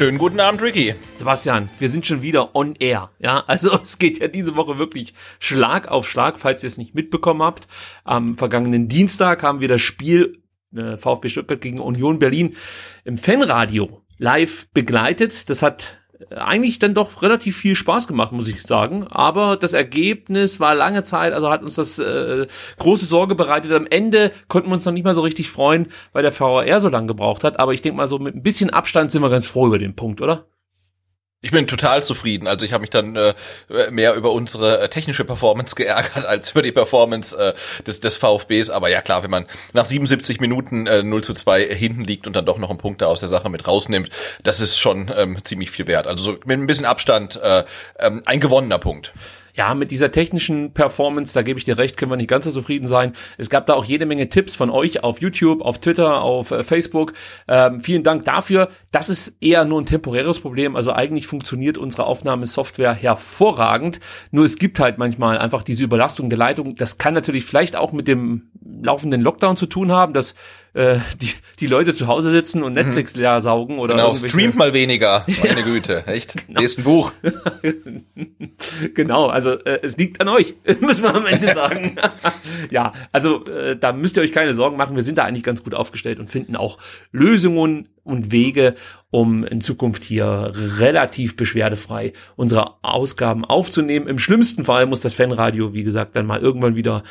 Schönen guten Abend, Ricky. Sebastian, wir sind schon wieder on air. Ja, also es geht ja diese Woche wirklich Schlag auf Schlag, falls ihr es nicht mitbekommen habt. Am vergangenen Dienstag haben wir das Spiel äh, VfB Stuttgart gegen Union Berlin im Fanradio live begleitet. Das hat eigentlich dann doch relativ viel Spaß gemacht, muss ich sagen. Aber das Ergebnis war lange Zeit, also hat uns das äh, große Sorge bereitet. Am Ende konnten wir uns noch nicht mal so richtig freuen, weil der VAR so lange gebraucht hat. Aber ich denke mal, so mit ein bisschen Abstand sind wir ganz froh über den Punkt, oder? Ich bin total zufrieden. Also ich habe mich dann äh, mehr über unsere äh, technische Performance geärgert als über die Performance äh, des, des VfBs. Aber ja klar, wenn man nach 77 Minuten äh, 0 zu 2 hinten liegt und dann doch noch einen Punkt da aus der Sache mit rausnimmt, das ist schon ähm, ziemlich viel wert. Also so mit ein bisschen Abstand äh, ähm, ein gewonnener Punkt ja, mit dieser technischen Performance, da gebe ich dir recht, können wir nicht ganz so zufrieden sein. Es gab da auch jede Menge Tipps von euch auf YouTube, auf Twitter, auf äh, Facebook. Ähm, vielen Dank dafür. Das ist eher nur ein temporäres Problem. Also eigentlich funktioniert unsere Aufnahmesoftware hervorragend. Nur es gibt halt manchmal einfach diese Überlastung der Leitung. Das kann natürlich vielleicht auch mit dem laufenden Lockdown zu tun haben, dass äh, die, die Leute zu Hause sitzen und Netflix mhm. leer saugen oder Genau, streamt mal weniger, meine Güte, echt? Genau. Lest ein Buch. genau, also äh, es liegt an euch, müssen wir am Ende sagen. ja, also äh, da müsst ihr euch keine Sorgen machen, wir sind da eigentlich ganz gut aufgestellt und finden auch Lösungen und Wege, um in Zukunft hier relativ beschwerdefrei unsere Ausgaben aufzunehmen. Im schlimmsten Fall muss das Fanradio, wie gesagt, dann mal irgendwann wieder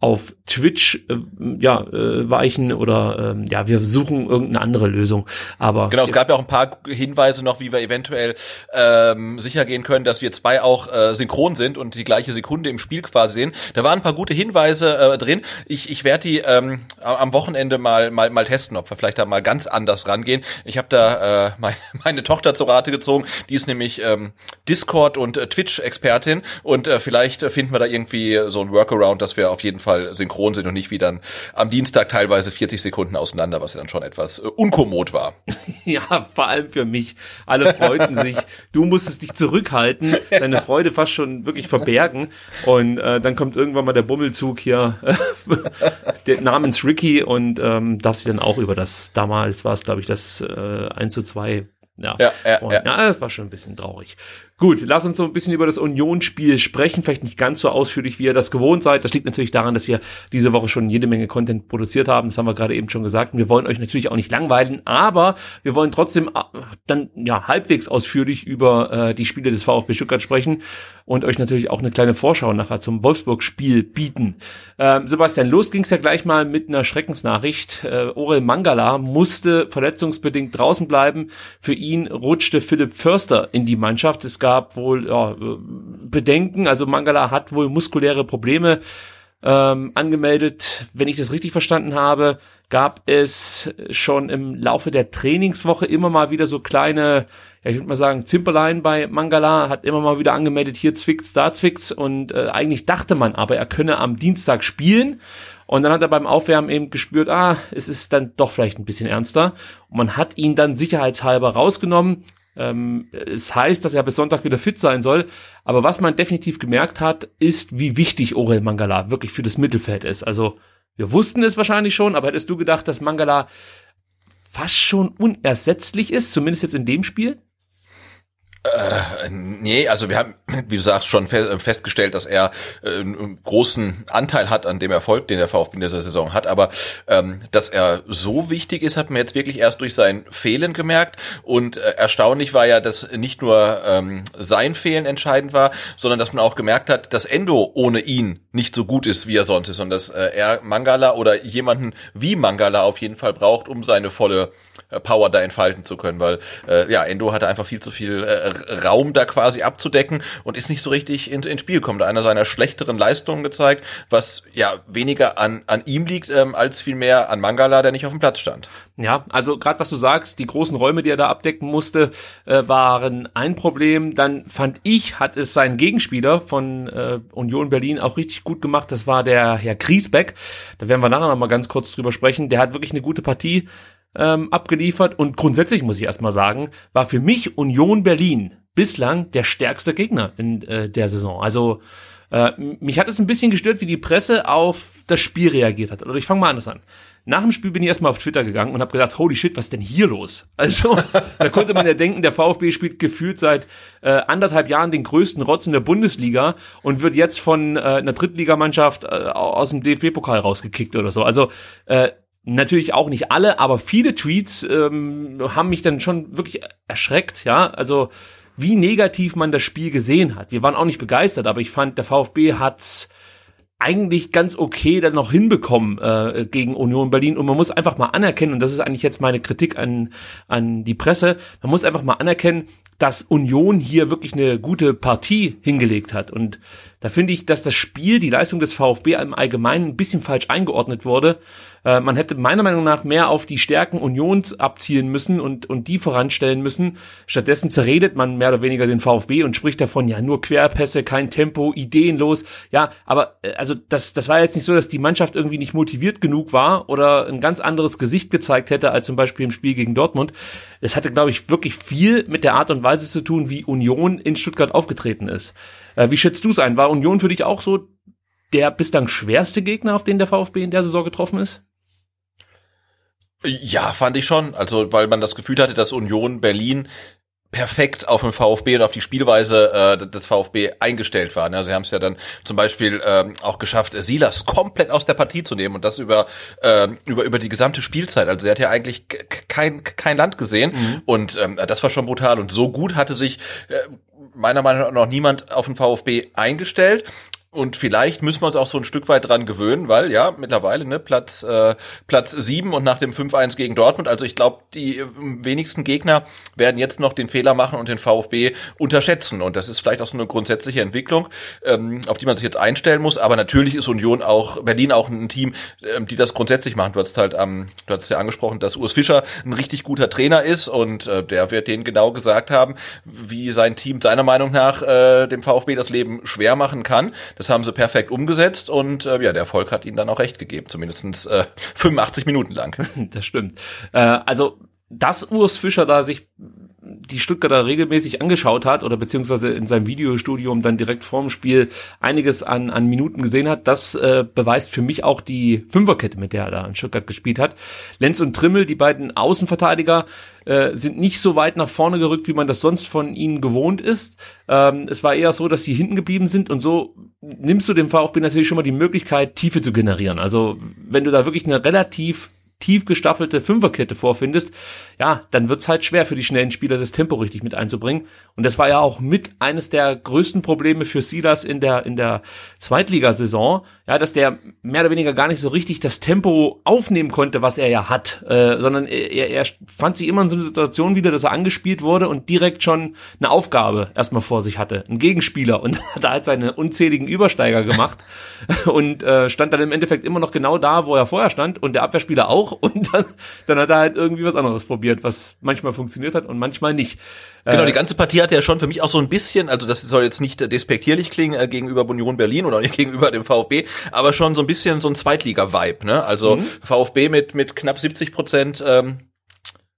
auf Twitch äh, ja äh, weichen oder äh, ja wir suchen irgendeine andere Lösung. Aber genau, es gab ja auch ein paar Hinweise noch, wie wir eventuell ähm, sicher gehen können, dass wir zwei auch äh, synchron sind und die gleiche Sekunde im Spiel quasi sehen. Da waren ein paar gute Hinweise äh, drin. Ich, ich werde die ähm, am Wochenende mal mal mal testen, ob wir vielleicht da mal ganz anders rangehen. Ich habe da äh, meine, meine Tochter zur Rate gezogen. Die ist nämlich ähm, Discord und äh, Twitch Expertin und äh, vielleicht finden wir da irgendwie so ein Workaround, dass wir auf jeden Fall synchron sind und nicht wie dann am Dienstag teilweise 40 Sekunden auseinander, was ja dann schon etwas äh, unkommod war. ja, vor allem für mich. Alle freuten sich. Du musstest dich zurückhalten, deine Freude fast schon wirklich verbergen. Und äh, dann kommt irgendwann mal der Bummelzug hier der, namens Ricky und ähm, darf sich dann auch über das, damals war es, glaube ich, das äh, 1 zu 2 ja, ja, ja, ja. ja, das war schon ein bisschen traurig. Gut, lass uns so ein bisschen über das Union-Spiel sprechen. Vielleicht nicht ganz so ausführlich, wie ihr das gewohnt seid. Das liegt natürlich daran, dass wir diese Woche schon jede Menge Content produziert haben. Das haben wir gerade eben schon gesagt. Wir wollen euch natürlich auch nicht langweilen, aber wir wollen trotzdem äh, dann ja halbwegs ausführlich über äh, die Spiele des VfB Stuttgart sprechen und euch natürlich auch eine kleine Vorschau nachher zum Wolfsburg-Spiel bieten. Ähm, Sebastian, los ging's ja gleich mal mit einer Schreckensnachricht. Äh, Orel Mangala musste verletzungsbedingt draußen bleiben. Für ihn rutschte Philipp Förster in die Mannschaft. Es gab gab wohl ja, Bedenken. Also Mangala hat wohl muskuläre Probleme ähm, angemeldet. Wenn ich das richtig verstanden habe, gab es schon im Laufe der Trainingswoche immer mal wieder so kleine, ja, ich würde mal sagen, Zimperlein bei Mangala, hat immer mal wieder angemeldet, hier zwickt's, da zwickt's und äh, eigentlich dachte man aber, er könne am Dienstag spielen und dann hat er beim Aufwärmen eben gespürt, ah, es ist dann doch vielleicht ein bisschen ernster und man hat ihn dann sicherheitshalber rausgenommen, ähm, es heißt, dass er bis Sonntag wieder fit sein soll. Aber was man definitiv gemerkt hat, ist, wie wichtig Orel Mangala wirklich für das Mittelfeld ist. Also wir wussten es wahrscheinlich schon, aber hättest du gedacht, dass Mangala fast schon unersetzlich ist, zumindest jetzt in dem Spiel? Äh, nee, also wir haben, wie du sagst, schon äh, festgestellt, dass er äh, einen großen Anteil hat an dem Erfolg, den der VfB in dieser Saison hat. Aber ähm, dass er so wichtig ist, hat man jetzt wirklich erst durch sein Fehlen gemerkt. Und äh, erstaunlich war ja, dass nicht nur ähm, sein Fehlen entscheidend war, sondern dass man auch gemerkt hat, dass Endo ohne ihn nicht so gut ist, wie er sonst ist. Und dass äh, er Mangala oder jemanden wie Mangala auf jeden Fall braucht, um seine volle äh, Power da entfalten zu können. Weil äh, ja, Endo hatte einfach viel zu viel äh, Raum da quasi abzudecken und ist nicht so richtig ins in Spiel gekommen. Einer seiner schlechteren Leistungen gezeigt, was ja weniger an, an ihm liegt, ähm, als vielmehr an Mangala, der nicht auf dem Platz stand. Ja, also gerade was du sagst, die großen Räume, die er da abdecken musste, äh, waren ein Problem. Dann fand ich, hat es sein Gegenspieler von äh, Union Berlin auch richtig gut gemacht. Das war der Herr Griesbeck. Da werden wir nachher noch mal ganz kurz drüber sprechen. Der hat wirklich eine gute Partie ähm, abgeliefert und grundsätzlich muss ich erstmal sagen, war für mich Union Berlin bislang der stärkste Gegner in äh, der Saison. Also äh, mich hat es ein bisschen gestört, wie die Presse auf das Spiel reagiert hat. Oder ich fange mal anders an. Nach dem Spiel bin ich erstmal auf Twitter gegangen und habe gedacht, holy shit, was ist denn hier los? Also, da konnte man ja denken, der VfB spielt gefühlt seit äh, anderthalb Jahren den größten Rotz in der Bundesliga und wird jetzt von äh, einer Drittligamannschaft äh, aus dem DFB-Pokal rausgekickt oder so. Also, äh, Natürlich auch nicht alle, aber viele Tweets ähm, haben mich dann schon wirklich erschreckt, ja. Also wie negativ man das Spiel gesehen hat. Wir waren auch nicht begeistert, aber ich fand, der VfB hat's eigentlich ganz okay dann noch hinbekommen äh, gegen Union Berlin und man muss einfach mal anerkennen und das ist eigentlich jetzt meine Kritik an an die Presse man muss einfach mal anerkennen dass Union hier wirklich eine gute Partie hingelegt hat und da finde ich dass das Spiel die Leistung des VfB im Allgemeinen ein bisschen falsch eingeordnet wurde äh, man hätte meiner Meinung nach mehr auf die Stärken Unions abzielen müssen und, und die voranstellen müssen. Stattdessen zerredet man mehr oder weniger den VfB und spricht davon, ja, nur Querpässe, kein Tempo, ideenlos. Ja, aber äh, also das, das war jetzt nicht so, dass die Mannschaft irgendwie nicht motiviert genug war oder ein ganz anderes Gesicht gezeigt hätte als zum Beispiel im Spiel gegen Dortmund. Es hatte, glaube ich, wirklich viel mit der Art und Weise zu tun, wie Union in Stuttgart aufgetreten ist. Äh, wie schätzt du es ein? War Union für dich auch so der bislang schwerste Gegner, auf den der VfB in der Saison getroffen ist? Ja, fand ich schon. Also, weil man das Gefühl hatte, dass Union Berlin perfekt auf den VfB und auf die Spielweise äh, des VfB eingestellt waren. Also sie haben es ja dann zum Beispiel ähm, auch geschafft, Silas komplett aus der Partie zu nehmen und das über äh, über über die gesamte Spielzeit. Also er hat ja eigentlich kein kein Land gesehen mhm. und ähm, das war schon brutal und so gut hatte sich äh, meiner Meinung nach noch niemand auf den VfB eingestellt. Und vielleicht müssen wir uns auch so ein Stück weit dran gewöhnen, weil ja, mittlerweile, ne, Platz, äh, Platz sieben und nach dem 5-1 gegen Dortmund. Also ich glaube, die äh, wenigsten Gegner werden jetzt noch den Fehler machen und den VfB unterschätzen. Und das ist vielleicht auch so eine grundsätzliche Entwicklung, ähm, auf die man sich jetzt einstellen muss. Aber natürlich ist Union auch, Berlin auch ein Team, ähm, die das grundsätzlich machen. Du hast halt, ähm, du hast ja angesprochen, dass Urs Fischer ein richtig guter Trainer ist und äh, der wird denen genau gesagt haben, wie sein Team seiner Meinung nach äh, dem VfB das Leben schwer machen kann. Das haben sie perfekt umgesetzt und äh, ja, der Erfolg hat ihnen dann auch recht gegeben, zumindestens äh, 85 Minuten lang. Das stimmt. Äh, also, dass Urs Fischer da sich die Stuttgarter regelmäßig angeschaut hat oder beziehungsweise in seinem Videostudium dann direkt vorm Spiel einiges an, an Minuten gesehen hat, das äh, beweist für mich auch die Fünferkette, mit der er da in Stuttgart gespielt hat. Lenz und Trimmel, die beiden Außenverteidiger, äh, sind nicht so weit nach vorne gerückt, wie man das sonst von ihnen gewohnt ist. Ähm, es war eher so, dass sie hinten geblieben sind und so nimmst du dem VfB natürlich schon mal die Möglichkeit, Tiefe zu generieren. Also wenn du da wirklich eine relativ tief gestaffelte Fünferkette vorfindest, ja, dann wird's halt schwer für die schnellen Spieler, das Tempo richtig mit einzubringen. Und das war ja auch mit eines der größten Probleme für Silas in der, in der Zweitligasaison, ja, dass der mehr oder weniger gar nicht so richtig das Tempo aufnehmen konnte, was er ja hat, äh, sondern er, er fand sich immer in so einer Situation wieder, dass er angespielt wurde und direkt schon eine Aufgabe erstmal vor sich hatte, ein Gegenspieler. Und hat halt seine unzähligen Übersteiger gemacht. Und äh, stand dann im Endeffekt immer noch genau da, wo er vorher stand. Und der Abwehrspieler auch. Und dann, dann hat er halt irgendwie was anderes probiert, was manchmal funktioniert hat und manchmal nicht. Genau, die äh, ganze Partie hatte ja schon für mich auch so ein bisschen, also das soll jetzt nicht despektierlich klingen äh, gegenüber Union Berlin oder gegenüber dem VfB, aber schon so ein bisschen so ein Zweitliga-Vibe, ne? Also mhm. VfB mit, mit knapp 70 Prozent ähm,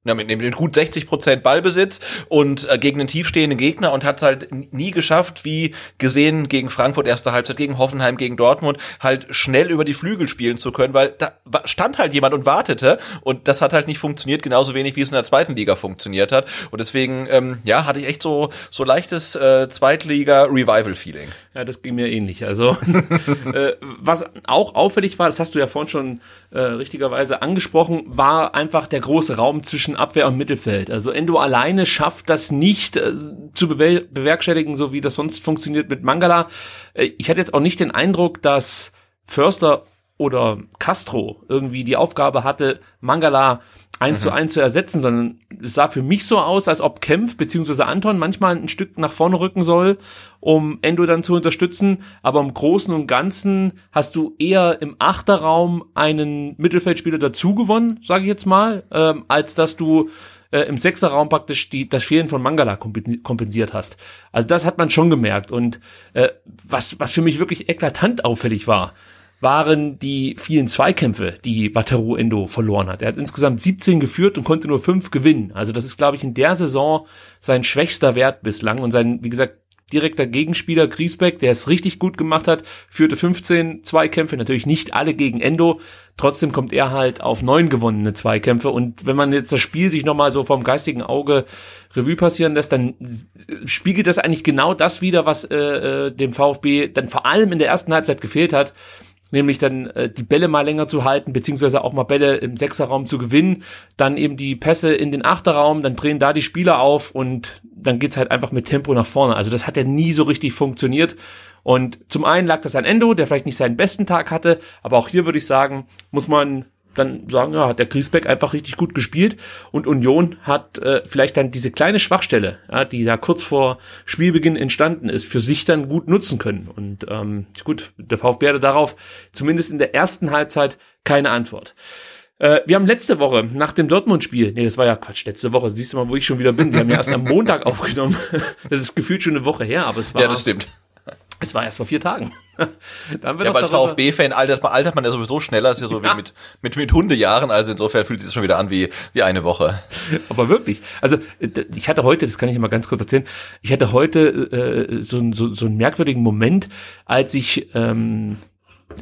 Ja, mit, mit gut 60 Prozent Ballbesitz und äh, gegen einen tiefstehenden Gegner und hat halt nie geschafft, wie gesehen gegen Frankfurt erste Halbzeit, gegen Hoffenheim, gegen Dortmund, halt schnell über die Flügel spielen zu können, weil da stand halt jemand und wartete und das hat halt nicht funktioniert, genauso wenig wie es in der zweiten Liga funktioniert hat und deswegen, ähm, ja, hatte ich echt so so leichtes äh, Zweitliga-Revival-Feeling. Ja, das ging mir ähnlich. Also äh, was auch auffällig war, das hast du ja vorhin schon äh, richtigerweise angesprochen, war einfach der große Raum zwischen Abwehr und Mittelfeld. Also Endo alleine schafft das nicht äh, zu bewer bewerkstelligen, so wie das sonst funktioniert mit Mangala. Äh, ich hatte jetzt auch nicht den Eindruck, dass Förster oder Castro irgendwie die Aufgabe hatte, Mangala eins mhm. zu eins zu ersetzen, sondern es sah für mich so aus, als ob Kempf bzw. Anton manchmal ein Stück nach vorne rücken soll, um Endo dann zu unterstützen. Aber im Großen und Ganzen hast du eher im Achterraum einen Mittelfeldspieler dazu gewonnen, sage ich jetzt mal, ähm, als dass du äh, im Sechserraum praktisch die, das Fehlen von Mangala kompensiert hast. Also das hat man schon gemerkt. Und äh, was, was für mich wirklich eklatant auffällig war, waren die vielen Zweikämpfe, die Wataru Endo verloren hat. Er hat insgesamt 17 geführt und konnte nur 5 gewinnen. Also das ist, glaube ich, in der Saison sein schwächster Wert bislang und sein, wie gesagt, direkter Gegenspieler Griesbeck, der es richtig gut gemacht hat, führte 15 Zweikämpfe, natürlich nicht alle gegen Endo. Trotzdem kommt er halt auf neun gewonnene Zweikämpfe. Und wenn man jetzt das Spiel sich nochmal so vom geistigen Auge Revue passieren lässt, dann spiegelt das eigentlich genau das wieder, was äh, äh dem VfB dann vor allem in der ersten Halbzeit gefehlt hat nämlich dann äh, die Bälle mal länger zu halten, beziehungsweise auch mal Bälle im Sechserraum zu gewinnen, dann eben die Pässe in den Achterraum, dann drehen da die Spieler auf und dann geht's halt einfach mit Tempo nach vorne. Also das hat ja nie so richtig funktioniert. Und zum einen lag das an Endo, der vielleicht nicht seinen besten Tag hatte, aber auch hier würde ich sagen, muss man dann sagen, ja, hat der Griesbeck einfach richtig gut gespielt und Union hat äh, vielleicht dann diese kleine Schwachstelle, ja, die da kurz vor Spielbeginn entstanden ist, für sich dann gut nutzen können. Und ähm, gut, der VfB hatte darauf zumindest in der ersten Halbzeit keine Antwort. Äh, wir haben letzte Woche nach dem Dortmund-Spiel, nee, das war ja Quatsch, letzte Woche, siehst du mal, wo ich schon wieder bin. Wir haben ja erst am Montag aufgenommen. Das ist gefühlt schon eine Woche her, aber es war. Ja, das stimmt. Es war erst vor vier Tagen. da ja, als VfB-Fan altert, altert man ja sowieso schneller, ist ja so ja. wie mit, mit, mit Hundejahren, also insofern fühlt sich das schon wieder an wie, wie eine Woche. Aber wirklich, also ich hatte heute, das kann ich mal ganz kurz erzählen, ich hatte heute äh, so, so, so einen merkwürdigen Moment, als ich ähm,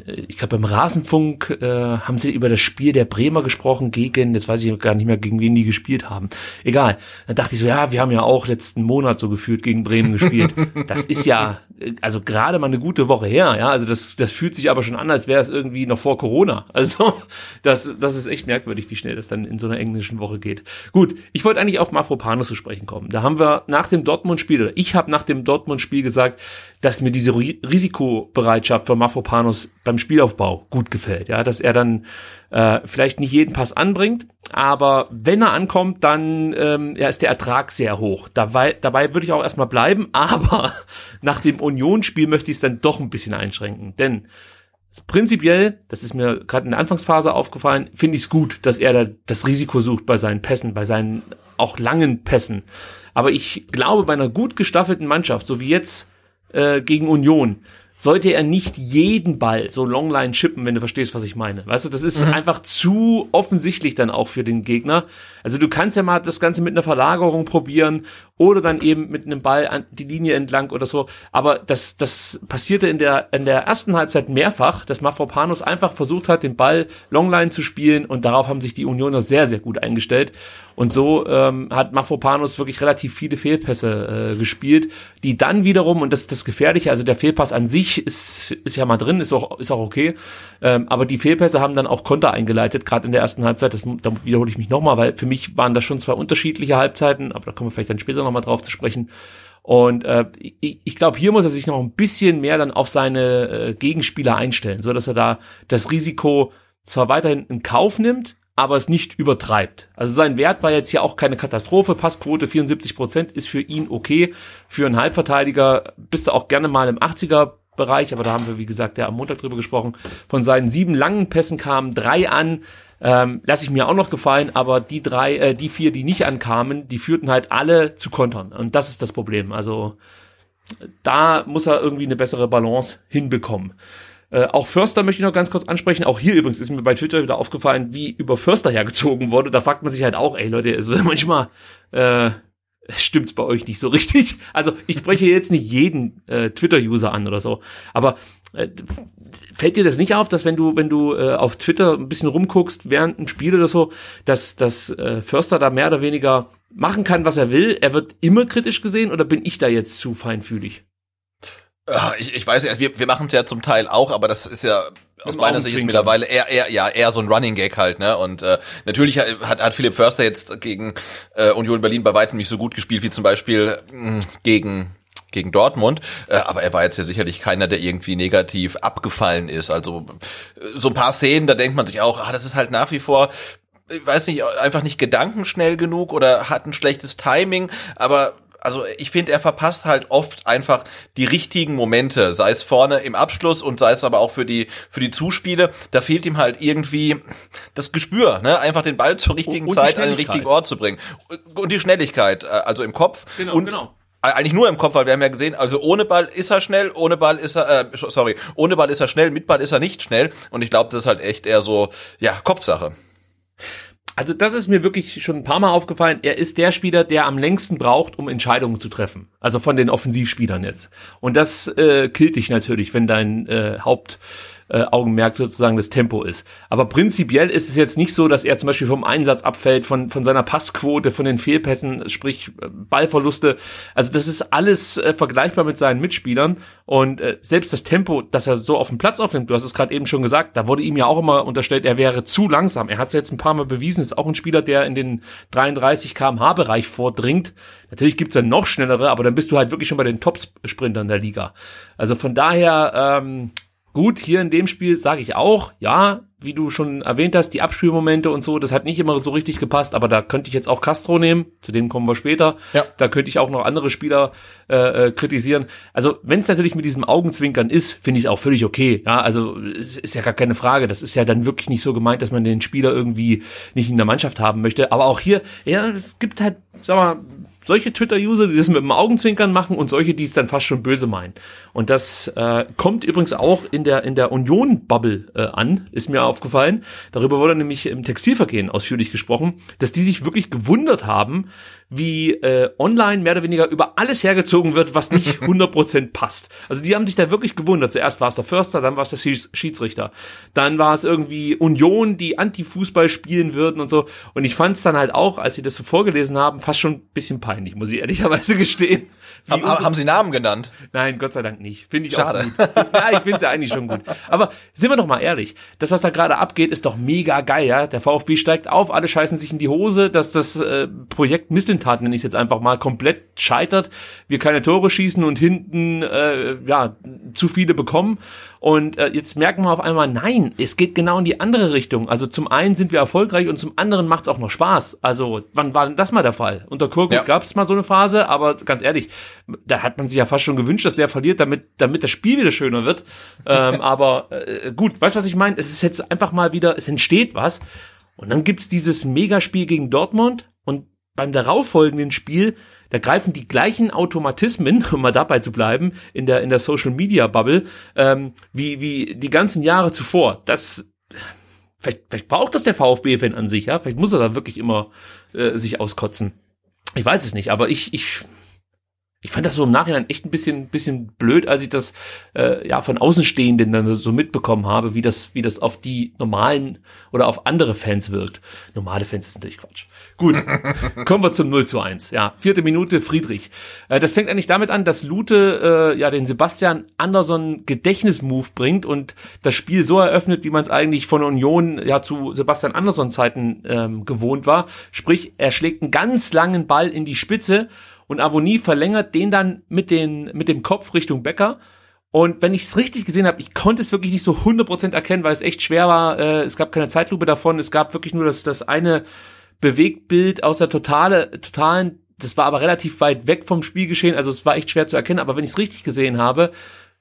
ich glaube beim Rasenfunk äh, haben sie über das Spiel der Bremer gesprochen gegen, jetzt weiß ich gar nicht mehr, gegen wen die gespielt haben. Egal. Dann dachte ich so, ja, wir haben ja auch letzten Monat so gefühlt gegen Bremen gespielt. Das ist ja, also gerade mal eine gute Woche her, ja. Also das, das fühlt sich aber schon an, als wäre es irgendwie noch vor Corona. Also das, das ist echt merkwürdig, wie schnell das dann in so einer englischen Woche geht. Gut, ich wollte eigentlich auf Mafropanos zu sprechen kommen. Da haben wir nach dem Dortmund-Spiel, oder ich habe nach dem Dortmund-Spiel gesagt, dass mir diese Risikobereitschaft von Mafropanos beim Spielaufbau gut gefällt. Ja, dass er dann äh, vielleicht nicht jeden Pass anbringt, aber wenn er ankommt, dann ähm, ja, ist der Ertrag sehr hoch. Dabei, dabei würde ich auch erstmal bleiben, aber nach dem Unionsspiel möchte ich es dann doch ein bisschen einschränken. Denn prinzipiell, das ist mir gerade in der Anfangsphase aufgefallen, finde ich es gut, dass er da das Risiko sucht bei seinen Pässen, bei seinen auch langen Pässen. Aber ich glaube, bei einer gut gestaffelten Mannschaft, so wie jetzt äh, gegen Union, sollte er nicht jeden Ball so Longline chippen, wenn du verstehst, was ich meine. Weißt du, das ist mhm. einfach zu offensichtlich dann auch für den Gegner. Also du kannst ja mal das Ganze mit einer Verlagerung probieren oder dann eben mit einem Ball an die Linie entlang oder so. Aber das, das passierte in der, in der ersten Halbzeit mehrfach, dass Mafropanos einfach versucht hat, den Ball Longline zu spielen und darauf haben sich die Unioner sehr, sehr gut eingestellt. Und so ähm, hat Mafropanos wirklich relativ viele Fehlpässe äh, gespielt, die dann wiederum, und das ist das Gefährliche, also der Fehlpass an sich ist, ist ja mal drin, ist auch, ist auch okay, ähm, aber die Fehlpässe haben dann auch Konter eingeleitet, gerade in der ersten Halbzeit, das, da wiederhole ich mich nochmal, weil für mich waren das schon zwei unterschiedliche Halbzeiten, aber da kommen wir vielleicht dann später nochmal drauf zu sprechen. Und äh, ich, ich glaube, hier muss er sich noch ein bisschen mehr dann auf seine äh, Gegenspieler einstellen, so dass er da das Risiko zwar weiterhin in Kauf nimmt, aber es nicht übertreibt. Also sein Wert war jetzt hier auch keine Katastrophe. Passquote 74 Prozent ist für ihn okay. Für einen Halbverteidiger bist du auch gerne mal im 80er Bereich, aber da haben wir, wie gesagt, ja am Montag drüber gesprochen. Von seinen sieben langen Pässen kamen drei an. Ähm, lasse ich mir auch noch gefallen, aber die drei, äh, die vier, die nicht ankamen, die führten halt alle zu Kontern. Und das ist das Problem. Also da muss er irgendwie eine bessere Balance hinbekommen. Äh, auch Förster möchte ich noch ganz kurz ansprechen. Auch hier übrigens ist mir bei Twitter wieder aufgefallen, wie über Förster hergezogen wurde. Da fragt man sich halt auch, ey Leute, also manchmal äh, stimmt's bei euch nicht so richtig. Also ich spreche jetzt nicht jeden äh, Twitter-User an oder so, aber äh, fällt dir das nicht auf, dass wenn du wenn du äh, auf Twitter ein bisschen rumguckst während ein Spiel oder so, dass dass äh, Förster da mehr oder weniger machen kann, was er will. Er wird immer kritisch gesehen oder bin ich da jetzt zu feinfühlig? Ich, ich weiß nicht, wir, wir machen es ja zum Teil auch, aber das ist ja aus meiner Sicht jetzt mittlerweile eher, eher, ja, eher so ein Running Gag halt, ne? Und äh, natürlich hat, hat Philipp Förster jetzt gegen äh, Union Berlin bei weitem nicht so gut gespielt wie zum Beispiel mh, hm, gegen gegen Dortmund, äh, aber er war jetzt ja sicherlich keiner, der irgendwie negativ abgefallen ist. Also äh, so ein paar Szenen, da denkt man sich auch, ah, das ist halt nach wie vor ich weiß nicht, einfach nicht gedankenschnell genug oder hat ein schlechtes Timing, aber also ich finde, er verpasst halt oft einfach die richtigen Momente, sei es vorne im Abschluss und sei es aber auch für die für die Zuspiele. Da fehlt ihm halt irgendwie das Gespür, ne? einfach den Ball zur richtigen und Zeit an den richtigen Ort zu bringen. Und die Schnelligkeit, äh, also im Kopf. Genau, und genau eigentlich nur im Kopf, weil wir haben ja gesehen, also ohne Ball ist er schnell, ohne Ball ist er, äh, sorry, ohne Ball ist er schnell, mit Ball ist er nicht schnell und ich glaube, das ist halt echt eher so, ja, Kopfsache. Also das ist mir wirklich schon ein paar Mal aufgefallen. Er ist der Spieler, der am längsten braucht, um Entscheidungen zu treffen. Also von den Offensivspielern jetzt. Und das äh, killt dich natürlich, wenn dein äh, Haupt äh, Augenmerk sozusagen das Tempo ist. Aber prinzipiell ist es jetzt nicht so, dass er zum Beispiel vom Einsatz abfällt, von, von seiner Passquote, von den Fehlpässen, sprich äh, Ballverluste. Also das ist alles äh, vergleichbar mit seinen Mitspielern. Und äh, selbst das Tempo, das er so auf dem Platz aufnimmt, du hast es gerade eben schon gesagt, da wurde ihm ja auch immer unterstellt, er wäre zu langsam. Er hat es jetzt ein paar Mal bewiesen, ist auch ein Spieler, der in den 33 kmh Bereich vordringt. Natürlich gibt's dann noch schnellere, aber dann bist du halt wirklich schon bei den Top-Sprintern der Liga. Also von daher, ähm, Gut, hier in dem Spiel sage ich auch, ja, wie du schon erwähnt hast, die Abspielmomente und so, das hat nicht immer so richtig gepasst, aber da könnte ich jetzt auch Castro nehmen, zu dem kommen wir später. Ja. Da könnte ich auch noch andere Spieler äh, äh, kritisieren. Also, wenn es natürlich mit diesem Augenzwinkern ist, finde ich es auch völlig okay. Ja, also es ist ja gar keine Frage. Das ist ja dann wirklich nicht so gemeint, dass man den Spieler irgendwie nicht in der Mannschaft haben möchte. Aber auch hier, ja, es gibt halt, sag mal, solche Twitter-User, die das mit dem Augenzwinkern machen und solche, die es dann fast schon böse meinen. Und das äh, kommt übrigens auch in der in der Union-Bubble äh, an, ist mir aufgefallen. Darüber wurde nämlich im Textilvergehen ausführlich gesprochen, dass die sich wirklich gewundert haben, wie äh, online mehr oder weniger über alles hergezogen wird, was nicht 100% passt. Also die haben sich da wirklich gewundert. Zuerst war es der Förster, dann war es der Schiedsrichter. Dann war es irgendwie Union, die Anti-Fußball spielen würden und so. Und ich fand es dann halt auch, als sie das so vorgelesen haben, fast schon ein bisschen peinlich, muss ich ehrlicherweise gestehen. Haben, haben Sie Namen genannt? Nein, Gott sei Dank nicht. Finde ich Schade. auch gut. ja, ich finde es ja eigentlich schon gut. Aber sind wir doch mal ehrlich, das, was da gerade abgeht, ist doch mega geil, ja. Der VfB steigt auf, alle scheißen sich in die Hose, dass das äh, Projekt Mislintat, nenne ich jetzt einfach mal, komplett scheitert, wir keine Tore schießen und hinten äh, ja zu viele bekommen. Und äh, jetzt merken wir auf einmal, nein, es geht genau in die andere Richtung. Also zum einen sind wir erfolgreich und zum anderen macht es auch noch Spaß. Also wann war denn das mal der Fall? Unter Kurgut ja. gab es mal so eine Phase, aber ganz ehrlich, da hat man sich ja fast schon gewünscht, dass der verliert, damit, damit das Spiel wieder schöner wird. ähm, aber äh, gut, weißt du, was ich meine? Es ist jetzt einfach mal wieder, es entsteht was. Und dann gibt's dieses Megaspiel gegen Dortmund und beim darauffolgenden Spiel da greifen die gleichen Automatismen, um mal dabei zu bleiben, in der, in der Social Media Bubble, ähm, wie, wie die ganzen Jahre zuvor. Das, vielleicht, vielleicht braucht das der VfB-Fan an sich, ja. Vielleicht muss er da wirklich immer äh, sich auskotzen. Ich weiß es nicht, aber ich, ich, ich fand das so im Nachhinein echt ein bisschen, bisschen blöd, als ich das äh, ja von Außenstehenden dann so mitbekommen habe, wie das, wie das auf die normalen oder auf andere Fans wirkt. Normale Fans ist natürlich Quatsch. Gut, kommen wir zum 0 zu 1. Ja, vierte Minute Friedrich. Äh, das fängt eigentlich damit an, dass Lute äh, ja den Sebastian Anderson Gedächtnismove bringt und das Spiel so eröffnet, wie man es eigentlich von Union ja zu Sebastian Anderson Zeiten ähm, gewohnt war. Sprich, er schlägt einen ganz langen Ball in die Spitze und Avonie verlängert den dann mit, den, mit dem Kopf Richtung Becker. Und wenn ich es richtig gesehen habe, ich konnte es wirklich nicht so 100% erkennen, weil es echt schwer war. Äh, es gab keine Zeitlupe davon. Es gab wirklich nur das, das eine Bewegtbild aus der totale, totalen, das war aber relativ weit weg vom Spielgeschehen, also es war echt schwer zu erkennen. Aber wenn ich es richtig gesehen habe,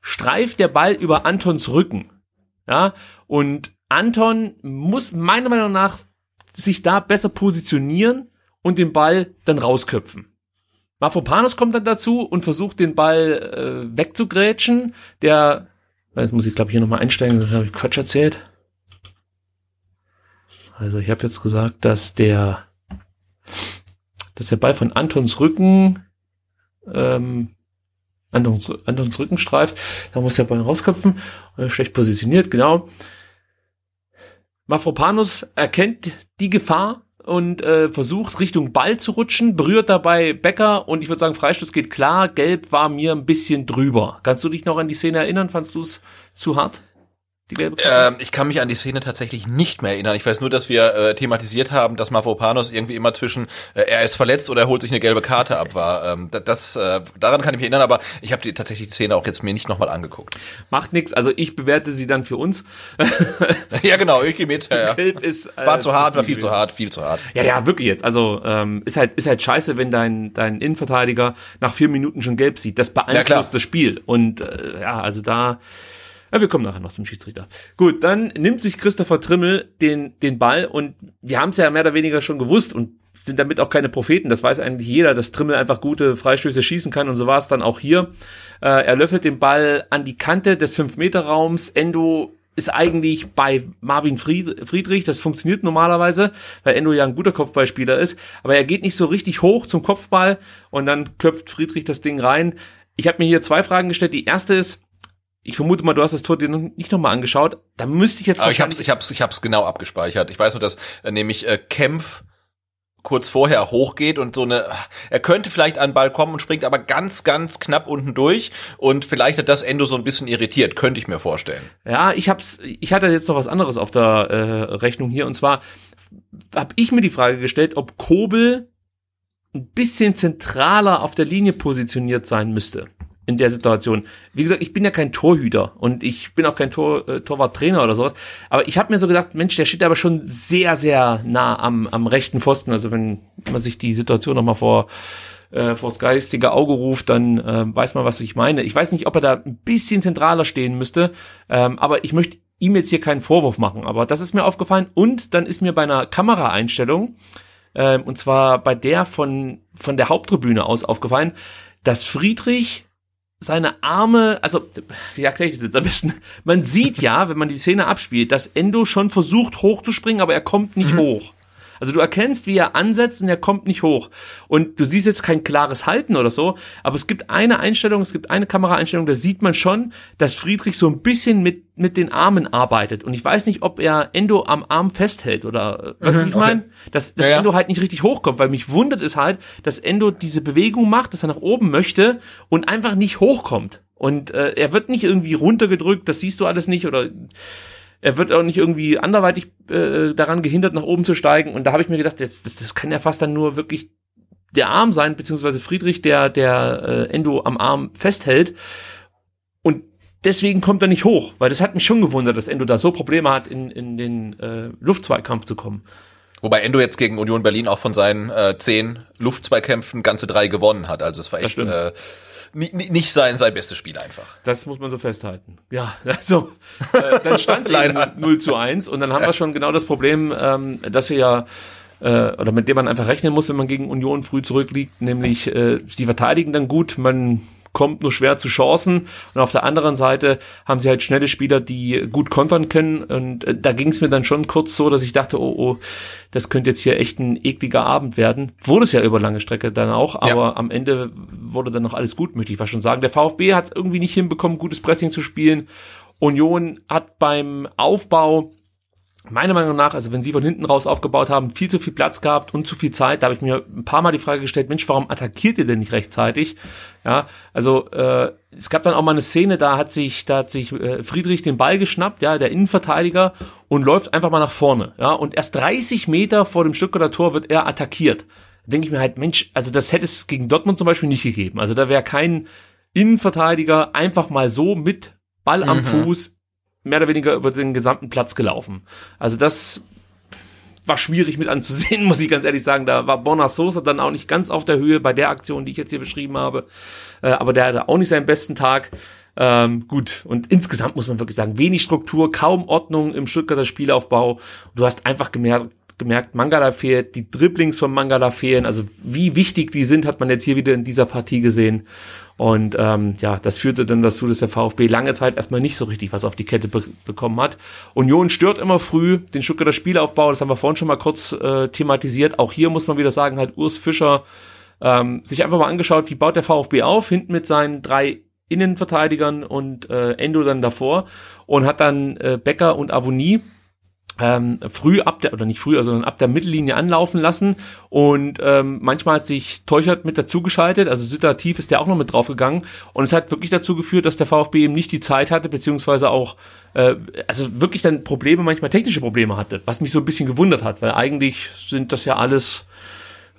streift der Ball über Antons Rücken. Ja, und Anton muss meiner Meinung nach sich da besser positionieren und den Ball dann rausköpfen. Mafropanos kommt dann dazu und versucht den Ball äh, wegzugrätschen. Der Jetzt muss ich, glaube ich, hier nochmal einsteigen, das habe ich Quatsch erzählt. Also ich habe jetzt gesagt, dass der, dass der Ball von Antons Rücken, ähm, Antons, Antons Rücken streift. Da muss der Ball rausköpfen. Äh, schlecht positioniert, genau. Mafropanus erkennt die Gefahr und äh, versucht Richtung Ball zu rutschen, berührt dabei Becker und ich würde sagen, Freistoß geht klar, gelb war mir ein bisschen drüber. Kannst du dich noch an die Szene erinnern? Fandst du es zu hart? Die gelbe Karte? Ähm, ich kann mich an die Szene tatsächlich nicht mehr erinnern. Ich weiß nur, dass wir äh, thematisiert haben, dass Mavropanos irgendwie immer zwischen äh, er ist verletzt oder er holt sich eine gelbe Karte ab war. Ähm, das, äh, daran kann ich mich erinnern, aber ich habe die tatsächlich die Szene auch jetzt mir nicht nochmal angeguckt. Macht nix. Also ich bewerte sie dann für uns. ja genau, ich gehe mit. Ja, ja. Gelb ist äh, war zu hart, war viel zu hart, viel zu hart. Ja, ja, wirklich jetzt. Also ähm, ist halt ist halt scheiße, wenn dein dein Innenverteidiger nach vier Minuten schon gelb sieht. Das beeinflusst ja, das Spiel und äh, ja, also da ja, wir kommen nachher noch zum Schiedsrichter. Gut, dann nimmt sich Christopher Trimmel den, den Ball und wir haben es ja mehr oder weniger schon gewusst und sind damit auch keine Propheten. Das weiß eigentlich jeder, dass Trimmel einfach gute Freistöße schießen kann und so war es dann auch hier. Äh, er löffelt den Ball an die Kante des 5-Meter-Raums. Endo ist eigentlich bei Marvin Friedrich, das funktioniert normalerweise, weil Endo ja ein guter Kopfballspieler ist, aber er geht nicht so richtig hoch zum Kopfball und dann köpft Friedrich das Ding rein. Ich habe mir hier zwei Fragen gestellt. Die erste ist, ich vermute mal, du hast das Tor dir nicht nochmal angeschaut. Da müsste ich jetzt Aber ich hab's, ich hab's, ich hab's genau abgespeichert. Ich weiß nur, dass äh, nämlich äh, Kempf kurz vorher hochgeht und so eine, er könnte vielleicht an den Ball kommen und springt aber ganz, ganz knapp unten durch und vielleicht hat das Endo so ein bisschen irritiert, könnte ich mir vorstellen. Ja, ich hab's, ich hatte jetzt noch was anderes auf der äh, Rechnung hier und zwar habe ich mir die Frage gestellt, ob Kobel ein bisschen zentraler auf der Linie positioniert sein müsste in der Situation. Wie gesagt, ich bin ja kein Torhüter und ich bin auch kein Tor, äh, Torwarttrainer oder sowas. Aber ich habe mir so gedacht, Mensch, der steht aber schon sehr, sehr nah am, am rechten Pfosten. Also wenn man sich die Situation nochmal vor äh, vors geistige Auge ruft, dann äh, weiß man, was ich meine. Ich weiß nicht, ob er da ein bisschen zentraler stehen müsste, ähm, aber ich möchte ihm jetzt hier keinen Vorwurf machen. Aber das ist mir aufgefallen und dann ist mir bei einer Kameraeinstellung, äh, und zwar bei der von, von der Haupttribüne aus aufgefallen, dass Friedrich seine Arme, also wie erkläre ich das jetzt am besten? Man sieht ja, wenn man die Szene abspielt, dass Endo schon versucht hochzuspringen, aber er kommt nicht mhm. hoch. Also du erkennst, wie er ansetzt und er kommt nicht hoch. Und du siehst jetzt kein klares Halten oder so, aber es gibt eine Einstellung, es gibt eine Kameraeinstellung, da sieht man schon, dass Friedrich so ein bisschen mit, mit den Armen arbeitet. Und ich weiß nicht, ob er Endo am Arm festhält oder, was mhm, ich meine? Okay. Dass, dass ja, ja. Endo halt nicht richtig hochkommt, weil mich wundert es halt, dass Endo diese Bewegung macht, dass er nach oben möchte und einfach nicht hochkommt. Und äh, er wird nicht irgendwie runtergedrückt, das siehst du alles nicht oder er wird auch nicht irgendwie anderweitig äh, daran gehindert, nach oben zu steigen. Und da habe ich mir gedacht, jetzt, das, das kann ja fast dann nur wirklich der Arm sein, beziehungsweise Friedrich, der der äh, Endo am Arm festhält. Und deswegen kommt er nicht hoch, weil das hat mich schon gewundert, dass Endo da so Probleme hat, in, in den äh, Luftzweikampf zu kommen. Wobei Endo jetzt gegen Union Berlin auch von seinen äh, zehn Luftzweikämpfen ganze drei gewonnen hat. Also es war echt äh, nicht sein, sein bestes Spiel einfach. Das muss man so festhalten. Ja, also äh, dann stand es 0 zu 1 und dann haben wir schon genau das Problem, ähm, dass wir ja äh, oder mit dem man einfach rechnen muss, wenn man gegen Union früh zurückliegt, nämlich äh, sie verteidigen dann gut, man kommt nur schwer zu Chancen. Und auf der anderen Seite haben sie halt schnelle Spieler, die gut kontern können. Und äh, da ging es mir dann schon kurz so, dass ich dachte, oh, oh, das könnte jetzt hier echt ein ekliger Abend werden. Wurde es ja über lange Strecke dann auch, aber ja. am Ende wurde dann noch alles gut, möchte ich fast schon sagen. Der VfB hat irgendwie nicht hinbekommen, gutes Pressing zu spielen. Union hat beim Aufbau meiner Meinung nach, also wenn sie von hinten raus aufgebaut haben, viel zu viel Platz gehabt und zu viel Zeit. Da habe ich mir ein paar Mal die Frage gestellt, Mensch, warum attackiert ihr denn nicht rechtzeitig? Ja, also äh, es gab dann auch mal eine Szene, da hat sich, da hat sich äh, Friedrich den Ball geschnappt, ja, der Innenverteidiger, und läuft einfach mal nach vorne. Ja, und erst 30 Meter vor dem Stuttgarter Tor wird er attackiert. Da denke ich mir halt, Mensch, also das hätte es gegen Dortmund zum Beispiel nicht gegeben. Also da wäre kein Innenverteidiger einfach mal so mit Ball am mhm. Fuß mehr oder weniger über den gesamten Platz gelaufen. Also das war schwierig mit anzusehen, muss ich ganz ehrlich sagen. Da war Bonner Sosa dann auch nicht ganz auf der Höhe bei der Aktion, die ich jetzt hier beschrieben habe. Äh, aber der hatte auch nicht seinen besten Tag. Ähm, gut, und insgesamt muss man wirklich sagen, wenig Struktur, kaum Ordnung im Stuttgarter Spielaufbau. Du hast einfach gemerkt, gemerkt, Mangala fehlt, die Dribblings von Mangala fehlen, also wie wichtig die sind, hat man jetzt hier wieder in dieser Partie gesehen. Und ähm, ja, das führte dann dazu, dass der VfB lange Zeit erstmal nicht so richtig was auf die Kette be bekommen hat. Union stört immer früh den Stuttgarter Spielaufbau, das haben wir vorhin schon mal kurz äh, thematisiert. Auch hier muss man wieder sagen, halt Urs Fischer ähm, sich einfach mal angeschaut, wie baut der VfB auf, hinten mit seinen drei Innenverteidigern und äh, Endo dann davor und hat dann äh, Becker und Avonie ähm, früh ab der, oder nicht früh, sondern ab der Mittellinie anlaufen lassen. Und ähm, manchmal hat sich Teuchert mit dazugeschaltet, also situativ ist der auch noch mit draufgegangen. Und es hat wirklich dazu geführt, dass der VfB eben nicht die Zeit hatte, beziehungsweise auch, äh, also wirklich dann Probleme, manchmal technische Probleme hatte, was mich so ein bisschen gewundert hat, weil eigentlich sind das ja alles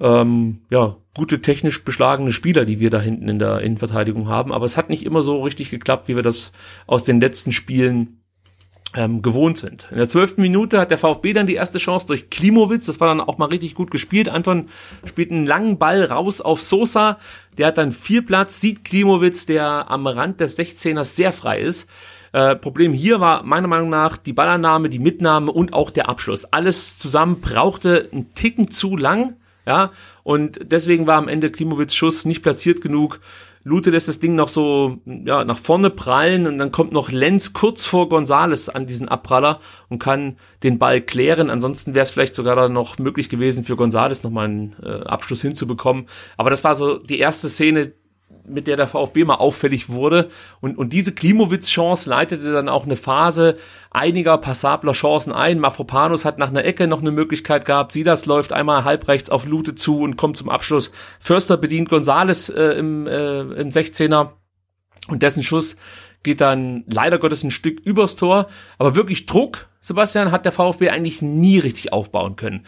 ähm, ja, gute technisch beschlagene Spieler, die wir da hinten in der Innenverteidigung haben, aber es hat nicht immer so richtig geklappt, wie wir das aus den letzten Spielen ähm, gewohnt sind. In der zwölften Minute hat der VfB dann die erste Chance durch Klimowitz. Das war dann auch mal richtig gut gespielt. Anton spielt einen langen Ball raus auf Sosa. Der hat dann viel Platz, sieht Klimowitz, der am Rand des 16ers sehr frei ist. Äh, Problem hier war meiner Meinung nach die Ballannahme, die Mitnahme und auch der Abschluss. Alles zusammen brauchte einen Ticken zu lang. Ja, und deswegen war am Ende Klimowitz Schuss nicht platziert genug. Lute lässt das Ding noch so ja, nach vorne prallen und dann kommt noch Lenz kurz vor Gonzales an diesen Abpraller und kann den Ball klären. Ansonsten wäre es vielleicht sogar dann noch möglich gewesen, für Gonzales nochmal einen äh, Abschluss hinzubekommen. Aber das war so die erste Szene, mit der der VfB mal auffällig wurde. Und, und diese Klimowitz-Chance leitete dann auch eine Phase einiger passabler Chancen ein. Mafropanus hat nach einer Ecke noch eine Möglichkeit gehabt. Sidas läuft einmal halbrechts auf Lute zu und kommt zum Abschluss. Förster bedient Gonzales äh, im, äh, im 16er und dessen Schuss geht dann leider Gottes ein Stück übers Tor. Aber wirklich Druck, Sebastian, hat der VfB eigentlich nie richtig aufbauen können.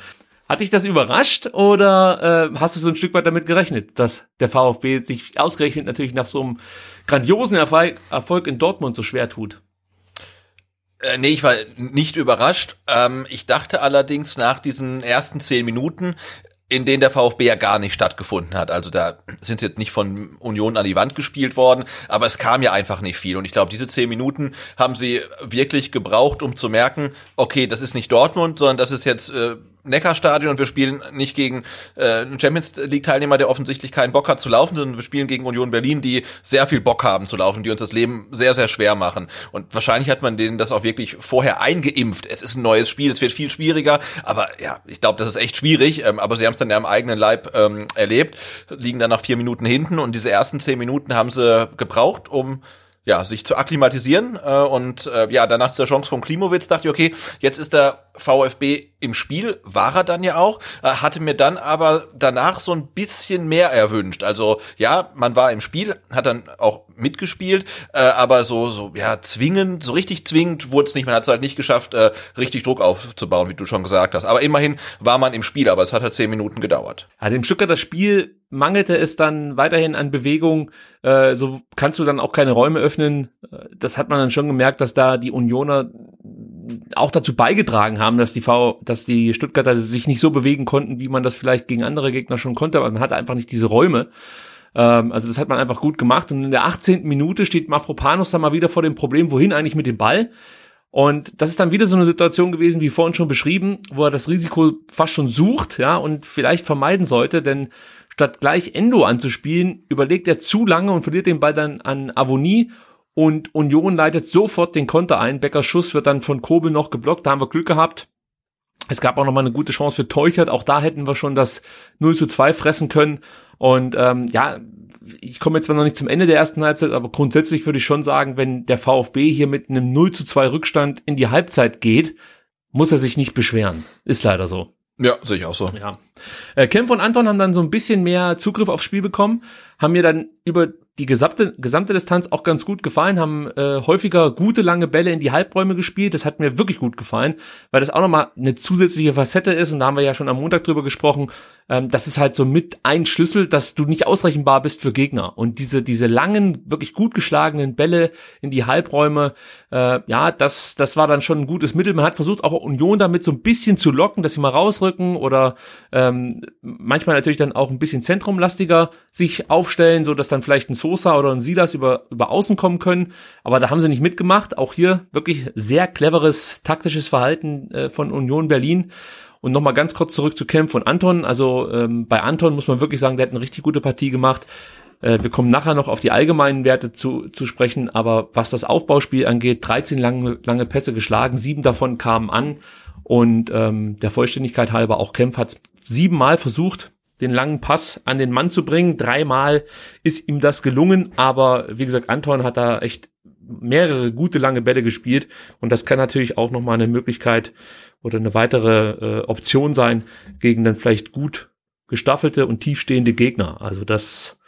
Hat dich das überrascht oder äh, hast du so ein Stück weit damit gerechnet, dass der VfB sich ausgerechnet natürlich nach so einem grandiosen Erfolg, Erfolg in Dortmund so schwer tut? Äh, nee, ich war nicht überrascht. Ähm, ich dachte allerdings nach diesen ersten zehn Minuten, in denen der VfB ja gar nicht stattgefunden hat. Also da sind sie jetzt nicht von Union an die Wand gespielt worden, aber es kam ja einfach nicht viel. Und ich glaube, diese zehn Minuten haben sie wirklich gebraucht, um zu merken, okay, das ist nicht Dortmund, sondern das ist jetzt äh, Neckarstadion und wir spielen nicht gegen äh, einen Champions League Teilnehmer, der offensichtlich keinen Bock hat zu laufen, sondern wir spielen gegen Union Berlin, die sehr viel Bock haben zu laufen, die uns das Leben sehr sehr schwer machen. Und wahrscheinlich hat man denen das auch wirklich vorher eingeimpft. Es ist ein neues Spiel, es wird viel schwieriger, aber ja, ich glaube, das ist echt schwierig. Ähm, aber sie haben es dann ja am eigenen Leib ähm, erlebt, liegen dann nach vier Minuten hinten und diese ersten zehn Minuten haben sie gebraucht, um ja, sich zu akklimatisieren. Äh, und äh, ja, danach zur Chance von Klimowitz dachte ich, okay, jetzt ist der VfB im Spiel, war er dann ja auch, äh, hatte mir dann aber danach so ein bisschen mehr erwünscht. Also ja, man war im Spiel, hat dann auch mitgespielt, äh, aber so, so, ja, zwingend, so richtig zwingend wurde es nicht. Man hat es halt nicht geschafft, äh, richtig Druck aufzubauen, wie du schon gesagt hast. Aber immerhin war man im Spiel, aber es hat halt zehn Minuten gedauert. Dem Stücker das Spiel mangelte es dann weiterhin an Bewegung. Äh, so kannst du dann auch keine Räume öffnen. Das hat man dann schon gemerkt, dass da die Unioner auch dazu beigetragen haben, dass die V, dass die Stuttgarter sich nicht so bewegen konnten, wie man das vielleicht gegen andere Gegner schon konnte, aber man hatte einfach nicht diese Räume. Ähm, also das hat man einfach gut gemacht. Und in der 18. Minute steht Mafropanos dann mal wieder vor dem Problem, wohin eigentlich mit dem Ball? Und das ist dann wieder so eine Situation gewesen, wie vorhin schon beschrieben, wo er das Risiko fast schon sucht, ja, und vielleicht vermeiden sollte, denn statt gleich Endo anzuspielen, überlegt er zu lange und verliert den Ball dann an Avonie und Union leitet sofort den Konter ein. Beckers Schuss wird dann von Kobel noch geblockt, da haben wir Glück gehabt. Es gab auch noch mal eine gute Chance für Teuchert, auch da hätten wir schon das 0 zu 2 fressen können. Und ähm, ja, ich komme jetzt zwar noch nicht zum Ende der ersten Halbzeit, aber grundsätzlich würde ich schon sagen, wenn der VfB hier mit einem 0 zu 2 Rückstand in die Halbzeit geht, muss er sich nicht beschweren. Ist leider so. Ja, sehe ich auch so. Ja. Äh, Kempf und Anton haben dann so ein bisschen mehr Zugriff aufs Spiel bekommen, haben mir dann über die gesamte, gesamte Distanz auch ganz gut gefallen, haben äh, häufiger gute lange Bälle in die Halbräume gespielt. Das hat mir wirklich gut gefallen, weil das auch nochmal eine zusätzliche Facette ist. Und da haben wir ja schon am Montag drüber gesprochen. Ähm, das ist halt so mit ein Schlüssel, dass du nicht ausrechenbar bist für Gegner. Und diese, diese langen, wirklich gut geschlagenen Bälle in die Halbräume, äh, ja, das, das war dann schon ein gutes Mittel. Man hat versucht, auch Union damit so ein bisschen zu locken, dass sie mal rausrücken oder ähm, manchmal natürlich dann auch ein bisschen zentrumlastiger sich aufstellen, so dass dann vielleicht ein Sosa oder ein Silas über, über außen kommen können. Aber da haben sie nicht mitgemacht. Auch hier wirklich sehr cleveres taktisches Verhalten äh, von Union Berlin. Und nochmal ganz kurz zurück zu Kempf und Anton. Also ähm, bei Anton muss man wirklich sagen, der hat eine richtig gute Partie gemacht. Äh, wir kommen nachher noch auf die allgemeinen Werte zu, zu sprechen, aber was das Aufbauspiel angeht, 13 lange, lange Pässe geschlagen, sieben davon kamen an und ähm, der Vollständigkeit halber auch Kempf hat siebenmal versucht, den langen Pass an den Mann zu bringen. Dreimal ist ihm das gelungen, aber wie gesagt, Anton hat da echt mehrere gute lange Bälle gespielt und das kann natürlich auch nochmal eine Möglichkeit oder eine weitere äh, Option sein gegen dann vielleicht gut gestaffelte und tiefstehende Gegner. Also das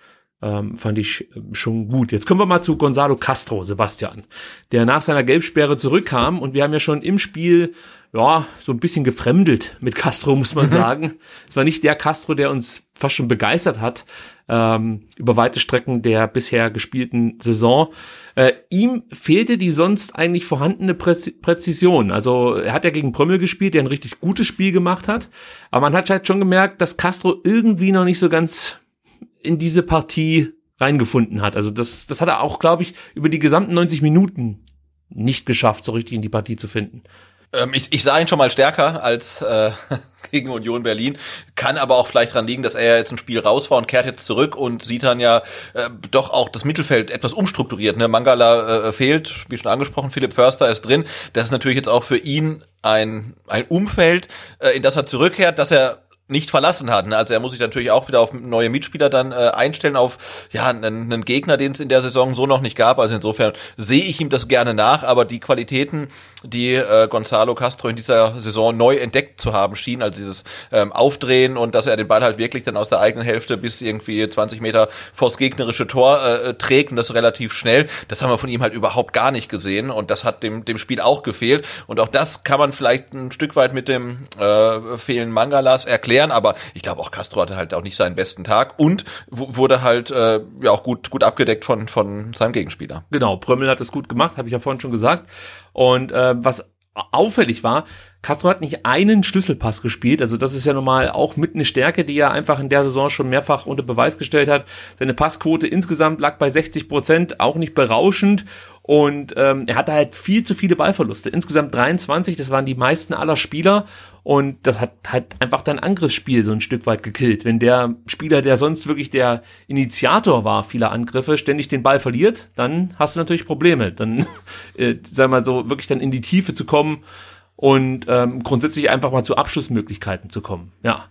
ähm, fand ich ähm, schon gut. Jetzt kommen wir mal zu Gonzalo Castro, Sebastian, der nach seiner Gelbsperre zurückkam und wir haben ja schon im Spiel ja, so ein bisschen gefremdelt mit Castro, muss man mhm. sagen. Es war nicht der Castro, der uns fast schon begeistert hat ähm, über weite Strecken der bisher gespielten Saison. Äh, ihm fehlte die sonst eigentlich vorhandene Prä Präzision. Also er hat ja gegen Prömmel gespielt, der ein richtig gutes Spiel gemacht hat. Aber man hat halt schon gemerkt, dass Castro irgendwie noch nicht so ganz in diese Partie reingefunden hat. Also das, das hat er auch, glaube ich, über die gesamten 90 Minuten nicht geschafft, so richtig in die Partie zu finden. Ähm, ich, ich sah ihn schon mal stärker als äh, gegen Union Berlin. Kann aber auch vielleicht dran liegen, dass er jetzt ein Spiel raus war und kehrt jetzt zurück und sieht dann ja äh, doch auch das Mittelfeld etwas umstrukturiert. Ne? Mangala äh, fehlt, wie schon angesprochen, Philipp Förster ist drin. Das ist natürlich jetzt auch für ihn ein, ein Umfeld, äh, in das er zurückkehrt, dass er nicht verlassen hat. Ne? Also er muss sich natürlich auch wieder auf neue Mitspieler dann äh, einstellen, auf ja einen, einen Gegner, den es in der Saison so noch nicht gab. Also insofern sehe ich ihm das gerne nach, aber die Qualitäten, die äh, Gonzalo Castro in dieser Saison neu entdeckt zu haben schien, also dieses ähm, Aufdrehen und dass er den Ball halt wirklich dann aus der eigenen Hälfte bis irgendwie 20 Meter vors gegnerische Tor äh, trägt und das relativ schnell, das haben wir von ihm halt überhaupt gar nicht gesehen und das hat dem, dem Spiel auch gefehlt und auch das kann man vielleicht ein Stück weit mit dem äh, Fehlen Mangalas erklären erklären, aber ich glaube auch Castro hatte halt auch nicht seinen besten Tag und wurde halt äh, ja auch gut gut abgedeckt von von seinem Gegenspieler. Genau, Prömmel hat das gut gemacht, habe ich ja vorhin schon gesagt. Und äh, was auffällig war, Castro hat nicht einen Schlüsselpass gespielt, also das ist ja normal auch mit eine Stärke, die er einfach in der Saison schon mehrfach unter Beweis gestellt hat. Seine Passquote insgesamt lag bei 60 Prozent, auch nicht berauschend und ähm, er hatte halt viel zu viele Ballverluste. Insgesamt 23, das waren die meisten aller Spieler und das hat halt einfach dein Angriffsspiel so ein Stück weit gekillt. Wenn der Spieler, der sonst wirklich der Initiator war vieler Angriffe, ständig den Ball verliert, dann hast du natürlich Probleme. Dann, äh, sag mal so, wirklich dann in die Tiefe zu kommen und ähm, grundsätzlich einfach mal zu Abschlussmöglichkeiten zu kommen. Ja.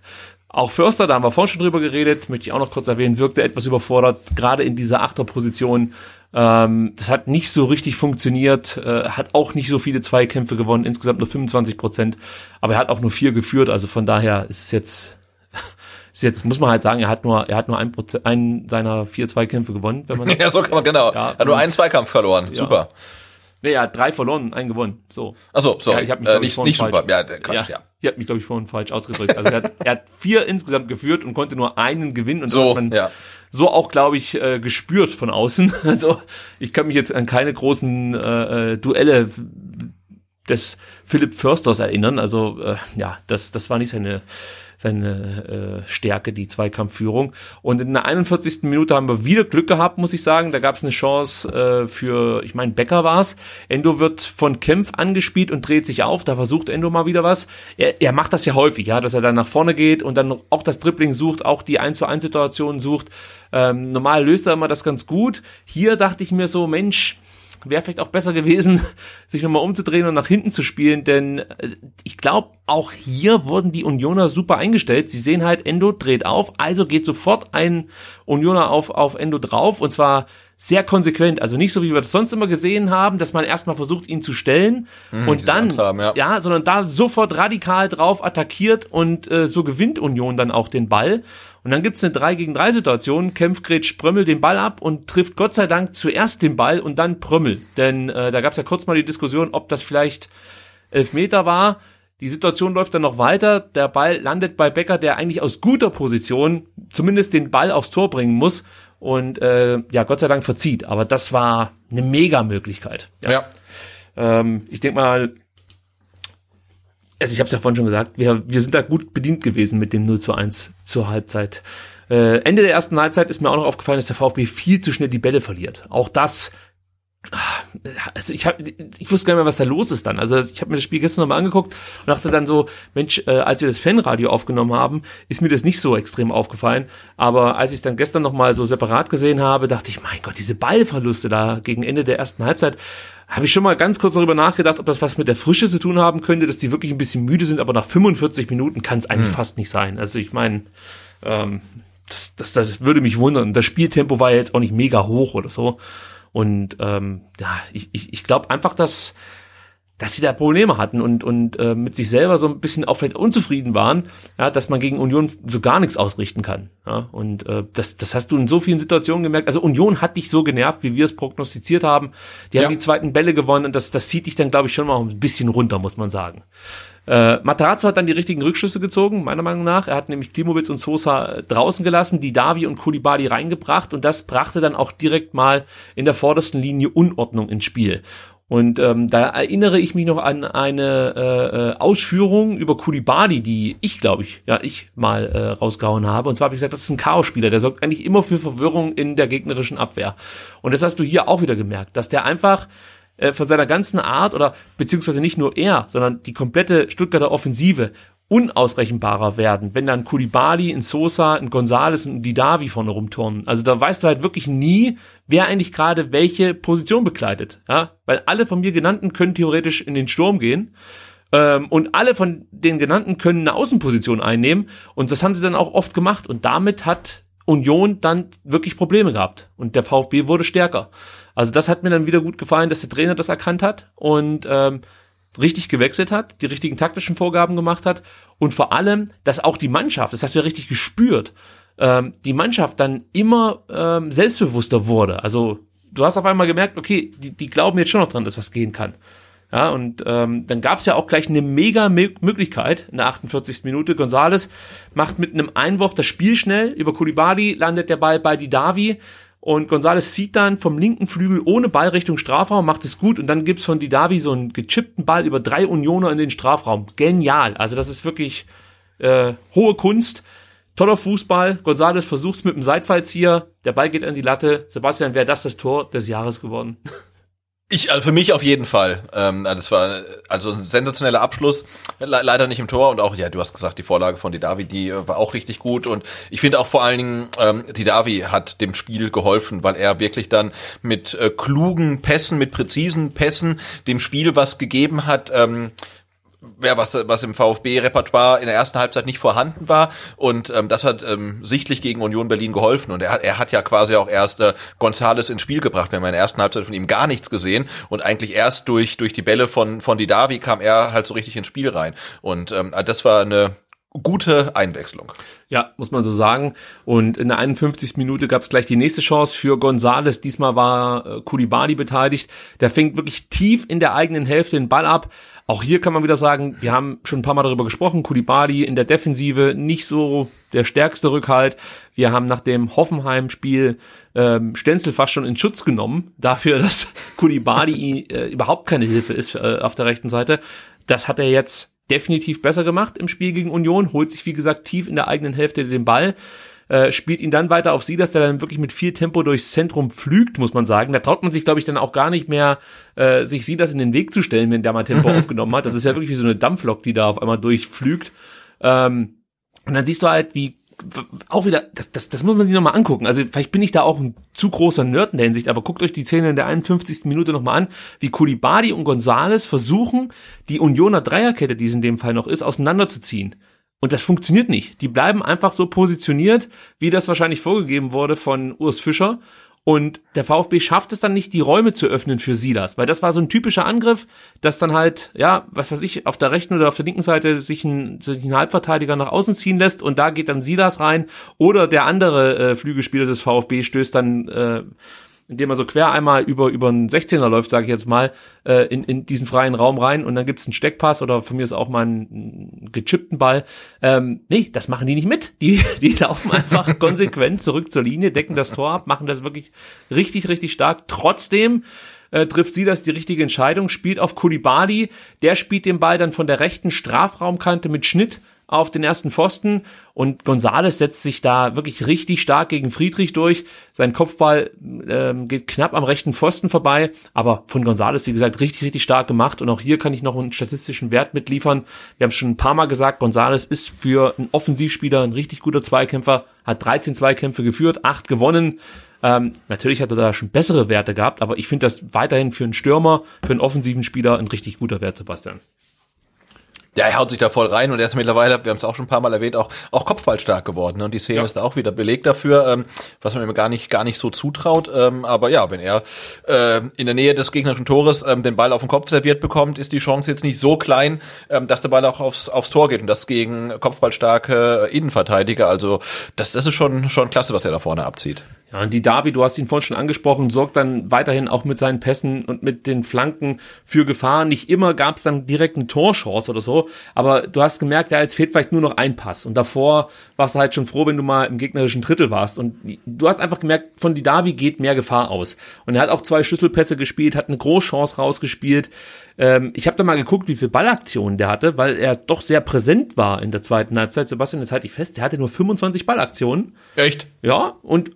Auch Förster, da haben wir vorhin schon drüber geredet, möchte ich auch noch kurz erwähnen, wirkte etwas überfordert, gerade in dieser Achterposition ähm, das hat nicht so richtig funktioniert, äh, hat auch nicht so viele Zweikämpfe gewonnen, insgesamt nur 25 Prozent, aber er hat auch nur vier geführt, also von daher ist es jetzt, ist jetzt muss man halt sagen, er hat nur, er hat nur ein Prozent, einen seiner vier Zweikämpfe gewonnen, wenn man das. ja, so kann man genau. Ja, er hat nur einen Zweikampf verloren. Ja. Super. Nee, er hat drei verloren, einen gewonnen. So. Achso, sorry. Ja, ich hab mich, äh, nicht, nicht super. Ja, Quatsch, ja. ja. Ich habe mich, glaube ich, vorhin falsch ausgedrückt. Also er hat, er hat vier insgesamt geführt und konnte nur einen gewinnen. Und so, hat man ja. so auch, glaube ich, äh, gespürt von außen. Also ich kann mich jetzt an keine großen äh, äh Duelle des Philipp Försters erinnern. Also äh, ja, das, das war nicht seine seine äh, Stärke, die Zweikampfführung. Und in der 41. Minute haben wir wieder Glück gehabt, muss ich sagen. Da gab es eine Chance äh, für, ich meine, Becker war's. Endo wird von Kempf angespielt und dreht sich auf. Da versucht Endo mal wieder was. Er, er macht das ja häufig, ja, dass er dann nach vorne geht und dann auch das Dribbling sucht, auch die 1 zu 1 Situation sucht. Ähm, normal löst er immer das ganz gut. Hier dachte ich mir so, Mensch, wäre vielleicht auch besser gewesen, sich nochmal umzudrehen und nach hinten zu spielen, denn äh, ich glaube, auch hier wurden die Unioner super eingestellt. Sie sehen halt, Endo dreht auf, also geht sofort ein Unioner auf, auf Endo drauf und zwar sehr konsequent, also nicht so, wie wir das sonst immer gesehen haben, dass man erstmal versucht, ihn zu stellen mhm, und dann, Antraben, ja. ja. sondern da sofort radikal drauf attackiert und äh, so gewinnt Union dann auch den Ball. Und dann gibt's eine 3 gegen 3 Situation, kämpft Gretsch Prömmel den Ball ab und trifft Gott sei Dank zuerst den Ball und dann Prömmel. Denn äh, da gab's ja kurz mal die Diskussion, ob das vielleicht Elfmeter war. Die Situation läuft dann noch weiter. Der Ball landet bei Becker, der eigentlich aus guter Position zumindest den Ball aufs Tor bringen muss und äh, ja, Gott sei Dank verzieht. Aber das war eine Mega-Möglichkeit. Ja. ja. Ähm, ich denke mal, also ich habe es ja vorhin schon gesagt, wir, wir sind da gut bedient gewesen mit dem 0 zu 1 zur Halbzeit. Äh, Ende der ersten Halbzeit ist mir auch noch aufgefallen, dass der VfB viel zu schnell die Bälle verliert. Auch das also ich hab, ich wusste gar nicht mehr, was da los ist dann. Also ich habe mir das Spiel gestern nochmal angeguckt und dachte dann so, Mensch, äh, als wir das Fanradio aufgenommen haben, ist mir das nicht so extrem aufgefallen. Aber als ich es dann gestern nochmal so separat gesehen habe, dachte ich, mein Gott, diese Ballverluste da gegen Ende der ersten Halbzeit, habe ich schon mal ganz kurz darüber nachgedacht, ob das was mit der Frische zu tun haben könnte, dass die wirklich ein bisschen müde sind, aber nach 45 Minuten kann es eigentlich hm. fast nicht sein. Also ich meine, ähm, das, das, das würde mich wundern. Das Spieltempo war ja jetzt auch nicht mega hoch oder so. Und ähm, ja, ich, ich, ich glaube einfach, dass dass sie da Probleme hatten und, und äh, mit sich selber so ein bisschen auch vielleicht unzufrieden waren, ja, dass man gegen Union so gar nichts ausrichten kann. Ja, und äh, das, das hast du in so vielen Situationen gemerkt. Also Union hat dich so genervt, wie wir es prognostiziert haben. Die ja. haben die zweiten Bälle gewonnen und das, das zieht dich dann, glaube ich, schon mal ein bisschen runter, muss man sagen. Äh, Matarazzo hat dann die richtigen Rückschlüsse gezogen, meiner Meinung nach. Er hat nämlich Klimowitz und Sosa draußen gelassen, die Davi und Kulibali reingebracht und das brachte dann auch direkt mal in der vordersten Linie Unordnung ins Spiel. Und ähm, da erinnere ich mich noch an eine äh, äh, Ausführung über Kulibali, die ich, glaube ich, ja, ich mal äh, rausgehauen habe. Und zwar habe ich gesagt, das ist ein Chaos-Spieler, der sorgt eigentlich immer für Verwirrung in der gegnerischen Abwehr. Und das hast du hier auch wieder gemerkt, dass der einfach äh, von seiner ganzen Art oder beziehungsweise nicht nur er, sondern die komplette Stuttgarter Offensive unausrechenbarer werden, wenn dann Kulibali, in Sosa, in Gonzales und die Davi vorne rumturnen. Also da weißt du halt wirklich nie, wer eigentlich gerade welche Position bekleidet. Ja? Weil alle von mir genannten können theoretisch in den Sturm gehen. Ähm, und alle von den genannten können eine Außenposition einnehmen. Und das haben sie dann auch oft gemacht. Und damit hat Union dann wirklich Probleme gehabt. Und der VfB wurde stärker. Also das hat mir dann wieder gut gefallen, dass der Trainer das erkannt hat. Und ähm, richtig gewechselt hat, die richtigen taktischen Vorgaben gemacht hat und vor allem, dass auch die Mannschaft, das hast du ja richtig gespürt, ähm, die Mannschaft dann immer ähm, selbstbewusster wurde. Also du hast auf einmal gemerkt, okay, die, die glauben jetzt schon noch dran, dass was gehen kann. Ja, und ähm, dann gab es ja auch gleich eine mega Möglichkeit in der 48. Minute. Gonzales macht mit einem Einwurf das Spiel schnell. Über Kulibali landet der Ball bei Didavi und Gonzales zieht dann vom linken Flügel ohne Ball Richtung Strafraum, macht es gut und dann gibt's von Didavi so einen gechippten Ball über drei Unioner in den Strafraum. Genial. Also das ist wirklich äh, hohe Kunst. Toller Fußball. Gonzales versucht's mit dem Seitfallzieher. Der Ball geht an die Latte. Sebastian, wäre das das Tor des Jahres geworden? Ich, also für mich auf jeden Fall. Ähm, das war also ein sensationeller Abschluss. Le leider nicht im Tor und auch, ja, du hast gesagt, die Vorlage von Didavi, die äh, war auch richtig gut. Und ich finde auch vor allen Dingen, ähm, Didavi hat dem Spiel geholfen, weil er wirklich dann mit äh, klugen Pässen, mit präzisen Pässen dem Spiel was gegeben hat. Ähm, ja, was, was im VfB-Repertoire in der ersten Halbzeit nicht vorhanden war. Und ähm, das hat ähm, sichtlich gegen Union Berlin geholfen. Und er, er hat ja quasi auch erst äh, Gonzales ins Spiel gebracht. Wir haben in der ersten Halbzeit von ihm gar nichts gesehen. Und eigentlich erst durch, durch die Bälle von, von Didavi kam er halt so richtig ins Spiel rein. Und ähm, das war eine gute Einwechslung. Ja, muss man so sagen. Und in der 51. Minute gab es gleich die nächste Chance für Gonzales. Diesmal war äh, Kulibali beteiligt. Der fängt wirklich tief in der eigenen Hälfte den Ball ab, auch hier kann man wieder sagen, wir haben schon ein paar Mal darüber gesprochen, Kulibali in der Defensive nicht so der stärkste Rückhalt. Wir haben nach dem Hoffenheim-Spiel ähm, Stenzel fast schon in Schutz genommen, dafür, dass Kulibali äh, überhaupt keine Hilfe ist äh, auf der rechten Seite. Das hat er jetzt definitiv besser gemacht im Spiel gegen Union, holt sich, wie gesagt, tief in der eigenen Hälfte den Ball äh, spielt ihn dann weiter auf Silas, der dann wirklich mit viel Tempo durchs Zentrum pflügt, muss man sagen. Da traut man sich, glaube ich, dann auch gar nicht mehr, äh, sich Silas in den Weg zu stellen, wenn der mal Tempo aufgenommen hat. Das ist ja wirklich wie so eine Dampflok, die da auf einmal durchflügt. Ähm, und dann siehst du halt, wie auch wieder, das, das, das muss man sich nochmal angucken. Also vielleicht bin ich da auch ein zu großer Nerd in der Hinsicht, aber guckt euch die Szene in der 51. Minute nochmal an, wie Kulibadi und Gonzales versuchen, die Unioner Dreierkette, die es in dem Fall noch ist, auseinanderzuziehen. Und das funktioniert nicht. Die bleiben einfach so positioniert, wie das wahrscheinlich vorgegeben wurde von Urs Fischer. Und der VfB schafft es dann nicht, die Räume zu öffnen für Silas, weil das war so ein typischer Angriff, dass dann halt, ja, was weiß ich, auf der rechten oder auf der linken Seite sich ein, sich ein Halbverteidiger nach außen ziehen lässt und da geht dann Silas rein oder der andere äh, Flügelspieler des VfB stößt dann äh, indem er so quer einmal über, über einen 16er läuft, sage ich jetzt mal, äh, in, in diesen freien Raum rein und dann gibt's einen Steckpass oder von mir ist auch mal einen, einen gechippten Ball. Ähm, nee, das machen die nicht mit. Die, die laufen einfach konsequent zurück zur Linie, decken das Tor ab, machen das wirklich richtig, richtig stark. Trotzdem äh, trifft sie das die richtige Entscheidung, spielt auf Kulibali, der spielt den Ball dann von der rechten Strafraumkante mit Schnitt auf den ersten Pfosten und Gonzales setzt sich da wirklich richtig stark gegen Friedrich durch. Sein Kopfball ähm, geht knapp am rechten Pfosten vorbei, aber von Gonzales, wie gesagt, richtig, richtig stark gemacht und auch hier kann ich noch einen statistischen Wert mitliefern. Wir haben schon ein paar Mal gesagt, Gonzales ist für einen Offensivspieler ein richtig guter Zweikämpfer, hat 13 Zweikämpfe geführt, 8 gewonnen. Ähm, natürlich hat er da schon bessere Werte gehabt, aber ich finde das weiterhin für einen Stürmer, für einen offensiven Spieler ein richtig guter Wert, Sebastian. Ja, er haut sich da voll rein und er ist mittlerweile, wir haben es auch schon ein paar Mal erwähnt, auch, auch kopfballstark geworden. Ne? Und die Szene ja. ist da auch wieder Beleg dafür, ähm, was man ihm gar nicht, gar nicht so zutraut. Ähm, aber ja, wenn er äh, in der Nähe des gegnerischen Tores ähm, den Ball auf den Kopf serviert bekommt, ist die Chance jetzt nicht so klein, ähm, dass der Ball auch aufs, aufs Tor geht und das gegen kopfballstarke Innenverteidiger. Also das, das ist schon, schon klasse, was er da vorne abzieht. Ja, und die Davi, du hast ihn vorhin schon angesprochen, sorgt dann weiterhin auch mit seinen Pässen und mit den Flanken für Gefahr. Nicht immer gab es dann direkt eine Torchance oder so, aber du hast gemerkt, ja, jetzt fehlt vielleicht nur noch ein Pass. Und davor warst du halt schon froh, wenn du mal im gegnerischen Drittel warst. Und du hast einfach gemerkt, von die Davi geht mehr Gefahr aus. Und er hat auch zwei Schlüsselpässe gespielt, hat eine Großchance rausgespielt. Ähm, ich habe da mal geguckt, wie viele Ballaktionen der hatte, weil er doch sehr präsent war in der zweiten Halbzeit. Sebastian, jetzt halte ich fest, der hatte nur 25 Ballaktionen. Echt? Ja, und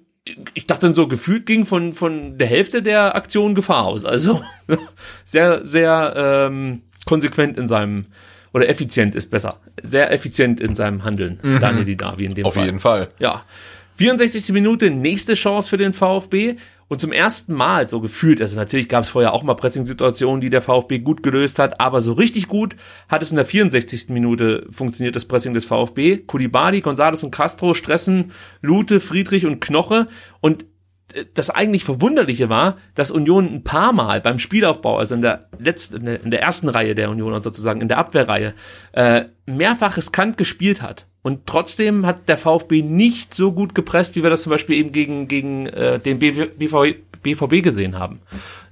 ich dachte dann so, gefühlt ging von, von der Hälfte der Aktion Gefahr aus. Also sehr, sehr ähm, konsequent in seinem, oder effizient ist besser, sehr effizient in seinem Handeln, mhm. Daniel Didavi in dem Auf Fall. Auf jeden Fall. Ja. 64. Minute, nächste Chance für den VfB. Und zum ersten Mal so gefühlt, also natürlich gab es vorher auch mal Pressing-Situationen, die der VfB gut gelöst hat, aber so richtig gut hat es in der 64. Minute funktioniert, das Pressing des VfB. Kulibali, González und Castro stressen Lute, Friedrich und Knoche und äh, das eigentlich Verwunderliche war, dass Union ein paar Mal beim Spielaufbau, also in der letzten, in der ersten Reihe der Union sozusagen, in der Abwehrreihe, äh, mehrfach riskant gespielt hat. Und trotzdem hat der VfB nicht so gut gepresst, wie wir das zum Beispiel eben gegen, gegen äh, den BV, BVB gesehen haben.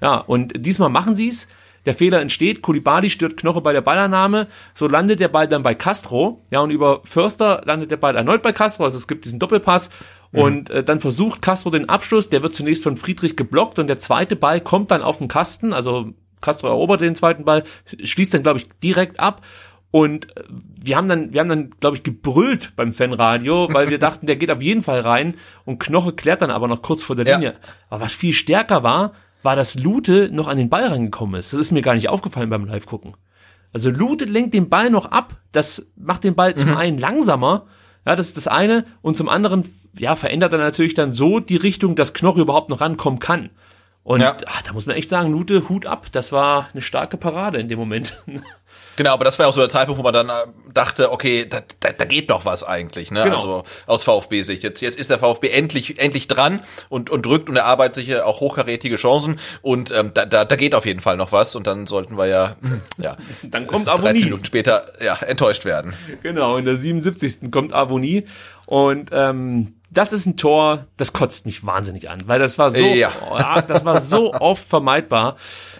Ja, und diesmal machen sie es. Der Fehler entsteht, Kulibali stört Knoche bei der Ballannahme, so landet der Ball dann bei Castro, ja, und über Förster landet der Ball erneut bei Castro, also es gibt diesen Doppelpass, mhm. und äh, dann versucht Castro den Abschluss, der wird zunächst von Friedrich geblockt und der zweite Ball kommt dann auf den Kasten, also Castro erobert den zweiten Ball, schließt dann, glaube ich, direkt ab und äh, wir haben dann, wir haben dann, glaube ich, gebrüllt beim Fanradio, weil wir dachten, der geht auf jeden Fall rein und Knoche klärt dann aber noch kurz vor der ja. Linie. Aber was viel stärker war, war, dass Lute noch an den Ball rangekommen ist. Das ist mir gar nicht aufgefallen beim Live-Gucken. Also Lute lenkt den Ball noch ab. Das macht den Ball zum mhm. einen langsamer, ja, das ist das eine, und zum anderen, ja, verändert er natürlich dann so die Richtung, dass Knoche überhaupt noch rankommen kann. Und ja. ach, da muss man echt sagen, Lute, Hut ab. Das war eine starke Parade in dem Moment. Genau, aber das war auch so der Zeitpunkt, wo man dann äh, dachte, okay, da, da, da geht noch was eigentlich, ne? Genau. Also aus VfB-Sicht. Jetzt, jetzt ist der VfB endlich, endlich dran und, und drückt und erarbeitet sich auch hochkarätige Chancen und ähm, da, da, da geht auf jeden Fall noch was und dann sollten wir ja, ja dann kommt Avonie. 13 Minuten später ja, enttäuscht werden. Genau, in der 77. kommt Avonie und ähm, das ist ein Tor, das kotzt mich wahnsinnig an, weil das war so, ja. oh, das war so oft vermeidbar.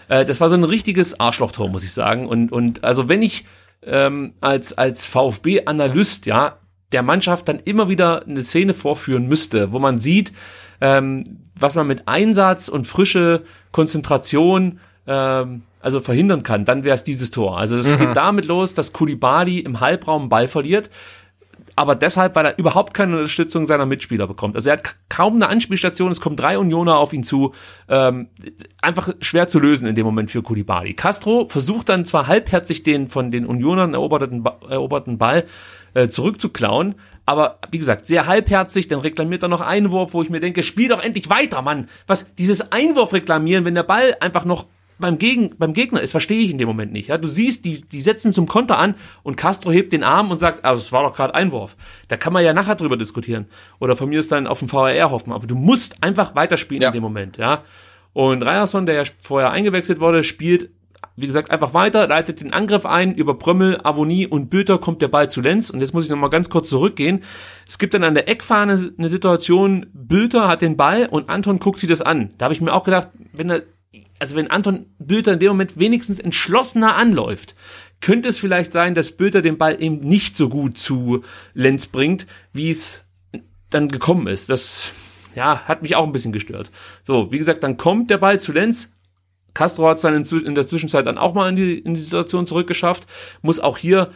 Äh, das war so ein richtiges Arschlochtor, muss ich sagen. Und, und also wenn ich ähm, als, als VfB-Analyst, ja, der Mannschaft dann immer wieder eine Szene vorführen müsste, wo man sieht, ähm, was man mit Einsatz und frische Konzentration ähm, also verhindern kann, dann wäre es dieses Tor. Also es mhm. geht damit los, dass Kulibali im Halbraum Ball verliert aber deshalb, weil er überhaupt keine Unterstützung seiner Mitspieler bekommt. Also er hat kaum eine Anspielstation, es kommen drei Unioner auf ihn zu. Ähm, einfach schwer zu lösen in dem Moment für Kulibali. Castro versucht dann zwar halbherzig den von den Unionern eroberten, eroberten Ball äh, zurückzuklauen, aber wie gesagt, sehr halbherzig, dann reklamiert er noch Einwurf, wo ich mir denke, spiel doch endlich weiter, Mann. Was, dieses Einwurf reklamieren, wenn der Ball einfach noch beim, Gegen, beim Gegner ist, verstehe ich in dem Moment nicht. Ja? Du siehst, die, die setzen zum Konter an und Castro hebt den Arm und sagt, ah, das war doch gerade Einwurf. Da kann man ja nachher drüber diskutieren. Oder von mir ist dann auf den VAR hoffen. Aber du musst einfach weiterspielen ja. in dem Moment. ja. Und Ryerson, der ja vorher eingewechselt wurde, spielt, wie gesagt, einfach weiter, leitet den Angriff ein, über Prömmel, Avonie und Bülter kommt der Ball zu Lenz. Und jetzt muss ich nochmal ganz kurz zurückgehen. Es gibt dann an der Eckfahne eine Situation, Bülter hat den Ball und Anton guckt sich das an. Da habe ich mir auch gedacht, wenn er also wenn Anton Bülter in dem Moment wenigstens entschlossener anläuft, könnte es vielleicht sein, dass Bülter den Ball eben nicht so gut zu Lenz bringt, wie es dann gekommen ist. Das, ja, hat mich auch ein bisschen gestört. So, wie gesagt, dann kommt der Ball zu Lenz. Castro hat es dann in, der Zwischenzeit dann auch mal in die, in die Situation zurückgeschafft, muss auch hier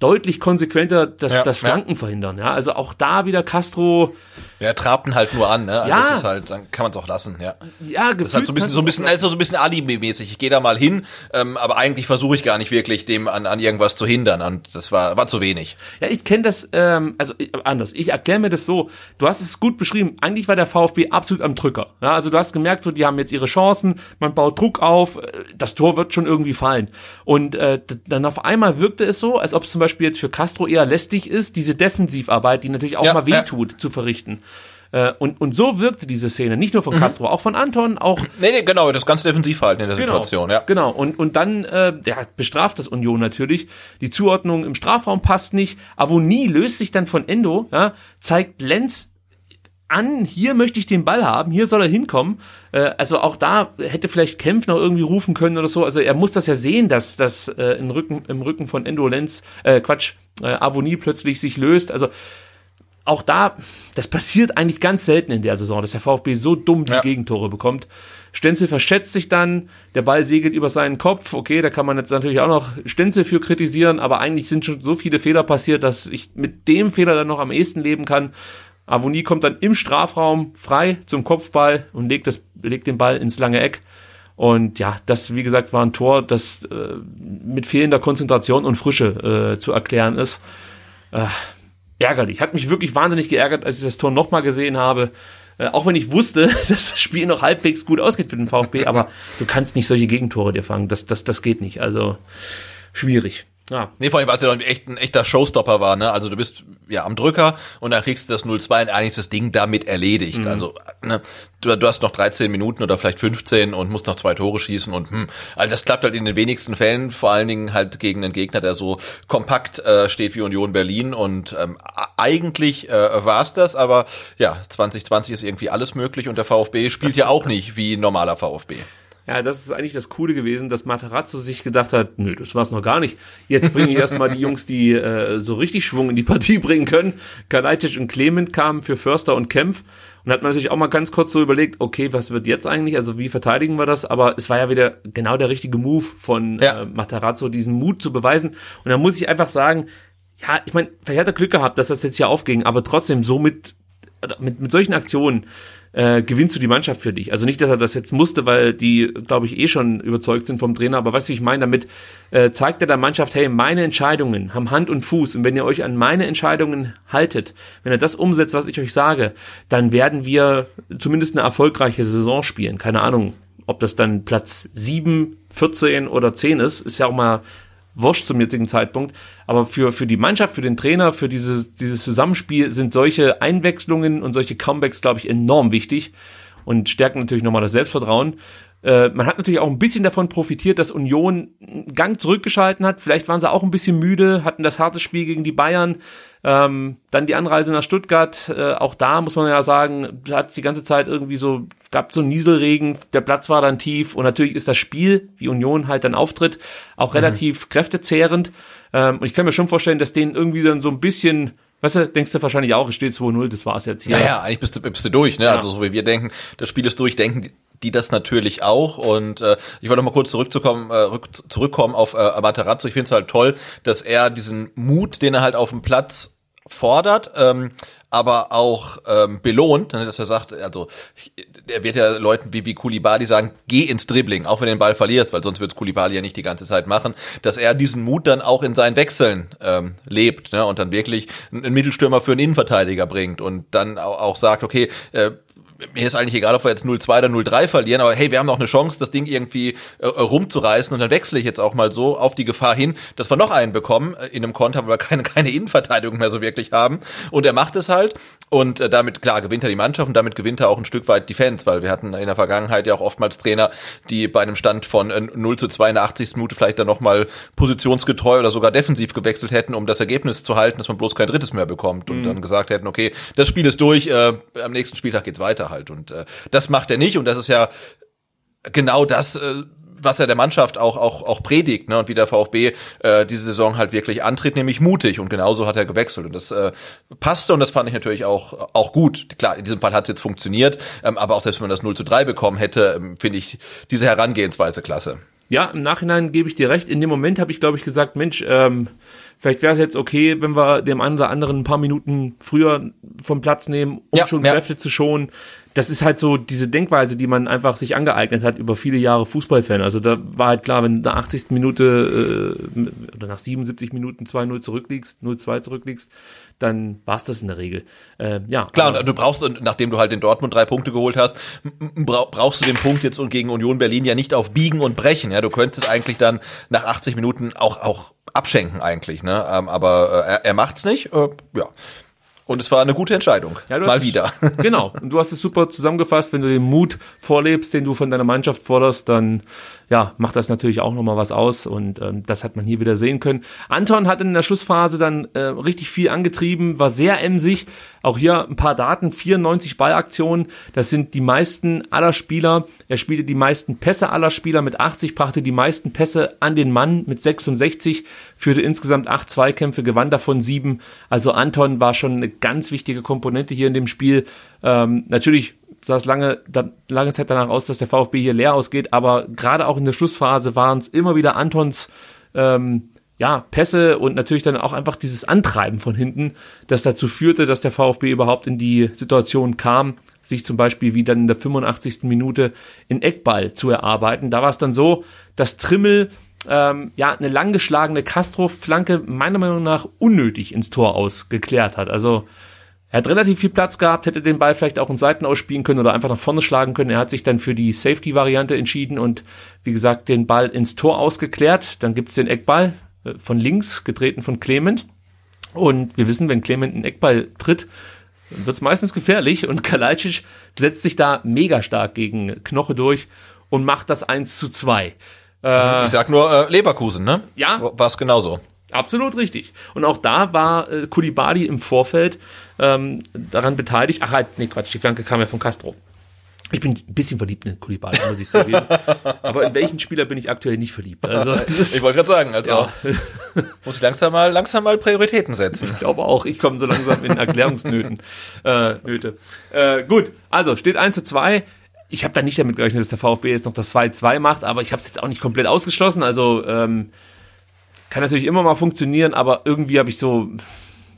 deutlich konsequenter das, Ja, das ja. Flanken verhindern. Ja, also auch da wieder Castro, Er trabt ihn halt nur an, ne? Also Ja. Das ist halt, dann kann man es auch lassen, ja. ja, Das ist halt so ein bisschen, so ein bisschen, also so ein bisschen Alibi-mäßig. Ich gehe da mal hin, ähm, aber eigentlich versuche ich gar nicht wirklich, dem an, an irgendwas zu hindern. Und das war, war zu wenig. Ja, ich kenne das, ähm, also äh, anders. Ich erkläre mir das so. Du hast es gut beschrieben. Eigentlich war der VfB absolut am Drücker. Ja, also du hast gemerkt, so die haben jetzt ihre Chancen, man baut Druck auf, äh, das Tor wird schon irgendwie fallen. Und äh, dann auf einmal wirkte es so, als ob zum Beispiel jetzt für Castro eher lästig ist, diese Defensivarbeit, die natürlich auch Ja, mal ja. wehtut, zu verrichten. Äh, und, und so wirkte diese Szene. Nicht nur von Castro, auch von Anton, auch Nee, nee, genau, das ganze Defensivverhalten in der Genau, Situation, ja. Genau. Und, und dann äh, ja, bestraft das Union natürlich. Die Zuordnung im Strafraum passt nicht. Avonie löst sich dann von Endo, ja, zeigt Lenz an, hier möchte ich den Ball haben, hier soll er hinkommen. Äh, also auch da hätte vielleicht Kempf noch irgendwie rufen können oder so. Also er muss das ja sehen, dass das äh, im, Rücken, im Rücken von Endo Lenz, äh, Quatsch, äh, Avonie plötzlich sich löst. Also auch da, das passiert eigentlich ganz selten in der Saison, dass der VfB so dumm die Ja. Gegentore bekommt. Stenzel verschätzt sich dann, der Ball segelt über seinen Kopf. Okay, da kann man jetzt natürlich auch noch Stenzel für kritisieren, aber eigentlich sind schon so viele Fehler passiert, dass ich mit dem Fehler dann noch am ehesten leben kann. Avonie kommt dann im Strafraum frei zum Kopfball und legt, das, legt den Ball ins lange Eck. Und ja, das, wie gesagt, war ein Tor, das äh, mit fehlender Konzentration und Frische äh, zu erklären ist. Äh, ärgerlich. Hat mich wirklich wahnsinnig geärgert, als ich das Tor nochmal gesehen habe. Äh, auch wenn ich wusste, dass das Spiel noch halbwegs gut ausgeht für den VfB, aber du kannst nicht solche Gegentore dir fangen. Das, das, das geht nicht. Also schwierig. Ja. Nee, vor allem, weil es ja echt ein echter Showstopper war, ne? Also du bist ja am Drücker und dann kriegst du das 0-2 und eigentlich ist das Ding damit erledigt. Also, ne, du, du hast noch 13 Minuten oder vielleicht 15 und musst noch zwei Tore schießen und hm, also das klappt halt in den wenigsten Fällen, vor allen Dingen halt gegen einen Gegner, der so kompakt äh, steht wie Union Berlin und ähm, eigentlich äh, war es das, aber ja, 2020 ist irgendwie alles möglich und der VfB spielt ja auch nicht wie normaler VfB. Ja, das ist eigentlich das Coole gewesen, dass Materazzo sich gedacht hat, nö, das war's noch gar nicht. Jetzt bringe ich erstmal die Jungs, die äh, so richtig Schwung in die Partie bringen können. Kalajdzic und Clement kamen für Förster und Kempf. Und hat man natürlich auch mal ganz kurz so überlegt, okay, was wird jetzt eigentlich? Also wie verteidigen wir das? Aber es war ja wieder genau der richtige Move von Ja. äh, Materazzo, diesen Mut zu beweisen. Und da muss ich einfach sagen, ja, ich meine, vielleicht hat er Glück gehabt, dass das jetzt hier aufging, aber trotzdem so mit, mit, mit solchen Aktionen äh, gewinnst du die Mannschaft für dich. Also nicht, dass er das jetzt musste, weil die, glaube ich, eh schon überzeugt sind vom Trainer, aber weißt du, ich meine, damit äh, zeigt er der Mannschaft, hey, meine Entscheidungen haben Hand und Fuß und wenn ihr euch an meine Entscheidungen haltet, wenn ihr das umsetzt, was ich euch sage, dann werden wir zumindest eine erfolgreiche Saison spielen. Keine Ahnung, ob das dann Platz 7, 14 oder 10 ist, ist ja auch mal wurscht zum jetzigen Zeitpunkt. Aber für, für die Mannschaft, für den Trainer, für dieses, dieses Zusammenspiel sind solche Einwechslungen und solche Comebacks, glaube ich, enorm wichtig und stärken natürlich nochmal das Selbstvertrauen. Äh, man hat natürlich auch ein bisschen davon profitiert, dass Union einen Gang zurückgeschalten hat. Vielleicht waren sie auch ein bisschen müde, hatten das harte Spiel gegen die Bayern. Ähm, dann die Anreise nach Stuttgart. Äh, auch da muss man ja sagen, hat es die ganze Zeit irgendwie so, gab so Nieselregen, der Platz war dann tief und natürlich ist das Spiel, wie Union halt dann auftritt, auch relativ kräftezehrend. Ähm, und ich kann mir schon vorstellen, dass denen irgendwie dann so ein bisschen, weißt du, denkst du wahrscheinlich auch, es steht 2-0, das war's jetzt hier. Ja, ja, eigentlich bist du, bist du durch, ne? Also so wie wir denken, das Spiel ist durch, denken die, das natürlich auch. Und äh, ich wollte noch mal kurz zurückzukommen, äh, rück, zurückkommen auf äh, Materazzo. Ich finde es halt toll, dass er diesen Mut, den er halt auf dem Platz fordert, ähm, aber auch ähm, belohnt, ne, dass er sagt, also er wird ja Leuten wie, wie Kulibali sagen, geh ins Dribbling, auch wenn du den Ball verlierst, weil sonst wird Kulibali ja nicht die ganze Zeit machen, dass er diesen Mut dann auch in seinen Wechseln ähm, lebt ne, und dann wirklich einen Mittelstürmer für einen Innenverteidiger bringt und dann auch, auch sagt, okay, äh, mir ist eigentlich egal, ob wir jetzt 0-2 oder 0-3 verlieren, aber hey, wir haben noch eine Chance, das Ding irgendwie äh, rumzureißen und dann wechsle ich jetzt auch mal so auf die Gefahr hin, dass wir noch einen bekommen äh, in einem Konter, weil wir keine, keine Innenverteidigung mehr so wirklich haben. Und er macht es halt und äh, damit, klar, gewinnt er die Mannschaft und damit gewinnt er auch ein Stück weit die Fans, weil wir hatten in der Vergangenheit ja auch oftmals Trainer, die bei einem Stand von äh, 0 zu 2 in der 80. Minute vielleicht dann nochmal positionsgetreu oder sogar defensiv gewechselt hätten, um das Ergebnis zu halten, dass man bloß kein drittes mehr bekommt und dann gesagt hätten, okay, das Spiel ist durch, äh, am nächsten Spieltag geht's weiter halt. Und äh, das macht er nicht und das ist ja genau das, äh, was er der Mannschaft auch auch auch predigt, ne? Und wie der VfB äh, diese Saison halt wirklich antritt, nämlich mutig. Und genauso hat er gewechselt und das äh, passte und das fand ich natürlich auch auch gut. Klar, in diesem Fall hat es jetzt funktioniert, ähm, aber auch selbst wenn man das 0 zu 3 bekommen hätte, ähm, finde ich diese Herangehensweise klasse. Ja, im Nachhinein gebe ich dir recht. In dem Moment habe ich, glaube ich, gesagt, Mensch, ähm, Vielleicht wäre es jetzt okay, wenn wir dem einen oder anderen ein paar Minuten früher vom Platz nehmen, um Ja, schon ja. Kräfte zu schonen. Das ist halt so diese Denkweise, die man einfach sich angeeignet hat über viele Jahre Fußballfan. Also da war halt klar, wenn du nach 80. Minute äh, oder nach 77 Minuten 2-0 zurückliegst, 0-2 zurückliegst, dann war's das in der Regel. Äh, ja, Klar, und du brauchst, und nachdem du halt in Dortmund drei Punkte geholt hast, brauchst du den Punkt jetzt und gegen Union Berlin ja nicht auf Biegen und Brechen. Ja, du könntest eigentlich dann nach 80 Minuten auch auch abschenken eigentlich, ne? Ähm, aber äh, er, er macht's nicht. Äh, ja. Und es war eine gute Entscheidung. Ja, du Mal hast wieder. Es, genau. Und du hast es super zusammengefasst. Wenn du den Mut vorlebst, den du von deiner Mannschaft forderst, dann ja, macht das natürlich auch nochmal was aus. Und ähm, das hat man hier wieder sehen können. Anton hat in der Schlussphase dann äh, richtig viel angetrieben, war sehr emsig. Auch hier ein paar Daten, 94 Ballaktionen. Das sind die meisten aller Spieler. Er spielte die meisten Pässe aller Spieler mit 80, brachte die meisten Pässe an den Mann mit 66, führte insgesamt acht Zweikämpfe, gewann davon sieben. Also Anton war schon eine ganz wichtige Komponente hier in dem Spiel. Ähm, natürlich sah es lange, da, lange Zeit danach aus, dass der VfB hier leer ausgeht, aber gerade auch in der Schlussphase waren es immer wieder Antons ähm, ja, Pässe und natürlich dann auch einfach dieses Antreiben von hinten, das dazu führte, dass der VfB überhaupt in die Situation kam, sich zum Beispiel wie dann in der 85. Minute in Eckball zu erarbeiten. Da war es dann so, dass Trimmel ähm, ja eine langgeschlagene Castro-Flanke meiner Meinung nach unnötig ins Tor ausgeklärt hat. Also er hat relativ viel Platz gehabt, hätte den Ball vielleicht auch in Seiten ausspielen können oder einfach nach vorne schlagen können. Er hat sich dann für die Safety-Variante entschieden und wie gesagt den Ball ins Tor ausgeklärt. Dann gibt's den Eckball äh, von links, getreten von Clement. Und wir wissen, wenn Clement einen Eckball tritt, wird's meistens gefährlich. Und Kalajdzic setzt sich da mega stark gegen Knoche durch und macht das 1 zu 2. Ich sag nur äh, Leverkusen, ne? Ja. War es genauso. Absolut richtig. Und auch da war äh, Kulibali im Vorfeld ähm, daran beteiligt. Ach halt, nee, Quatsch, die Flanke kam ja von Castro. Ich bin ein bisschen verliebt in Kulibali, muss ich zugeben. Aber in welchen Spieler bin ich aktuell nicht verliebt? Also, Ich wollte gerade sagen, also ja, muss ich langsam mal langsam mal Prioritäten setzen. ich glaube auch, ich komme so langsam in Erklärungsnöten. Äh, Nöte. Äh, gut, also steht 1 zu 2. Ich habe da nicht damit gerechnet, dass der VfB jetzt noch das 2-2 macht, aber ich habe es jetzt auch nicht komplett ausgeschlossen. Also ähm, kann natürlich immer mal funktionieren, aber irgendwie habe ich so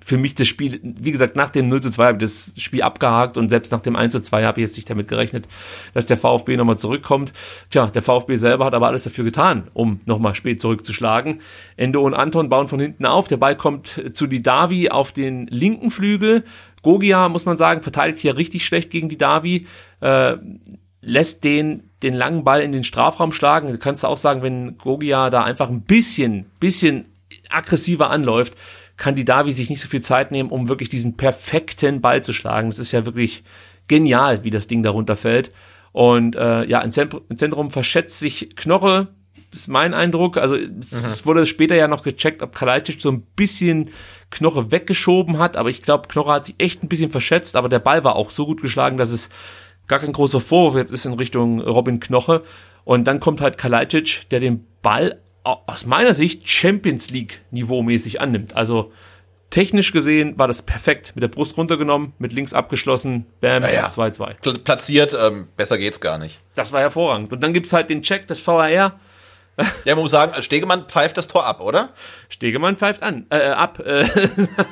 für mich das Spiel, wie gesagt, nach dem 0 zu 2 habe ich das Spiel abgehakt und selbst nach dem 1 zu 2 habe ich jetzt nicht damit gerechnet, dass der VfB nochmal zurückkommt. Tja, der VfB selber hat aber alles dafür getan, um nochmal spät zurückzuschlagen. Endo und Anton bauen von hinten auf, der Ball kommt zu die Davi auf den linken Flügel. Gogia, muss man sagen, verteidigt hier richtig schlecht gegen die Davi, äh, lässt den den langen Ball in den Strafraum schlagen. Du kannst auch sagen, wenn Gogia da einfach ein bisschen, bisschen aggressiver anläuft, kann die Davi sich nicht so viel Zeit nehmen, um wirklich diesen perfekten Ball zu schlagen. Das ist ja wirklich genial, wie das Ding da runterfällt. Und äh, ja, im Zentrum, im Zentrum verschätzt sich Knoche, ist mein Eindruck. Also es, es wurde später ja noch gecheckt, ob Kalajdzic so ein bisschen Knoche weggeschoben hat, aber ich glaube, Knoche hat sich echt ein bisschen verschätzt, aber der Ball war auch so gut geschlagen, dass es gar kein großer Vorwurf jetzt ist in Richtung Robin Knoche. Und dann kommt halt Kalajdzic, der den Ball au- aus meiner Sicht Champions League niveaumäßig annimmt. Also technisch gesehen war das perfekt. Mit der Brust runtergenommen, mit links abgeschlossen, bam, Ja, ja. 2-2. Pl- Platziert, ähm, besser geht's gar nicht. Das war hervorragend. Und dann gibt's halt den Check des VAR. Ja, man muss sagen, Stegemann pfeift das Tor ab, oder? Stegemann pfeift an, äh, ab, äh,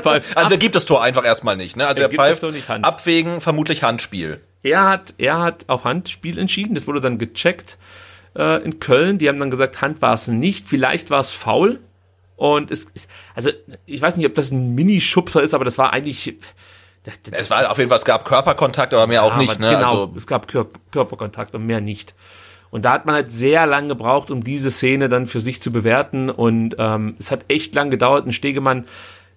pfeift Also ab. er gibt das Tor einfach erstmal nicht, ne? Also Er er, pfeift Tor nicht Hand. abwägen, vermutlich Handspiel. Er hat, er hat auf Handspiel entschieden. Das wurde dann gecheckt äh, in Köln. Die haben dann gesagt, Hand war es nicht. Vielleicht war es faul. Und es, also ich weiß nicht, ob das ein Mini-Schubser ist, aber das war eigentlich. das- das- Es war auf jeden Fall, es gab Körperkontakt, aber mehr auch Ja, nicht, aber ne? Genau, Also, es gab Kör Körperkontakt und mehr nicht. Und da hat man halt sehr lang gebraucht, um diese Szene dann für sich zu bewerten. Und ähm, es hat echt lang gedauert. Ein Stegemann,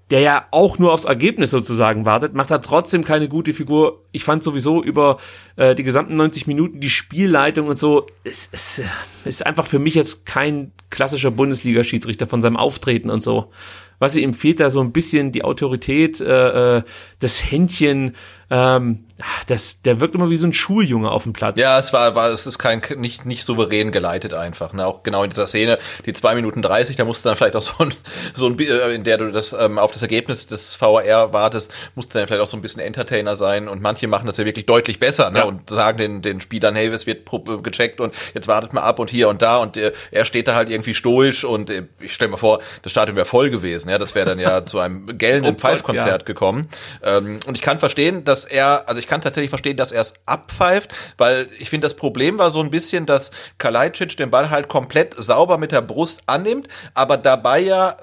der ja auch nur aufs Ergebnis sozusagen wartet, macht da trotzdem keine gute Figur. Ich fand sowieso über äh, die gesamten 90 Minuten die Spielleitung und so, es, es äh, ist einfach für mich jetzt kein klassischer Bundesliga-Schiedsrichter von seinem Auftreten und so. Was ihm fehlt da so ein bisschen die Autorität, äh, äh, das Händchen, ähm, das, der wirkt immer wie so ein Schuljunge auf dem Platz. Ja, es war, war, es ist kein, nicht, nicht souverän geleitet einfach, ne? Auch genau in dieser Szene, die zwei Minuten dreißig, da musste dann vielleicht auch so ein, so ein, äh, in der du das, ähm, auf das Ergebnis des VAR wartest, musste dann vielleicht auch so ein bisschen Entertainer sein und manche machen das ja wirklich deutlich besser, ne? Ja. Und sagen den, den Spielern, hey, es wird äh, gecheckt und jetzt wartet mal ab und hier und da und äh, er steht da halt irgendwie stoisch und äh, ich stell mir vor, das Stadion wäre voll gewesen, ja, das wäre dann ja zu einem gellenden oh Pfeifkonzert ja. gekommen. Ähm, und ich kann verstehen, dass er, also ich kann tatsächlich verstehen, dass er es abpfeift, weil ich finde, das Problem war so ein bisschen, dass Kalajdzic den Ball halt komplett sauber mit der Brust annimmt, aber dabei ja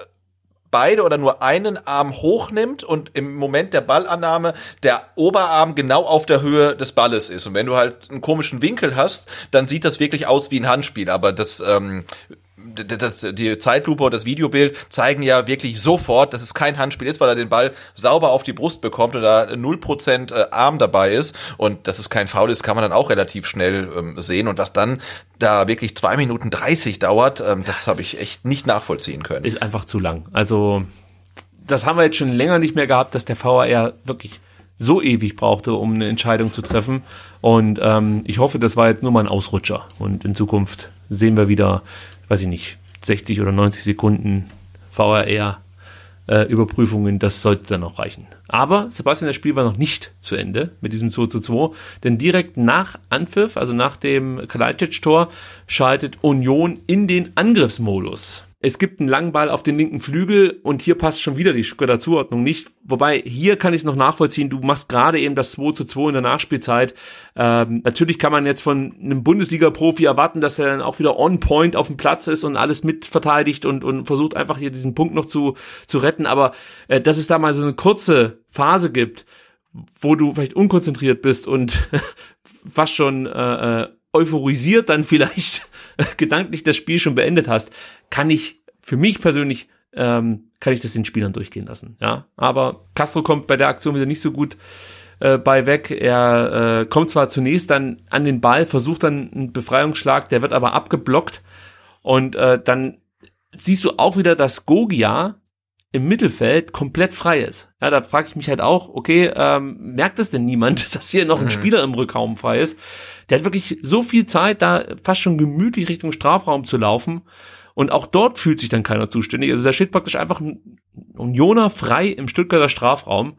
beide oder nur einen Arm hochnimmt und im Moment der Ballannahme der Oberarm genau auf der Höhe des Balles ist. Und wenn du halt einen komischen Winkel hast, dann sieht das wirklich aus wie ein Handspiel. Aber das ähm, das, die Zeitlupe und das Videobild zeigen ja wirklich sofort, dass es kein Handspiel ist, weil er den Ball sauber auf die Brust bekommt und da 0% äh, Arm dabei ist. Und dass es kein Foul ist, kann man dann auch relativ schnell ähm, sehen. Und was dann da wirklich zwei Minuten 30 dauert, ähm, das habe ich echt nicht nachvollziehen können. Ist einfach zu lang. Also, das haben wir jetzt schon länger nicht mehr gehabt, dass der VAR wirklich so ewig brauchte, um eine Entscheidung zu treffen. Und ähm, ich hoffe, das war jetzt nur mal ein Ausrutscher. Und in Zukunft sehen wir wieder weiß ich nicht, 60 oder 90 Sekunden VRR äh, Überprüfungen, das sollte dann auch reichen. Aber Sebastian, das Spiel war noch nicht zu Ende mit diesem 2 zu 2, denn direkt nach Anpfiff, also nach dem Kalajdzic-Tor, schaltet Union in den Angriffsmodus es gibt einen langen Ball auf den linken Flügel und hier passt schon wieder die Schröder Zuordnung nicht. Wobei, hier kann ich es noch nachvollziehen, du machst gerade eben das 2 zu 2 in der Nachspielzeit. Ähm, natürlich kann man jetzt von einem Bundesliga-Profi erwarten, dass er dann auch wieder on point auf dem Platz ist und alles mitverteidigt und, und versucht einfach hier diesen Punkt noch zu, zu retten. Aber äh, dass es da mal so eine kurze Phase gibt, wo du vielleicht unkonzentriert bist und fast schon äh, äh euphorisiert dann vielleicht gedanklich das Spiel schon beendet hast, kann ich für mich persönlich ähm, kann ich das den Spielern durchgehen lassen. Ja, aber Castro kommt bei der Aktion wieder nicht so gut äh, bei weg. Er äh, kommt zwar zunächst dann an den Ball, versucht dann einen Befreiungsschlag, der wird aber abgeblockt und äh, dann siehst du auch wieder, dass Gogia im Mittelfeld komplett frei ist. Ja, da frage ich mich halt auch, okay, ähm, merkt es denn niemand, dass hier noch ein mhm. Spieler im Rückraum frei ist? Der hat wirklich so viel Zeit, da fast schon gemütlich Richtung Strafraum zu laufen. Und auch dort fühlt sich dann keiner zuständig. Also da steht praktisch einfach ein Unioner frei im Stuttgarter Strafraum.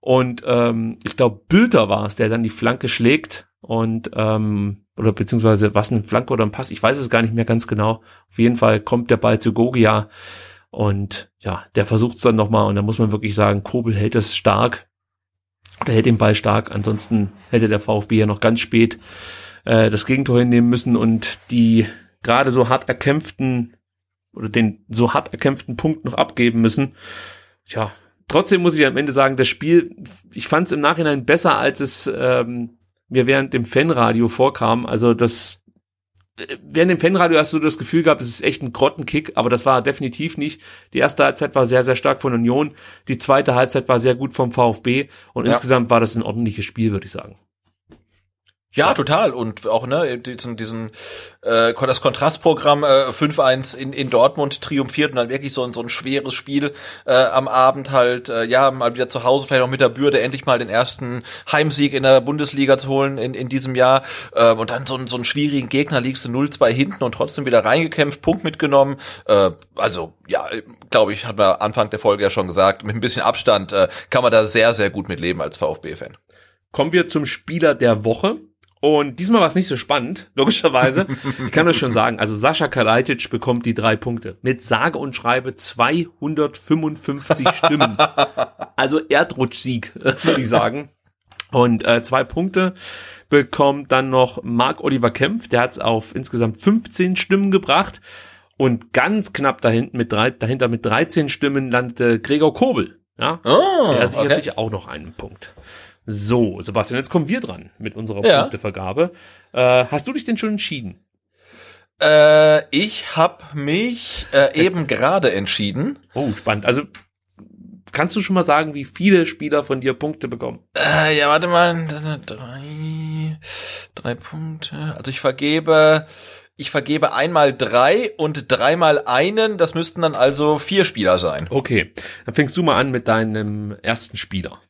Und ähm, ich glaube, Bülter war es, der dann die Flanke schlägt und ähm, oder beziehungsweise was ein Flanke oder ein Pass, ich weiß es gar nicht mehr ganz genau. Auf jeden Fall kommt der Ball zu Gogia und ja, der versucht es dann nochmal und da muss man wirklich sagen, Kobel hält das stark oder hält den Ball stark. Ansonsten hätte der VfB ja noch ganz spät äh, das Gegentor hinnehmen müssen und die gerade so hart erkämpften oder den so hart erkämpften Punkt noch abgeben müssen. Tja, trotzdem muss ich am Ende sagen, das Spiel, ich fand es im Nachhinein besser, als es ähm, mir während dem Fanradio vorkam. Also das während dem Fanradio hast du das Gefühl gehabt, es ist echt ein Grottenkick, aber das war definitiv nicht. Die erste Halbzeit war sehr, sehr stark von Union, die zweite Halbzeit war sehr gut vom VfB und ja. insgesamt war das ein ordentliches Spiel, würde ich sagen. Ja, total. Und auch ne, diesen, diesen äh, das Kontrastprogramm äh, 5-1 in, in Dortmund triumphiert und dann wirklich so ein, so ein schweres Spiel äh, am Abend halt, äh, ja, mal wieder zu Hause, vielleicht auch mit der Bürde, endlich mal den ersten Heimsieg in der Bundesliga zu holen in, in diesem Jahr. Äh, und dann so, so einen schwierigen Gegner liegst du 0-2 hinten und trotzdem wieder reingekämpft, Punkt mitgenommen. Äh, also, ja, glaube ich, hat man Anfang der Folge ja schon gesagt, mit ein bisschen Abstand äh, kann man da sehr, sehr gut mit leben als VfB-Fan. Kommen wir zum Spieler der Woche. Und diesmal war es nicht so spannend, logischerweise. ich kann euch schon sagen, also Sascha Kalajdzic bekommt die drei Punkte. Mit sage und schreibe 255 Stimmen. Also Erdrutschsieg, würde ich sagen. Und äh, zwei Punkte bekommt dann noch Marc Oliver Kempf. Der hat es auf insgesamt 15 Stimmen gebracht. Und ganz knapp dahinter mit, drei, dahinter mit 13 Stimmen landete Gregor Kobel. Ja, oh, der sichert okay. sich auch noch einen Punkt. So, Sebastian, jetzt kommen wir dran mit unserer ja. Punktevergabe. Äh, hast du dich denn schon entschieden? Äh, ich habe mich äh, eben gerade entschieden. Oh, spannend. Also kannst du schon mal sagen, wie viele Spieler von dir Punkte bekommen? Äh, ja, warte mal, drei, drei Punkte. Also ich vergebe, ich vergebe einmal drei und dreimal einen. Das müssten dann also vier Spieler sein. Okay, dann fängst du mal an mit deinem ersten Spieler.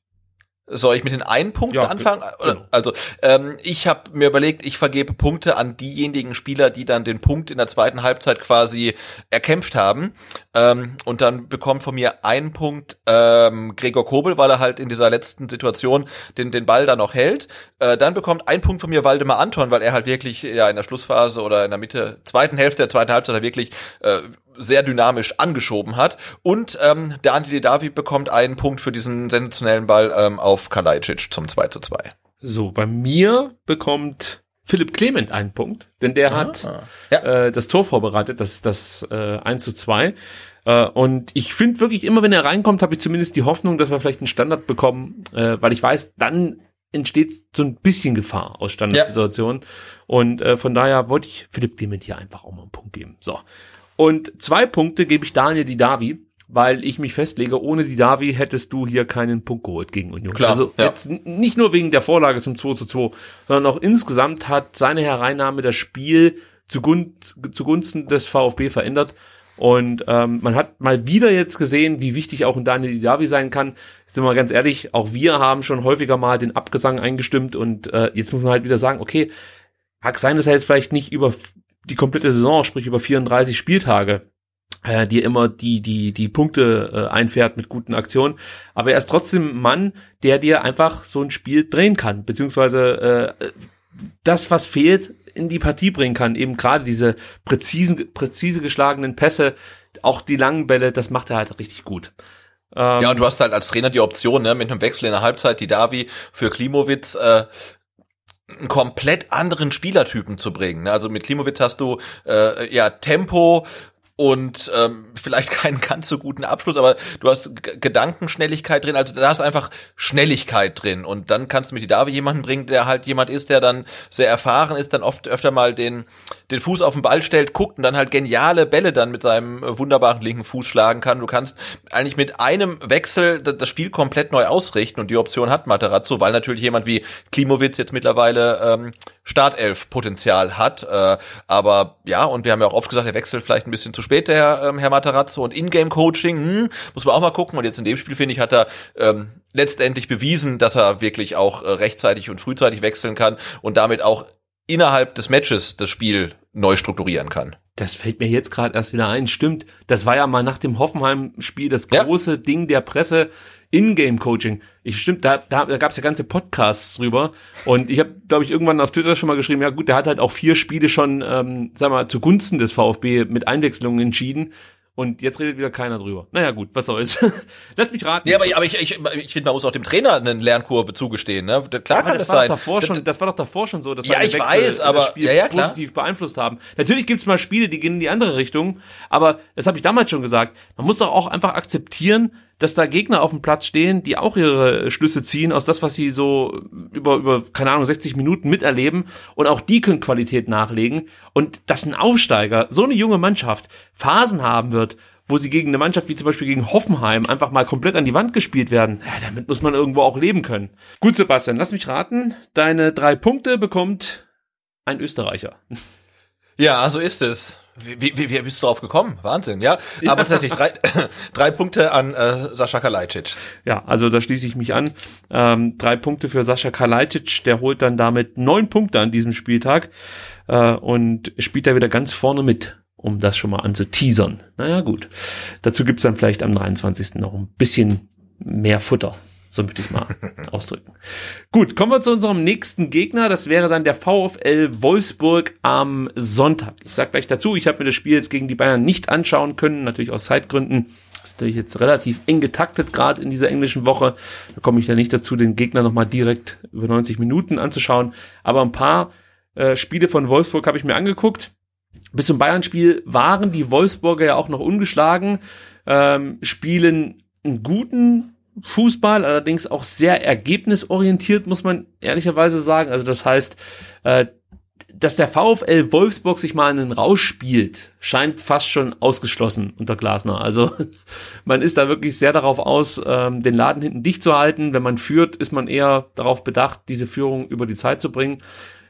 Soll ich mit den einen Punkten Ja, anfangen? Genau. Also ähm, ich habe mir überlegt, ich vergebe Punkte an diejenigen Spieler, die dann den Punkt in der zweiten Halbzeit quasi erkämpft haben. Ähm, und dann bekommt von mir einen Punkt ähm, Gregor Kobel, weil er halt in dieser letzten Situation den, den Ball da noch hält. Äh, dann bekommt ein Punkt von mir Waldemar Anton, weil er halt wirklich ja in der Schlussphase oder in der Mitte, zweiten Hälfte der zweiten Halbzeit wirklich äh, sehr dynamisch angeschoben hat. Und ähm, der Andi Davi bekommt einen Punkt für diesen sensationellen Ball ähm, auf Kalajdzic zum 2 zu 2. So, bei mir bekommt Philipp Clement einen Punkt, denn der hat Ja. äh, das Tor vorbereitet, das das äh, 1 zu 2. Äh, und ich finde wirklich immer, wenn er reinkommt, habe ich zumindest die Hoffnung, dass wir vielleicht einen Standard bekommen, äh, weil ich weiß, dann entsteht so ein bisschen Gefahr aus Standardsituationen. Und äh, von daher wollte ich Philipp Clement hier einfach auch mal einen Punkt geben. So. Und zwei Punkte gebe ich Daniel Didavi, weil ich mich festlege, ohne Didavi hättest du hier keinen Punkt geholt gegen Union. Klar, also ja. jetzt nicht nur wegen der Vorlage zum 2 zu 2, sondern auch insgesamt hat seine Hereinnahme das Spiel zugun zugunsten des VfB verändert. Und ähm, man hat mal wieder jetzt gesehen, wie wichtig auch ein Daniel Didavi sein kann. Sind wir ganz ehrlich, auch wir haben schon häufiger mal den Abgesang eingestimmt und äh, jetzt muss man halt wieder sagen, okay, mag sein, dass er jetzt vielleicht nicht über die komplette Saison, sprich über 34 Spieltage, äh, dir immer die, die, die Punkte äh, einfährt mit guten Aktionen. Aber er ist trotzdem ein Mann, der dir einfach so ein Spiel drehen kann, beziehungsweise äh, das, was fehlt, in die Partie bringen kann. Eben gerade diese präzisen, präzise geschlagenen Pässe, auch die langen Bälle, das macht er halt richtig gut. Ähm, Ja, und du hast halt als Trainer die Option, ne, mit einem Wechsel in der Halbzeit, die Davi für Klimowitz, äh, einen komplett anderen Spielertypen zu bringen. Ne? Also mit Klimowitz hast du äh, ja Tempo und ähm, vielleicht keinen ganz so guten Abschluss, aber du hast G Gedankenschnelligkeit drin, also da hast einfach Schnelligkeit drin. Und dann kannst du mit die Davi jemanden bringen, der halt jemand ist, der dann sehr erfahren ist, dann oft öfter mal den den Fuß auf den Ball stellt, guckt und dann halt geniale Bälle dann mit seinem äh, wunderbaren linken Fuß schlagen kann. Du kannst eigentlich mit einem Wechsel da- das Spiel komplett neu ausrichten. Und die Option hat Materazzo, weil natürlich jemand wie Klimowitz jetzt mittlerweile ähm, Startelf-Potenzial hat. Äh, aber ja, und wir haben ja auch oft gesagt, er wechselt vielleicht ein bisschen zu spät, der Herr, ähm, Herr Materazzo. Und Ingame-Coaching, hm, muss man auch mal gucken. Und jetzt in dem Spiel, finde ich, hat er ähm, letztendlich bewiesen, dass er wirklich auch äh, rechtzeitig und frühzeitig wechseln kann und damit auch innerhalb des Matches das Spiel neu strukturieren kann. Das fällt mir jetzt gerade erst wieder ein. Stimmt, das war ja mal nach dem Hoffenheim-Spiel das Ja. große Ding der Presse. In-Game-Coaching. Ich stimmt, da, da, da gab es ja ganze Podcasts drüber. Und ich habe, glaube ich, irgendwann auf Twitter schon mal geschrieben, ja gut, der hat halt auch vier Spiele schon, ähm, sag mal, zugunsten des VfB mit Einwechslungen entschieden. Und jetzt redet wieder keiner drüber. Naja, gut, was soll's. Lass mich raten. Ja, aber, aber ich, ich, ich finde, man muss auch dem Trainer eine Lernkurve zugestehen. Ne? Klar Aber kann das das war sein. doch davor Das- schon, das war doch davor schon so, dass Ja, ich weiß, aber- das Spiel ja, ja, klar. positiv beeinflusst haben. Natürlich gibt's mal Spiele, die gehen in die andere Richtung, aber das habe ich damals schon gesagt. Man muss doch auch einfach akzeptieren, dass da Gegner auf dem Platz stehen, die auch ihre Schlüsse ziehen aus das, was sie so über über keine Ahnung 60 Minuten miterleben und auch die können Qualität nachlegen und dass ein Aufsteiger so eine junge Mannschaft Phasen haben wird, wo sie gegen eine Mannschaft wie zum Beispiel gegen Hoffenheim einfach mal komplett an die Wand gespielt werden. Ja, damit muss man irgendwo auch leben können. Gut, Sebastian, lass mich raten. Deine drei Punkte bekommt ein Österreicher. Ja, so ist es. Wie, wie, wie bist du drauf gekommen? Wahnsinn, ja. Aber tatsächlich drei, drei Punkte an äh, Sascha Kalajdzic. Ja, also da schließe ich mich an. Ähm, drei Punkte für Sascha Kalajdzic, der holt dann damit neun Punkte an diesem Spieltag äh, und spielt da wieder ganz vorne mit, um das schon mal anzuteasern. Naja, gut. Dazu gibt's dann vielleicht am 23. noch ein bisschen mehr Futter. So möchte ich es mal ausdrücken. Gut, kommen wir zu unserem nächsten Gegner. Das wäre dann der VfL Wolfsburg am Sonntag. Ich sage gleich dazu, ich habe mir das Spiel jetzt gegen die Bayern nicht anschauen können, natürlich aus Zeitgründen. Das ist natürlich jetzt relativ eng getaktet, gerade in dieser englischen Woche. Da komme ich ja nicht dazu, den Gegner nochmal direkt über 90 Minuten anzuschauen. Aber ein paar äh, Spiele von Wolfsburg habe ich mir angeguckt. Bis zum Bayern-Spiel waren die Wolfsburger ja auch noch ungeschlagen, ähm, spielen einen guten Fußball, allerdings auch sehr ergebnisorientiert, muss man ehrlicherweise sagen. Also das heißt, äh, dass der VfL Wolfsburg sich mal einen Rausch spielt, scheint fast schon ausgeschlossen unter Glasner. Also man ist da wirklich sehr darauf aus, ähm, den Laden hinten dicht zu halten. Wenn man führt, ist man eher darauf bedacht, diese Führung über die Zeit zu bringen.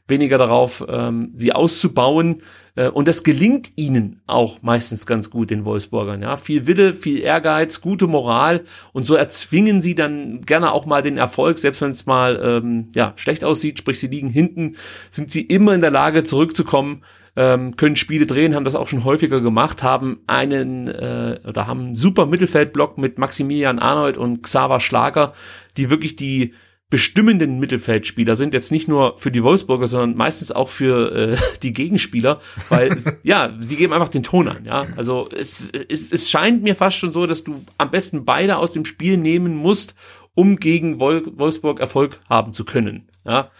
Weniger darauf, ähm, sie auszubauen. Äh, und das gelingt ihnen auch meistens ganz gut, den Wolfsburgern. Ja, viel Wille, viel Ehrgeiz, gute Moral und so erzwingen sie dann gerne auch mal den Erfolg, selbst wenn es mal ähm, ja schlecht aussieht, sprich sie liegen hinten, sind sie immer in der Lage zurückzukommen ähm, können Spiele drehen, haben das auch schon häufiger gemacht, haben einen äh, oder haben einen super Mittelfeldblock mit Maximilian Arnold und Xaver Schlager, die wirklich die bestimmenden Mittelfeldspieler sind, jetzt nicht nur für die Wolfsburger, sondern meistens auch für äh, die Gegenspieler, weil ja, sie geben einfach den Ton an, ja. Also es, es, es scheint mir fast schon so, dass du am besten beide aus dem Spiel nehmen musst, um gegen Wolfsburg Erfolg haben zu können. Ja.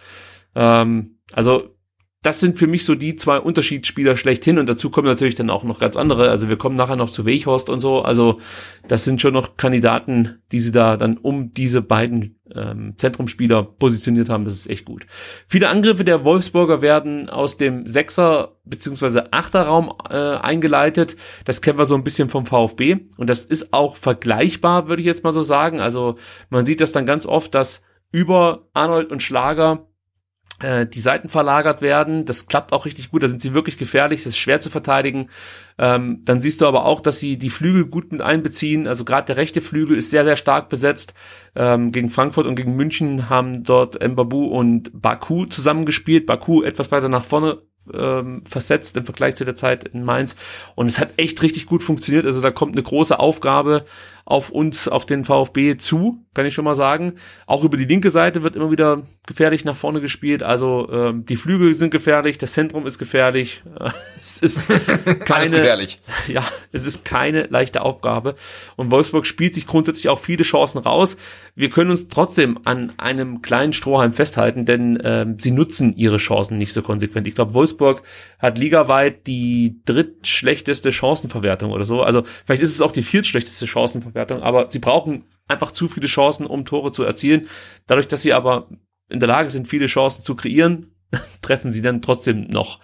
Ähm, also das sind für mich so die zwei Unterschiedsspieler schlechthin und dazu kommen natürlich dann auch noch ganz andere. Also wir kommen nachher noch zu Weichhorst und so. Also das sind schon noch Kandidaten, die sie da dann um diese beiden ähm, Zentrumspieler positioniert haben. Das ist echt gut. Viele Angriffe der Wolfsburger werden aus dem Sechser beziehungsweise Achterraum äh, eingeleitet. Das kennen wir so ein bisschen vom VfB und das ist auch vergleichbar, würde ich jetzt mal so sagen. Also man sieht das dann ganz oft, dass über Arnold und Schlager äh, die Seiten verlagert werden. Das klappt auch richtig gut, da sind sie wirklich gefährlich, das ist schwer zu verteidigen. Ähm, dann siehst du aber auch, dass sie die Flügel gut mit einbeziehen. Also gerade der rechte Flügel ist sehr, sehr stark besetzt. Ähm, gegen Frankfurt und gegen München haben dort Mbabu und Baku zusammengespielt. Baku etwas weiter nach vorne ähm, versetzt im Vergleich zu der Zeit in Mainz. Und es hat echt richtig gut funktioniert. Also da kommt eine große Aufgabe auf uns, auf den VfB zu, kann ich schon mal sagen. Auch über die linke Seite wird immer wieder gefährlich nach vorne gespielt. Also ähm, die Flügel sind gefährlich, das Zentrum ist gefährlich. es ist keine, gefährlich. Ja, es ist keine leichte Aufgabe. Und Wolfsburg spielt sich grundsätzlich auch viele Chancen raus. Wir können uns trotzdem an einem kleinen Strohhalm festhalten, denn ähm, sie nutzen ihre Chancen nicht so konsequent. Ich glaube, Wolfsburg hat ligaweit die drittschlechteste Chancenverwertung oder so. Also vielleicht ist es auch die viertschlechteste Chancenverwertung, aber sie brauchen einfach zu viele Chancen, um Tore zu erzielen. Dadurch, dass sie aber in der Lage sind, viele Chancen zu kreieren, treffen sie dann trotzdem noch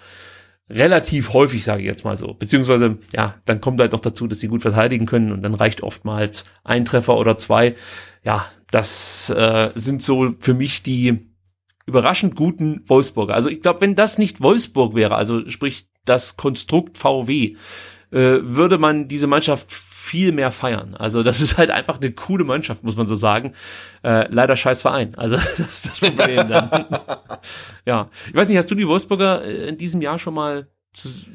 relativ häufig, sage ich jetzt mal so. Beziehungsweise, ja, dann kommt halt noch dazu, dass sie gut verteidigen können und dann reicht oftmals ein Treffer oder zwei. Ja, das äh, sind so für mich die überraschend guten Wolfsburger. Also ich glaube, wenn das nicht Wolfsburg wäre, also sprich das Konstrukt VW, äh, würde man diese Mannschaft viel mehr feiern. Also das ist halt einfach eine coole Mannschaft, muss man so sagen. Äh, leider scheiß Verein. Also das ist das Problem dann. ja, ich weiß nicht, hast du die Wolfsburger äh, in diesem Jahr schon mal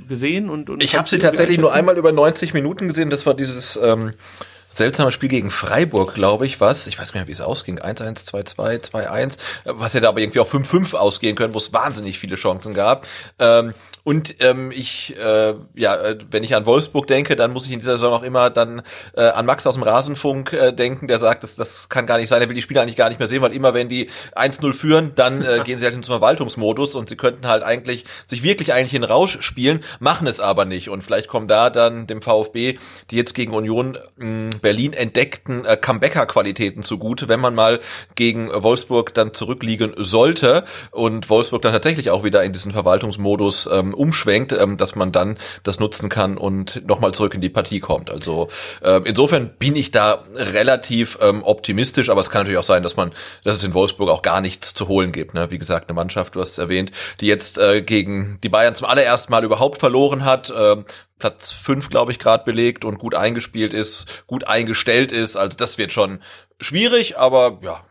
gesehen und, und ich habe sie tatsächlich nur einmal über 90 Minuten gesehen. Das war dieses ähm, seltsames Spiel gegen Freiburg, glaube ich, was, ich weiß nicht mehr, wie es ausging, 1-1, 2-2, 2-1, was hätte aber irgendwie auch 5-5 ausgehen können, wo es wahnsinnig viele Chancen gab. Ähm, und ähm, ich, äh, ja, äh, wenn ich an Wolfsburg denke, dann muss ich in dieser Saison auch immer dann äh, an Max aus dem Rasenfunk äh, denken, der sagt, das, das kann gar nicht sein, er will die Spieler eigentlich gar nicht mehr sehen, weil immer wenn die 1-0 führen, dann äh, gehen sie halt in zum Verwaltungsmodus und sie könnten halt eigentlich sich wirklich eigentlich in Rausch spielen, machen es aber nicht. Und vielleicht kommen da dann dem VfB, die jetzt gegen Union mh, Berlin entdeckten äh, Comebacker-Qualitäten zugute, wenn man mal gegen Wolfsburg dann zurückliegen sollte und Wolfsburg dann tatsächlich auch wieder in diesen Verwaltungsmodus ähm, umschwenkt, ähm, dass man dann das nutzen kann und nochmal zurück in die Partie kommt. Also äh, insofern bin ich da relativ ähm, optimistisch, aber es kann natürlich auch sein, dass man, dass es in Wolfsburg auch gar nichts zu holen gibt. Ne? Wie gesagt, eine Mannschaft, du hast es erwähnt, die jetzt äh, gegen die Bayern zum allerersten Mal überhaupt verloren hat. Äh, Platz fünf, glaube ich, gerade belegt und gut eingespielt ist, gut eingestellt ist. Also das wird schon schwierig, aber ja,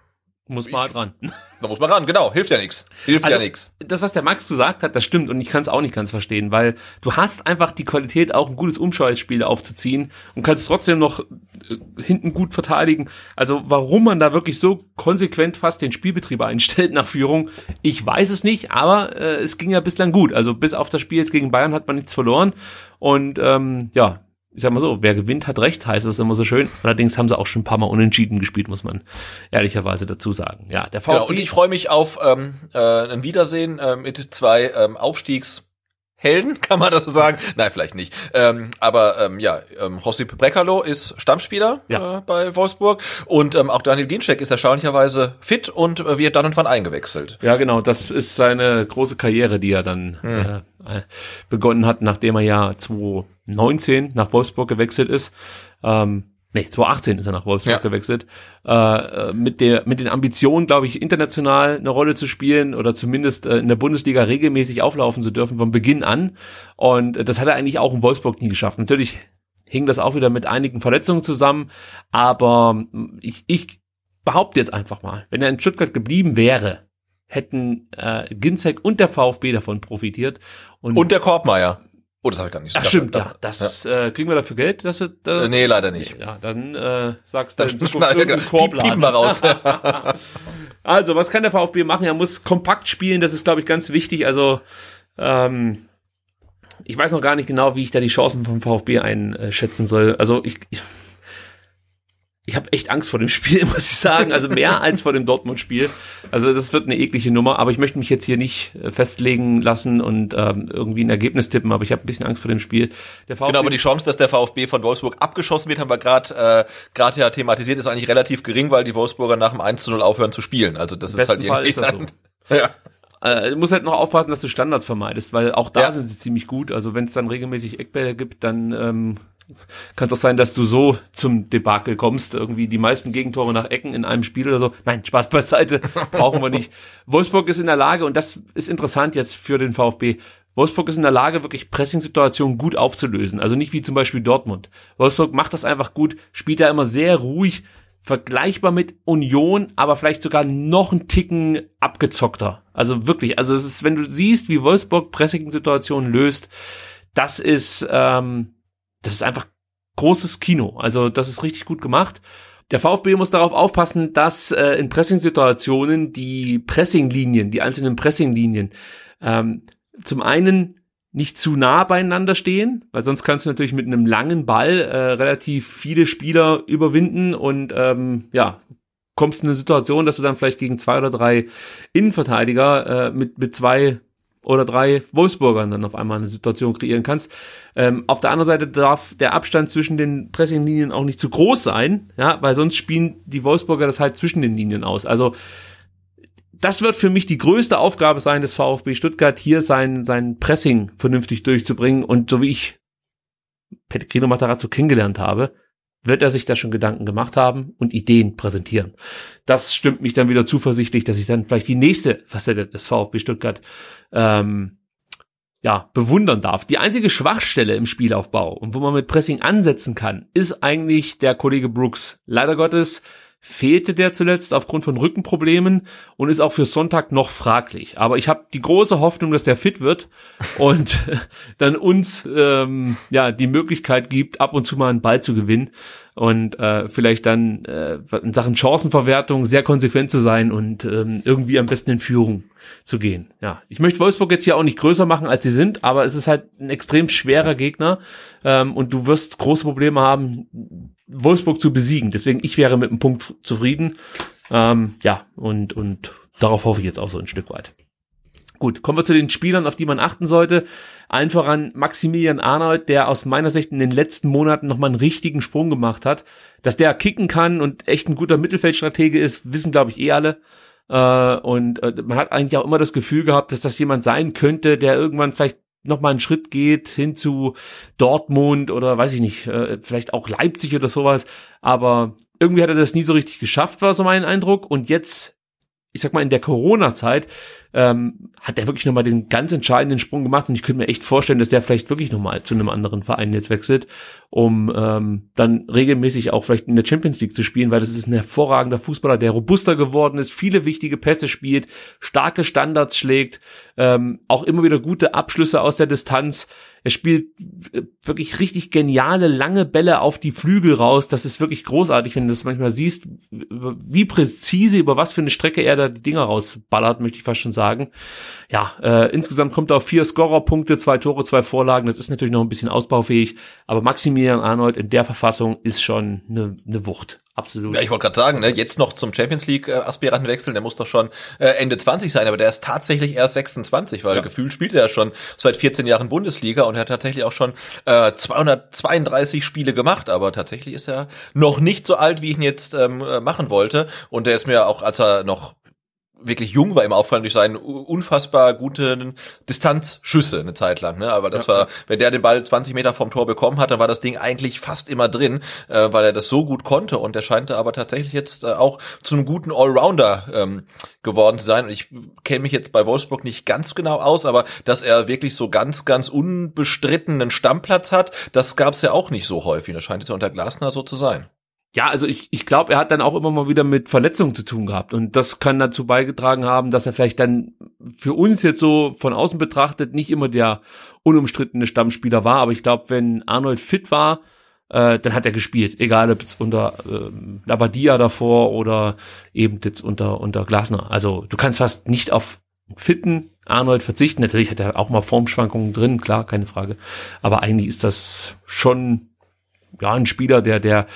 muss man halt ran. Da muss man ran, genau. Hilft ja nichts. Hilft also, ja nichts. Das, was der Max gesagt hat, das stimmt und ich kann es auch nicht ganz verstehen, weil du hast einfach die Qualität, auch ein gutes Umschaltspiel aufzuziehen und kannst trotzdem noch äh, hinten gut verteidigen. Also warum man da wirklich so konsequent fast den Spielbetrieb einstellt nach Führung, ich weiß es nicht, aber äh, es ging ja bislang gut. Also bis auf das Spiel jetzt gegen Bayern hat man nichts verloren und ähm, ja, ich sag mal so, wer gewinnt, hat recht, heißt es immer so schön. Allerdings haben sie auch schon ein paar Mal unentschieden gespielt, muss man ehrlicherweise dazu sagen. Ja, der VfB. Genau, und ich freue mich auf ähm, äh, ein Wiedersehen äh, mit zwei ähm, Aufstiegs Helden, kann man das so sagen? Nein, vielleicht nicht. Ähm, aber ähm, ja, ähm, Josip Brekalo ist Stammspieler ja. äh, bei Wolfsburg und ähm, auch Daniel Ginczek ist erstaunlicherweise fit und äh, wird dann und wann eingewechselt. Ja, genau, das ist seine große Karriere, die er dann hm. äh, begonnen hat, nachdem er ja 2019 nach Wolfsburg gewechselt ist. Ähm, nee, 2018 ist er nach Wolfsburg ja. gewechselt, äh, mit der mit den Ambitionen, glaube ich, international eine Rolle zu spielen oder zumindest äh, in der Bundesliga regelmäßig auflaufen zu dürfen von Beginn an. Und äh, das hat er eigentlich auch in Wolfsburg nie geschafft. Natürlich hing das auch wieder mit einigen Verletzungen zusammen, aber ich, ich behaupte jetzt einfach mal, wenn er in Stuttgart geblieben wäre, hätten äh, Ginzek und der VfB davon profitiert. Und, und der Korbmeier. Oh, das habe ich gar nicht. Ach, stimmt, ja. Das ja. Äh, kriegen wir dafür Geld, dass wir äh, Nee, leider nicht. Ja, dann äh, sagst du in Zukunft genau. Korbladen. wir raus. also, was kann der VfB machen? Er muss kompakt spielen, das ist glaube ich ganz wichtig. Also ähm, ich weiß noch gar nicht genau, wie ich da die Chancen vom VfB einschätzen soll. Also ich, ich ich habe echt Angst vor dem Spiel, muss ich sagen. Also mehr als vor dem Dortmund-Spiel. Also das wird eine eklige Nummer, aber ich möchte mich jetzt hier nicht äh, festlegen lassen und ähm, irgendwie ein Ergebnis tippen, aber ich habe ein bisschen Angst vor dem Spiel. Der VfB genau, aber die Chance, dass der VfB von Wolfsburg abgeschossen wird, haben wir gerade äh, gerade ja thematisiert, ist eigentlich relativ gering, weil die Wolfsburger nach dem 1 zu 0 aufhören zu spielen. Also das ist halt irgendwie ist dann, so. ja. Äh, du musst halt noch aufpassen, dass du Standards vermeidest, weil auch da ja. sind sie ziemlich gut. Also wenn es dann regelmäßig Eckbälle gibt, dann ähm, kann es auch sein, dass du so zum Debakel kommst, irgendwie die meisten Gegentore nach Ecken in einem Spiel oder so. Nein, Spaß beiseite, brauchen wir nicht. Wolfsburg ist in der Lage, und das ist interessant jetzt für den VfB, Wolfsburg ist in der Lage, wirklich Pressing-Situationen gut aufzulösen. Also nicht wie zum Beispiel Dortmund. Wolfsburg macht das einfach gut, spielt da immer sehr ruhig, vergleichbar mit Union, aber vielleicht sogar noch einen Ticken abgezockter. Also wirklich, also es ist, wenn du siehst, wie Wolfsburg Pressing-Situationen löst, das ist, ähm, das ist einfach großes Kino. Also das ist richtig gut gemacht. Der VfB muss darauf aufpassen, dass äh, in Pressing-Situationen die Pressing-Linien, die einzelnen Pressing-Linien, ähm, zum einen nicht zu nah beieinander stehen, weil sonst kannst du natürlich mit einem langen Ball äh, relativ viele Spieler überwinden und ähm, ja, kommst in eine Situation, dass du dann vielleicht gegen zwei oder drei Innenverteidiger äh, mit, mit zwei oder drei Wolfsburgern dann auf einmal eine Situation kreieren kannst. Ähm, auf der anderen Seite darf der Abstand zwischen den Pressinglinien auch nicht zu groß sein, ja, weil sonst spielen die Wolfsburger das halt zwischen den Linien aus. Also das wird für mich die größte Aufgabe sein des VfB Stuttgart, hier sein, sein Pressing vernünftig durchzubringen. Und so wie ich Pellegrino Matarazzo kennengelernt habe, wird er sich da schon Gedanken gemacht haben und Ideen präsentieren. Das stimmt mich dann wieder zuversichtlich, dass ich dann vielleicht die nächste Facette des VfB Stuttgart ähm, ja, bewundern darf. Die einzige Schwachstelle im Spielaufbau und wo man mit Pressing ansetzen kann, ist eigentlich der Kollege Brooks. Leider Gottes fehlte der zuletzt aufgrund von Rückenproblemen und ist auch für Sonntag noch fraglich. Aber ich habe die große Hoffnung, dass der fit wird und dann uns ähm, ja die Möglichkeit gibt, ab und zu mal einen Ball zu gewinnen und äh, vielleicht dann äh, in Sachen Chancenverwertung sehr konsequent zu sein und ähm, irgendwie am besten in Führung zu gehen. Ja, ich möchte Wolfsburg jetzt hier auch nicht größer machen, als sie sind, aber es ist halt ein extrem schwerer Gegner ähm, und du wirst große Probleme haben, Wolfsburg zu besiegen. Deswegen ich wäre mit einem Punkt zufrieden. Ähm, ja und und darauf hoffe ich jetzt auch so ein Stück weit. Gut, kommen wir zu den Spielern, auf die man achten sollte. Allen voran Maximilian Arnold, der aus meiner Sicht in den letzten Monaten nochmal einen richtigen Sprung gemacht hat. Dass der kicken kann und echt ein guter Mittelfeldstratege ist, wissen, glaube ich, eh alle. Äh, und äh, man hat eigentlich auch immer das Gefühl gehabt, dass das jemand sein könnte, der irgendwann vielleicht nochmal einen Schritt geht hin zu Dortmund oder weiß ich nicht, äh, vielleicht auch Leipzig oder sowas. Aber irgendwie hat er das nie so richtig geschafft, war so mein Eindruck. Und jetzt, ich sag mal, in der Corona-Zeit ähm, hat er wirklich nochmal den ganz entscheidenden Sprung gemacht und ich könnte mir echt vorstellen, dass der vielleicht wirklich nochmal zu einem anderen Verein jetzt wechselt, um ähm, dann regelmäßig auch vielleicht in der Champions League zu spielen, weil das ist ein hervorragender Fußballer, der robuster geworden ist, viele wichtige Pässe spielt, starke Standards schlägt, ähm, auch immer wieder gute Abschlüsse aus der Distanz. Er spielt wirklich richtig geniale, lange Bälle auf die Flügel raus. Das ist wirklich großartig, wenn du das manchmal siehst, wie präzise, über was für eine Strecke er da die Dinger rausballert, möchte ich fast schon sagen. Ja, äh, insgesamt kommt er auf vier Scorerpunkte, zwei Tore, zwei Vorlagen. Das ist natürlich noch ein bisschen ausbaufähig, aber Maximilian Arnold in der Verfassung ist schon eine, eine Wucht. Absolut. Ja, ich wollte gerade sagen, ne, jetzt noch zum Champions League äh, Aspiranten wechseln, der muss doch schon äh, Ende 20 sein, aber der ist tatsächlich erst 26, weil ja. gefühlt spielt er ja schon seit 14 Jahren Bundesliga und er hat tatsächlich auch schon äh, 232 Spiele gemacht, aber tatsächlich ist er noch nicht so alt, wie ich ihn jetzt ähm, äh, machen wollte und der ist mir auch, als er noch wirklich jung war, im Auffallen durch seinen unfassbar guten Distanzschüsse eine Zeit lang. Ne? Aber das ja. war, wenn der den Ball 20 Meter vom Tor bekommen hat, dann war das Ding eigentlich fast immer drin, äh, weil er das so gut konnte. Und er scheint aber tatsächlich jetzt äh, auch zu einem guten Allrounder ähm, geworden zu sein. Und ich kenne mich jetzt bei Wolfsburg nicht ganz genau aus, aber dass er wirklich so ganz, ganz unbestrittenen Stammplatz hat, das gab es ja auch nicht so häufig. Das scheint jetzt unter Glasner so zu sein. Ja, also ich, ich glaube, er hat dann auch immer mal wieder mit Verletzungen zu tun gehabt. Und das kann dazu beigetragen haben, dass er vielleicht dann für uns jetzt so von außen betrachtet nicht immer der unumstrittene Stammspieler war. Aber ich glaube, wenn Arnold fit war, äh, dann hat er gespielt. Egal ob jetzt unter äh, Labadia davor oder eben jetzt unter, unter Glasner. Also du kannst fast nicht auf fitten Arnold verzichten. Natürlich hat er auch mal Formschwankungen drin, klar, keine Frage. Aber eigentlich ist das schon ja ein Spieler, der, der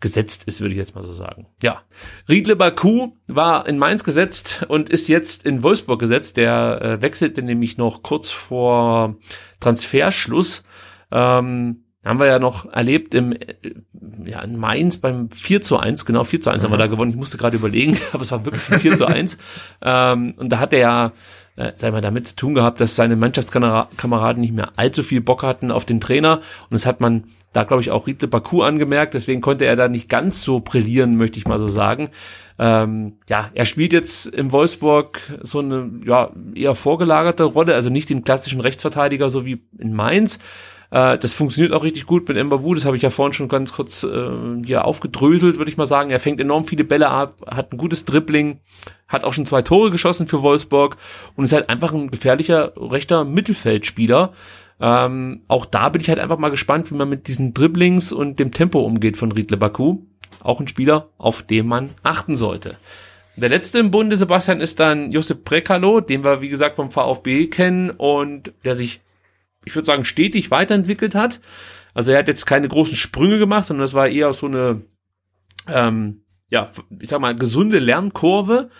gesetzt ist, würde ich jetzt mal so sagen. Ja, Riedle Baku war in Mainz gesetzt und ist jetzt in Wolfsburg gesetzt. Der äh, wechselte nämlich noch kurz vor Transferschluss. Ähm, haben wir ja noch erlebt im äh, ja, in Mainz beim 4 zu 1, genau 4 zu 1 mhm. haben wir da gewonnen. Ich musste gerade überlegen, aber es war wirklich ein 4 zu 1. Ähm, und da hat er ja, äh, sei mal, damit zu tun gehabt, dass seine Mannschaftskameraden nicht mehr allzu viel Bock hatten auf den Trainer. Und das hat man da glaube ich auch Riedle Baku angemerkt, deswegen konnte er da nicht ganz so brillieren, möchte ich mal so sagen. Ähm, ja, er spielt jetzt im Wolfsburg so eine ja eher vorgelagerte Rolle, also nicht den klassischen Rechtsverteidiger so wie in Mainz. Äh, das funktioniert auch richtig gut mit Mbabu, das habe ich ja vorhin schon ganz kurz äh, hier aufgedröselt, würde ich mal sagen. Er fängt enorm viele Bälle ab, hat ein gutes Dribbling, hat auch schon zwei Tore geschossen für Wolfsburg und ist halt einfach ein gefährlicher rechter Mittelfeldspieler. Ähm, auch da bin ich halt einfach mal gespannt, wie man mit diesen Dribblings und dem Tempo umgeht von Riedle Baku. Auch ein Spieler, auf den man achten sollte. Der letzte im Bunde, Sebastian, ist dann Josep Prekalo, den wir, wie gesagt, vom VfB kennen und der sich, ich würde sagen, stetig weiterentwickelt hat. Also er hat jetzt keine großen Sprünge gemacht, sondern das war eher so eine, ähm, ja, ich sag mal, gesunde Lernkurve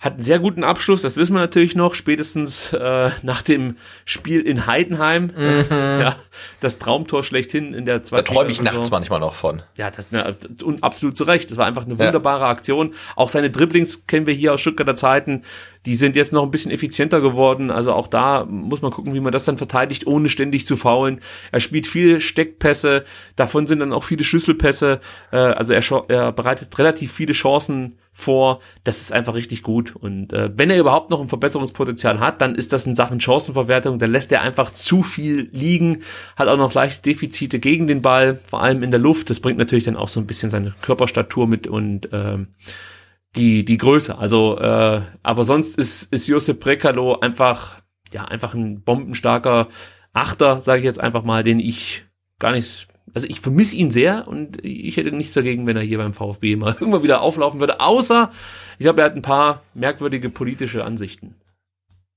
hat einen sehr guten Abschluss, das wissen wir natürlich noch, spätestens äh, nach dem Spiel in Heidenheim. Mhm. ja, das Traumtor schlechthin in der zweiten Da träume ich nachts manchmal noch von. Ja, das ne, und absolut zu Recht. Das war einfach eine wunderbare ja. Aktion. Auch seine Dribblings kennen wir hier aus Stuttgarter Zeiten. Die sind jetzt noch ein bisschen effizienter geworden. Also auch da muss man gucken, wie man das dann verteidigt, ohne ständig zu faulen. Er spielt viele Steckpässe. Davon sind dann auch viele Schlüsselpässe. Äh, also er, er bereitet relativ viele Chancen vor. Das ist einfach richtig gut. Und äh, wenn er überhaupt noch ein Verbesserungspotenzial hat, dann ist das in Sachen Chancenverwertung. Dann lässt er einfach zu viel liegen, hat auch noch leichte Defizite gegen den Ball, vor allem in der Luft. Das bringt natürlich dann auch so ein bisschen seine Körperstatur mit und ähm, die, die Größe. Also, äh, aber sonst ist, ist Josep Brekalo einfach, ja, einfach ein bombenstarker Achter, sage ich jetzt einfach mal, den ich gar nicht, also ich vermisse ihn sehr und ich hätte nichts dagegen, wenn er hier beim VfB mal irgendwann wieder auflaufen würde, außer, ich glaube, er hat ein paar merkwürdige politische Ansichten.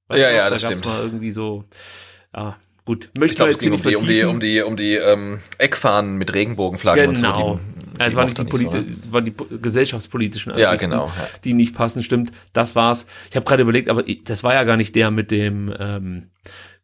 Weißt ja, ja, da das stimmt. Mal irgendwie so, ja, Gut, möchte ich glaube, es ging um die, um die, um die, um die ähm, Eckfahnen mit Regenbogenflaggen genau. und so. Ja, es waren nicht die, Polit so, ne? waren die gesellschaftspolitischen Ansichten, ja, genau, ja. die nicht passen, stimmt. Das war's. Ich habe gerade überlegt, aber das war ja gar nicht der mit dem ähm,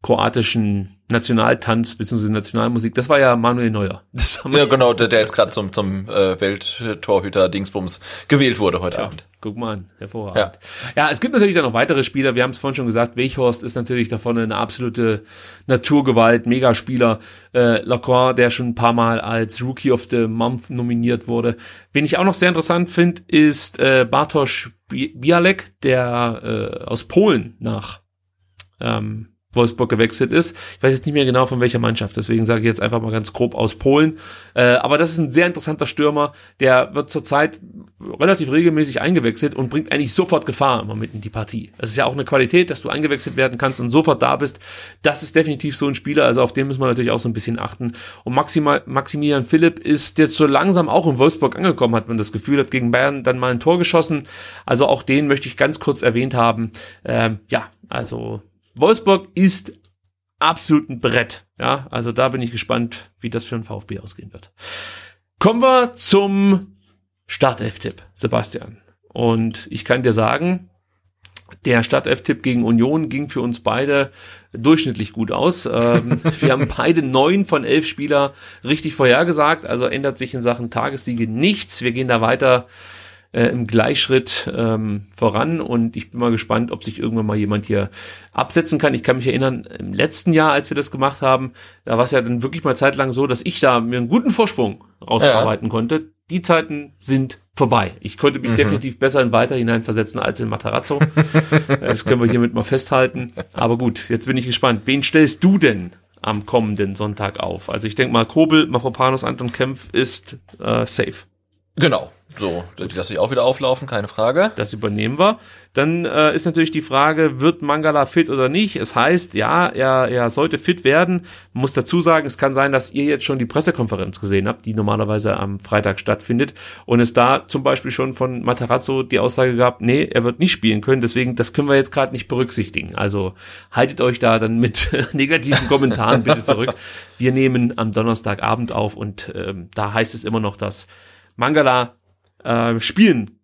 kroatischen Nationaltanz bzw. Nationalmusik. Das war ja Manuel Neuer. ja, genau, der, der jetzt gerade zum, zum äh, Welttorhüter Dingsbums gewählt wurde heute Tja, Abend. Guck mal an, hervorragend. Ja. ja, es gibt natürlich dann noch weitere Spieler. Wir haben es vorhin schon gesagt, Weichhorst ist natürlich davon eine absolute Naturgewalt, Megaspieler. Äh, Lacroix, der schon ein paar Mal als Rookie of the Month nominiert wurde. Wen ich auch noch sehr interessant finde, ist äh, Bartosz Bialek, der äh, aus Polen nach ähm, Wolfsburg gewechselt ist. Ich weiß jetzt nicht mehr genau von welcher Mannschaft, deswegen sage ich jetzt einfach mal ganz grob aus Polen. Äh, aber das ist ein sehr interessanter Stürmer, der wird zurzeit relativ regelmäßig eingewechselt und bringt eigentlich sofort Gefahr immer mit in die Partie. Das ist ja auch eine Qualität, dass du eingewechselt werden kannst und sofort da bist. Das ist definitiv so ein Spieler, also auf den müssen wir natürlich auch so ein bisschen achten. Und Maximal, Maximilian Philipp ist jetzt so langsam auch in Wolfsburg angekommen, hat man das Gefühl, hat gegen Bayern dann mal ein Tor geschossen. Also auch den möchte ich ganz kurz erwähnt haben. Ähm, ja, also Wolfsburg ist absolut ein Brett. Ja, also da bin ich gespannt, wie das für ein VfB ausgehen wird. Kommen wir zum Startelf-Tipp, Sebastian. Und ich kann dir sagen, der Startelf-Tipp gegen Union ging für uns beide durchschnittlich gut aus. Ähm, wir haben beide neun von elf Spieler richtig vorhergesagt, also ändert sich in Sachen Tagessiege nichts. Wir gehen da weiter äh, im Gleichschritt ähm, voran und ich bin mal gespannt, ob sich irgendwann mal jemand hier absetzen kann. Ich kann mich erinnern, im letzten Jahr, als wir das gemacht haben, da war es ja dann wirklich mal zeitlang so, dass ich da mir einen guten Vorsprung rausarbeiten ja. konnte. Die Zeiten sind vorbei. Ich konnte mich mhm. definitiv besser in Weiter hineinversetzen als in Matarazzo. das können wir hiermit mal festhalten. Aber gut, jetzt bin ich gespannt. Wen stellst du denn am kommenden Sonntag auf? Also ich denke mal, Kobel, Mafropanos, Anton Kempf ist äh, safe. Genau. So, die lasse ich auch wieder auflaufen, keine Frage. Das übernehmen wir. Dann äh, ist natürlich die Frage, wird Mangala fit oder nicht? Es heißt, ja, er, er sollte fit werden. Muss dazu sagen, es kann sein, dass ihr jetzt schon die Pressekonferenz gesehen habt, die normalerweise am Freitag stattfindet. Und es da zum Beispiel schon von Matarazzo die Aussage gab, nee, er wird nicht spielen können. Deswegen, das können wir jetzt gerade nicht berücksichtigen. Also haltet euch da dann mit negativen Kommentaren bitte zurück. Wir nehmen am Donnerstagabend auf und ähm, da heißt es immer noch, dass Mangala äh, spielen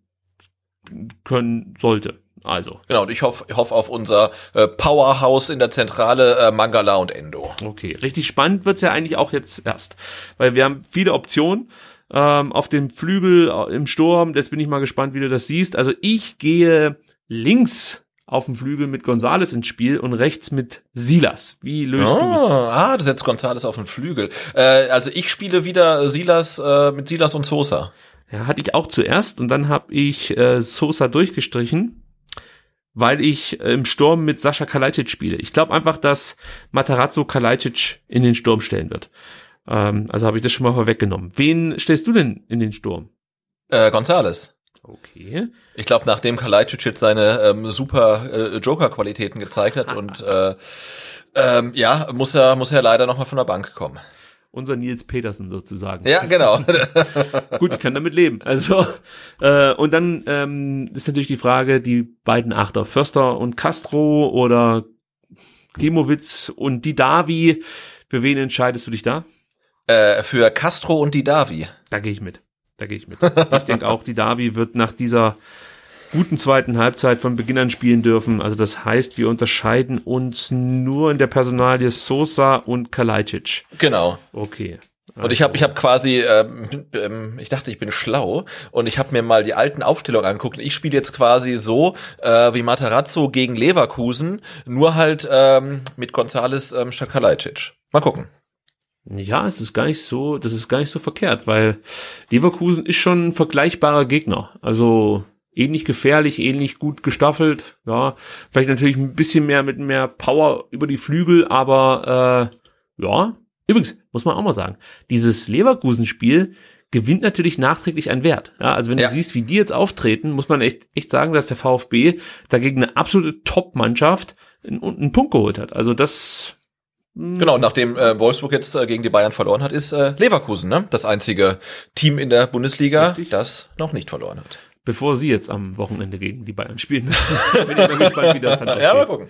können sollte. Also. Genau, und ich hoffe ich hoffe auf unser äh, Powerhouse in der Zentrale äh, Mangala und Endo. Okay, richtig spannend wird's ja eigentlich auch jetzt erst, weil wir haben viele Optionen ähm, auf dem Flügel äh, im Sturm. Jetzt bin ich mal gespannt, wie du das siehst. Also ich gehe links auf dem Flügel mit Gonzales ins Spiel und rechts mit Silas. Wie löst oh, du's? Ah, du setzt Gonzales auf den Flügel. Äh, also ich spiele wieder Silas äh, mit Silas und Sosa. Ja, hatte ich auch zuerst und dann habe ich äh, Sosa durchgestrichen, weil ich äh, im Sturm mit Sascha Kalajdzic spiele. Ich glaube einfach, dass Matarazzo Kalajdzic in den Sturm stellen wird. Ähm, also habe ich das schon mal vorweggenommen. Wen stellst du denn in den Sturm? Äh, Gonzales. Okay. Ich glaube, nachdem Kalajdzic jetzt seine ähm, super äh, Joker-Qualitäten gezeigt hat und äh, ähm, ja, muss er muss er leider noch mal von der Bank kommen unser Nils Petersen sozusagen. Ja, genau. Gut, ich kann damit leben. Also äh, und dann ähm, ist natürlich die Frage, die beiden Achter, Förster und Castro oder Klimowitz und Didavi, für wen entscheidest du dich da? Äh, für Castro und Didavi. Da gehe ich mit. Da gehe ich mit. Ich denke auch, Didavi wird nach dieser guten zweiten Halbzeit von Beginn an spielen dürfen. Also das heißt, wir unterscheiden uns nur in der Personalie Sosa und Kalajdzic. Genau. Okay. Und ich habe ich hab quasi, ähm, ähm, ich dachte, ich bin schlau und ich habe mir mal die alten Aufstellungen angeguckt. Ich spiele jetzt quasi so äh, wie Matarazzo gegen Leverkusen, nur halt ähm, mit Gonzales ähm, statt Kalajdzic. Mal gucken. Ja, es ist gar nicht so, das ist gar nicht so verkehrt, weil Leverkusen ist schon ein vergleichbarer Gegner. Also ähnlich gefährlich, ähnlich gut gestaffelt. Ja, vielleicht natürlich ein bisschen mehr mit mehr Power über die Flügel, aber äh, ja. Übrigens muss man auch mal sagen, dieses Leverkusen-Spiel gewinnt natürlich nachträglich an Wert. Ja, also wenn ja. du siehst, wie die jetzt auftreten, muss man echt echt sagen, dass der VfB dagegen eine absolute Top-Mannschaft einen, einen Punkt geholt hat. Also das hm. Genau, nachdem äh, Wolfsburg jetzt äh, gegen die Bayern verloren hat, ist äh, Leverkusen ne? das einzige Team in der Bundesliga, Richtig. das noch nicht verloren hat bevor sie jetzt am Wochenende gegen die Bayern spielen müssen. Bin ich mal gespannt, wie das dann ausgeht. Ja, mal gucken.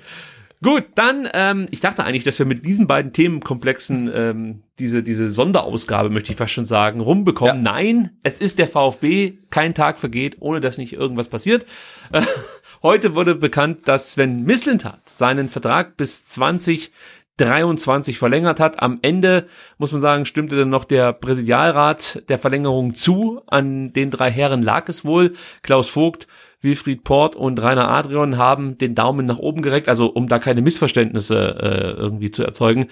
Gut, dann, ähm, ich dachte eigentlich, dass wir mit diesen beiden Themenkomplexen ähm, diese, diese Sonderausgabe, möchte ich fast schon sagen, rumbekommen. Ja. Nein, es ist der VfB, kein Tag vergeht, ohne dass nicht irgendwas passiert. Äh, heute wurde bekannt, dass Sven Mislintat seinen Vertrag bis 20 23 verlängert hat. Am Ende, muss man sagen, stimmte dann noch der Präsidialrat der Verlängerung zu. An den drei Herren lag es wohl. Klaus Vogt, Wilfried Port und Rainer Adrian haben den Daumen nach oben gereckt, also um da keine Missverständnisse äh, irgendwie zu erzeugen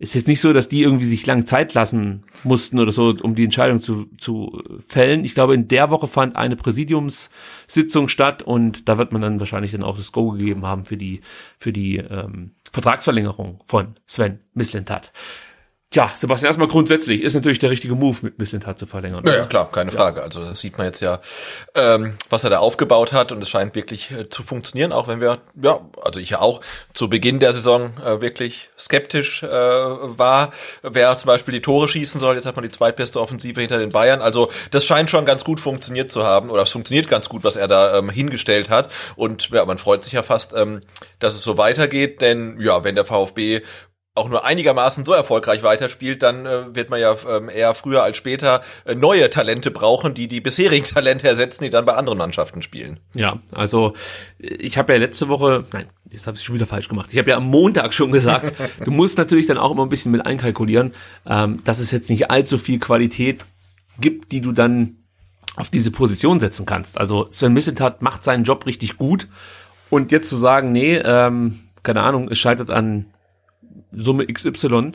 ist jetzt nicht so, dass die irgendwie sich lang Zeit lassen mussten oder so, um die Entscheidung zu, zu fällen. Ich glaube, in der Woche fand eine Präsidiumssitzung statt und da wird man dann wahrscheinlich dann auch das Go gegeben haben für die, für die ähm, Vertragsverlängerung von Sven Mislintat. Ja, Sebastian, erstmal grundsätzlich ist natürlich der richtige Move, mit Mislintat zu verlängern. Ja, ja, klar, keine Frage. Also das sieht man jetzt ja, ähm, was er da aufgebaut hat und es scheint wirklich äh, zu funktionieren, auch wenn wir, ja, also ich ja auch zu Beginn der Saison äh, wirklich skeptisch äh, war, wer zum Beispiel die Tore schießen soll. Jetzt hat man die zweitbeste Offensive hinter den Bayern. Also das scheint schon ganz gut funktioniert zu haben oder es funktioniert ganz gut, was er da ähm, hingestellt hat. Und ja, man freut sich ja fast, ähm, dass es so weitergeht, denn ja, wenn der VfB auch nur einigermaßen so erfolgreich weiterspielt, dann äh, wird man ja ähm, eher früher als später äh, neue Talente brauchen, die die bisherigen Talente ersetzen, die dann bei anderen Mannschaften spielen. Ja, also ich habe ja letzte Woche, nein, jetzt habe ich schon wieder falsch gemacht. Ich habe ja am Montag schon gesagt, du musst natürlich dann auch immer ein bisschen mit einkalkulieren, ähm, dass es jetzt nicht allzu viel Qualität gibt, die du dann auf diese Position setzen kannst. Also Sven Mislintat macht seinen Job richtig gut und jetzt zu sagen, nee, ähm, keine Ahnung, es scheitert an Summe XY,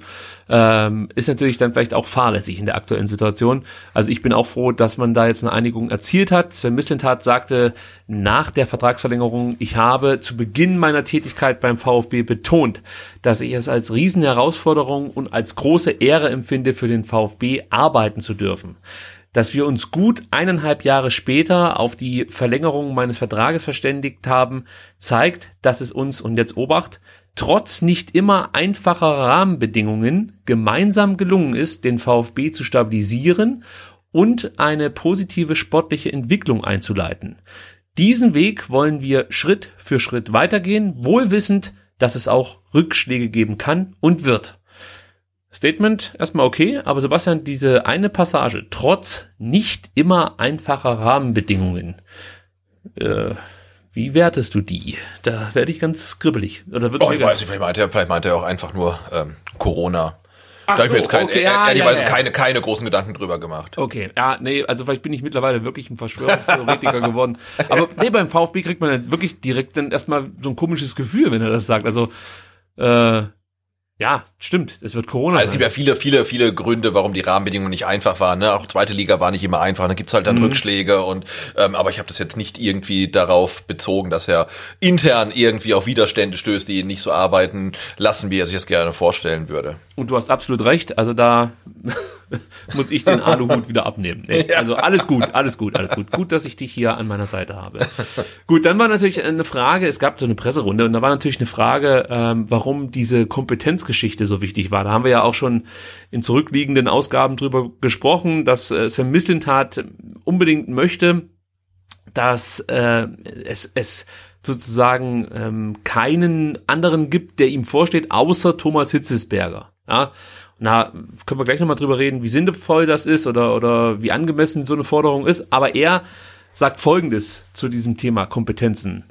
ähm, ist natürlich dann vielleicht auch fahrlässig in der aktuellen Situation. Also ich bin auch froh, dass man da jetzt eine Einigung erzielt hat. Sven Mislintat sagte nach der Vertragsverlängerung, ich habe zu Beginn meiner Tätigkeit beim VfB betont, dass ich es als Riesenherausforderung und als große Ehre empfinde, für den VfB arbeiten zu dürfen dass wir uns gut eineinhalb Jahre später auf die Verlängerung meines Vertrages verständigt haben, zeigt, dass es uns, und jetzt Obacht, trotz nicht immer einfacher Rahmenbedingungen gemeinsam gelungen ist, den VfB zu stabilisieren und eine positive sportliche Entwicklung einzuleiten. Diesen Weg wollen wir Schritt für Schritt weitergehen, wohlwissend, dass es auch Rückschläge geben kann und wird. Statement erstmal okay, aber Sebastian, diese eine Passage, trotz nicht immer einfacher Rahmenbedingungen, äh, wie wertest du die? Da werde ich ganz kribbelig. Oder wird oh, ich weiß nicht, vielleicht meint er, vielleicht meint er auch einfach nur ähm, Corona. Ach da habe so, ich mir jetzt kein, okay, ja, ehrlicherweise ja, ja. keine, keine großen Gedanken drüber gemacht. Okay, ja, nee, also vielleicht bin ich mittlerweile wirklich ein Verschwörungstheoretiker geworden. Aber nee, beim VfB kriegt man dann wirklich direkt dann erstmal so ein komisches Gefühl, wenn er das sagt. Also, äh, ja, stimmt. Es wird Corona. Also es gibt ja viele, viele, viele Gründe, warum die Rahmenbedingungen nicht einfach waren. Ne? Auch zweite Liga war nicht immer einfach. Da gibt's halt dann mhm. Rückschläge und ähm, aber ich habe das jetzt nicht irgendwie darauf bezogen, dass er intern irgendwie auf Widerstände stößt, die ihn nicht so arbeiten lassen, wie er sich das gerne vorstellen würde. Und du hast absolut recht. Also da muss ich den Aluhut wieder abnehmen. Nee. Also alles gut, alles gut, alles gut. Gut, dass ich dich hier an meiner Seite habe. gut, dann war natürlich eine Frage, es gab so eine Presserunde und da war natürlich eine Frage, ähm, warum diese Kompetenzgeschichte so wichtig war. Da haben wir ja auch schon in zurückliegenden Ausgaben drüber gesprochen, dass äh, Sven Mislintat unbedingt möchte, dass äh, es, es sozusagen ähm, keinen anderen gibt, der ihm vorsteht, außer Thomas Hitzesberger. Ja, na, können wir gleich nochmal drüber reden, wie sinnvoll das ist oder, oder wie angemessen so eine Forderung ist. Aber er sagt Folgendes zu diesem Thema Kompetenzen.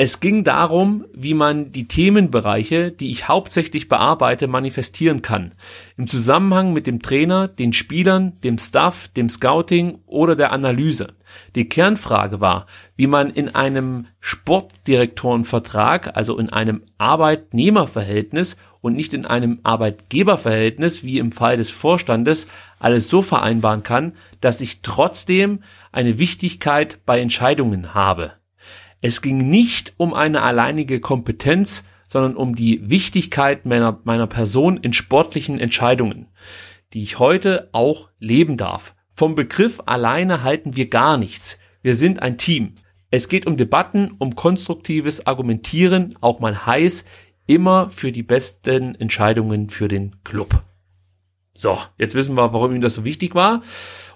Es ging darum, wie man die Themenbereiche, die ich hauptsächlich bearbeite, manifestieren kann. Im Zusammenhang mit dem Trainer, den Spielern, dem Staff, dem Scouting oder der Analyse. Die Kernfrage war, wie man in einem Sportdirektorenvertrag, also in einem Arbeitnehmerverhältnis und nicht in einem Arbeitgeberverhältnis, wie im Fall des Vorstandes, alles so vereinbaren kann, dass ich trotzdem eine Wichtigkeit bei Entscheidungen habe. Es ging nicht um eine alleinige Kompetenz, sondern um die Wichtigkeit meiner, meiner Person in sportlichen Entscheidungen, die ich heute auch leben darf. Vom Begriff alleine halten wir gar nichts. Wir sind ein Team. Es geht um Debatten, um konstruktives Argumentieren, auch mal heiß, immer für die besten Entscheidungen für den Club. So, jetzt wissen wir, warum ihm das so wichtig war.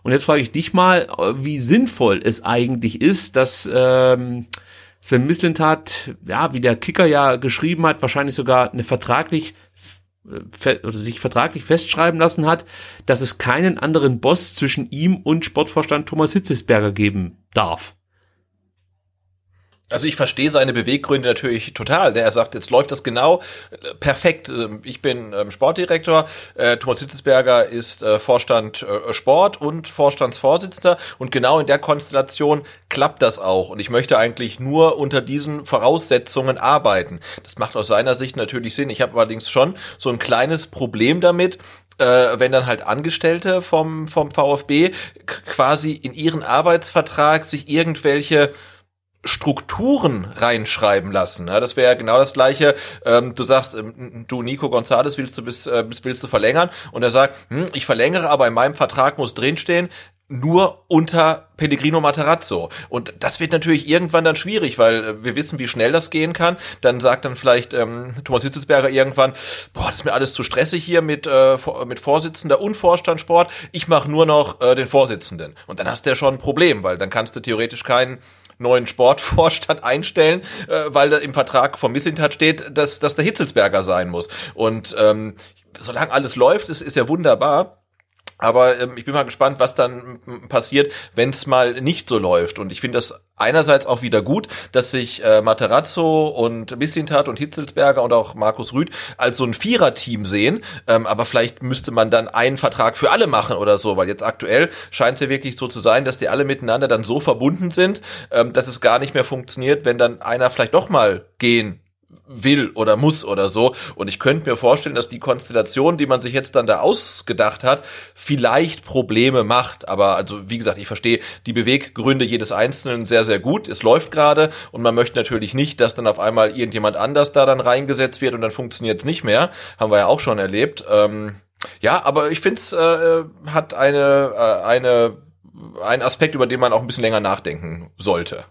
Und jetzt frage ich dich mal, wie sinnvoll es eigentlich ist, dass ähm, Sven Mislintat, ja, wie der Kicker ja geschrieben hat, wahrscheinlich sogar eine vertraglich oder sich vertraglich festschreiben lassen hat, dass es keinen anderen Boss zwischen ihm und Sportvorstand Thomas Hitzesberger geben darf. Also ich verstehe seine Beweggründe natürlich total. Der sagt, jetzt läuft das genau äh, perfekt. Ähm, ich bin ähm, Sportdirektor, äh, Thomas Hitzesberger ist äh, Vorstand Sport und Vorstandsvorsitzender und genau in der Konstellation klappt das auch. Und ich möchte eigentlich nur unter diesen Voraussetzungen arbeiten. Das macht aus seiner Sicht natürlich Sinn. Ich habe allerdings schon so ein kleines Problem damit, wenn dann halt Angestellte vom, vom VfB quasi in ihren Arbeitsvertrag sich irgendwelche Strukturen reinschreiben lassen. Ja, das wäre ja genau das gleiche. Ähm, du sagst, ähm, du Nico González willst du bis, äh, willst du verlängern und er sagt, hm, ich verlängere, aber in meinem Vertrag muss drinstehen, nur unter Pellegrino Materazzo. Und das wird natürlich irgendwann dann schwierig, weil äh, wir wissen, wie schnell das gehen kann. Dann sagt dann vielleicht ähm, Thomas Hitzelsberger irgendwann, boah, das ist mir alles zu stressig hier mit, äh, mit Vorsitzender und Vorstandssport. Ich mache nur noch äh, den Vorsitzenden. Und dann hast du ja schon ein Problem, weil dann kannst du theoretisch keinen neuen Sportvorstand einstellen, äh, weil da im Vertrag vom Missintat steht, dass, dass der Hitzelsberger sein muss. Und ähm, solange alles läuft, ist, ist ja wunderbar. Aber ähm, ich bin mal gespannt, was dann passiert, wenn es mal nicht so läuft. Und ich finde das einerseits auch wieder gut, dass sich äh, Materazzo und Mislintat und Hitzelsberger und auch Markus Rüd als so ein Viererteam sehen. Ähm, aber vielleicht müsste man dann einen Vertrag für alle machen oder so, weil jetzt aktuell scheint es ja wirklich so zu sein, dass die alle miteinander dann so verbunden sind, ähm, dass es gar nicht mehr funktioniert, wenn dann einer vielleicht doch mal gehen will oder muss oder so. Und ich könnte mir vorstellen, dass die Konstellation, die man sich jetzt dann da ausgedacht hat, vielleicht Probleme macht. Aber also, wie gesagt, ich verstehe die Beweggründe jedes Einzelnen sehr, sehr gut. Es läuft gerade und man möchte natürlich nicht, dass dann auf einmal irgendjemand anders da dann reingesetzt wird und dann funktioniert es nicht mehr. Haben wir ja auch schon erlebt. Ähm, ja, aber ich finde es äh, hat eine, äh, eine, ein Aspekt, über den man auch ein bisschen länger nachdenken sollte.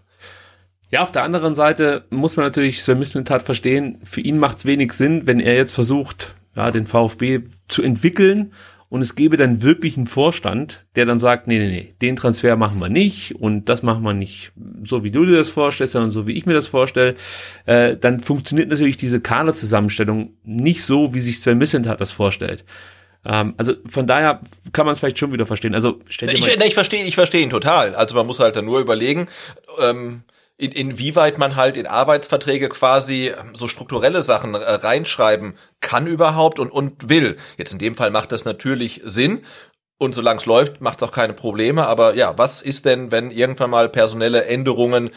Ja, auf der anderen Seite muss man natürlich Sir Mislintat verstehen, für ihn macht es wenig Sinn, wenn er jetzt versucht, ja, den VfB zu entwickeln und es gäbe dann wirklich einen Vorstand, der dann sagt, nee, nee, nee, den Transfer machen wir nicht und das machen wir nicht so, wie du dir das vorstellst, sondern so, wie ich mir das vorstelle, äh, dann funktioniert natürlich diese Kaderzusammenstellung nicht so, wie sich Sven Mislintat das vorstellt. Ähm, also von daher kann man es vielleicht schon wieder verstehen. Also stell dir ich, ich verstehe, ich verstehe ihn total. Also man muss halt dann nur überlegen, ähm, in, inwieweit man halt in Arbeitsverträge quasi so strukturelle Sachen äh, reinschreiben kann überhaupt und, und will. Jetzt in dem Fall macht das natürlich Sinn. Und solange es läuft, macht es auch keine Probleme. Aber ja, was ist denn, wenn irgendwann mal personelle Änderungen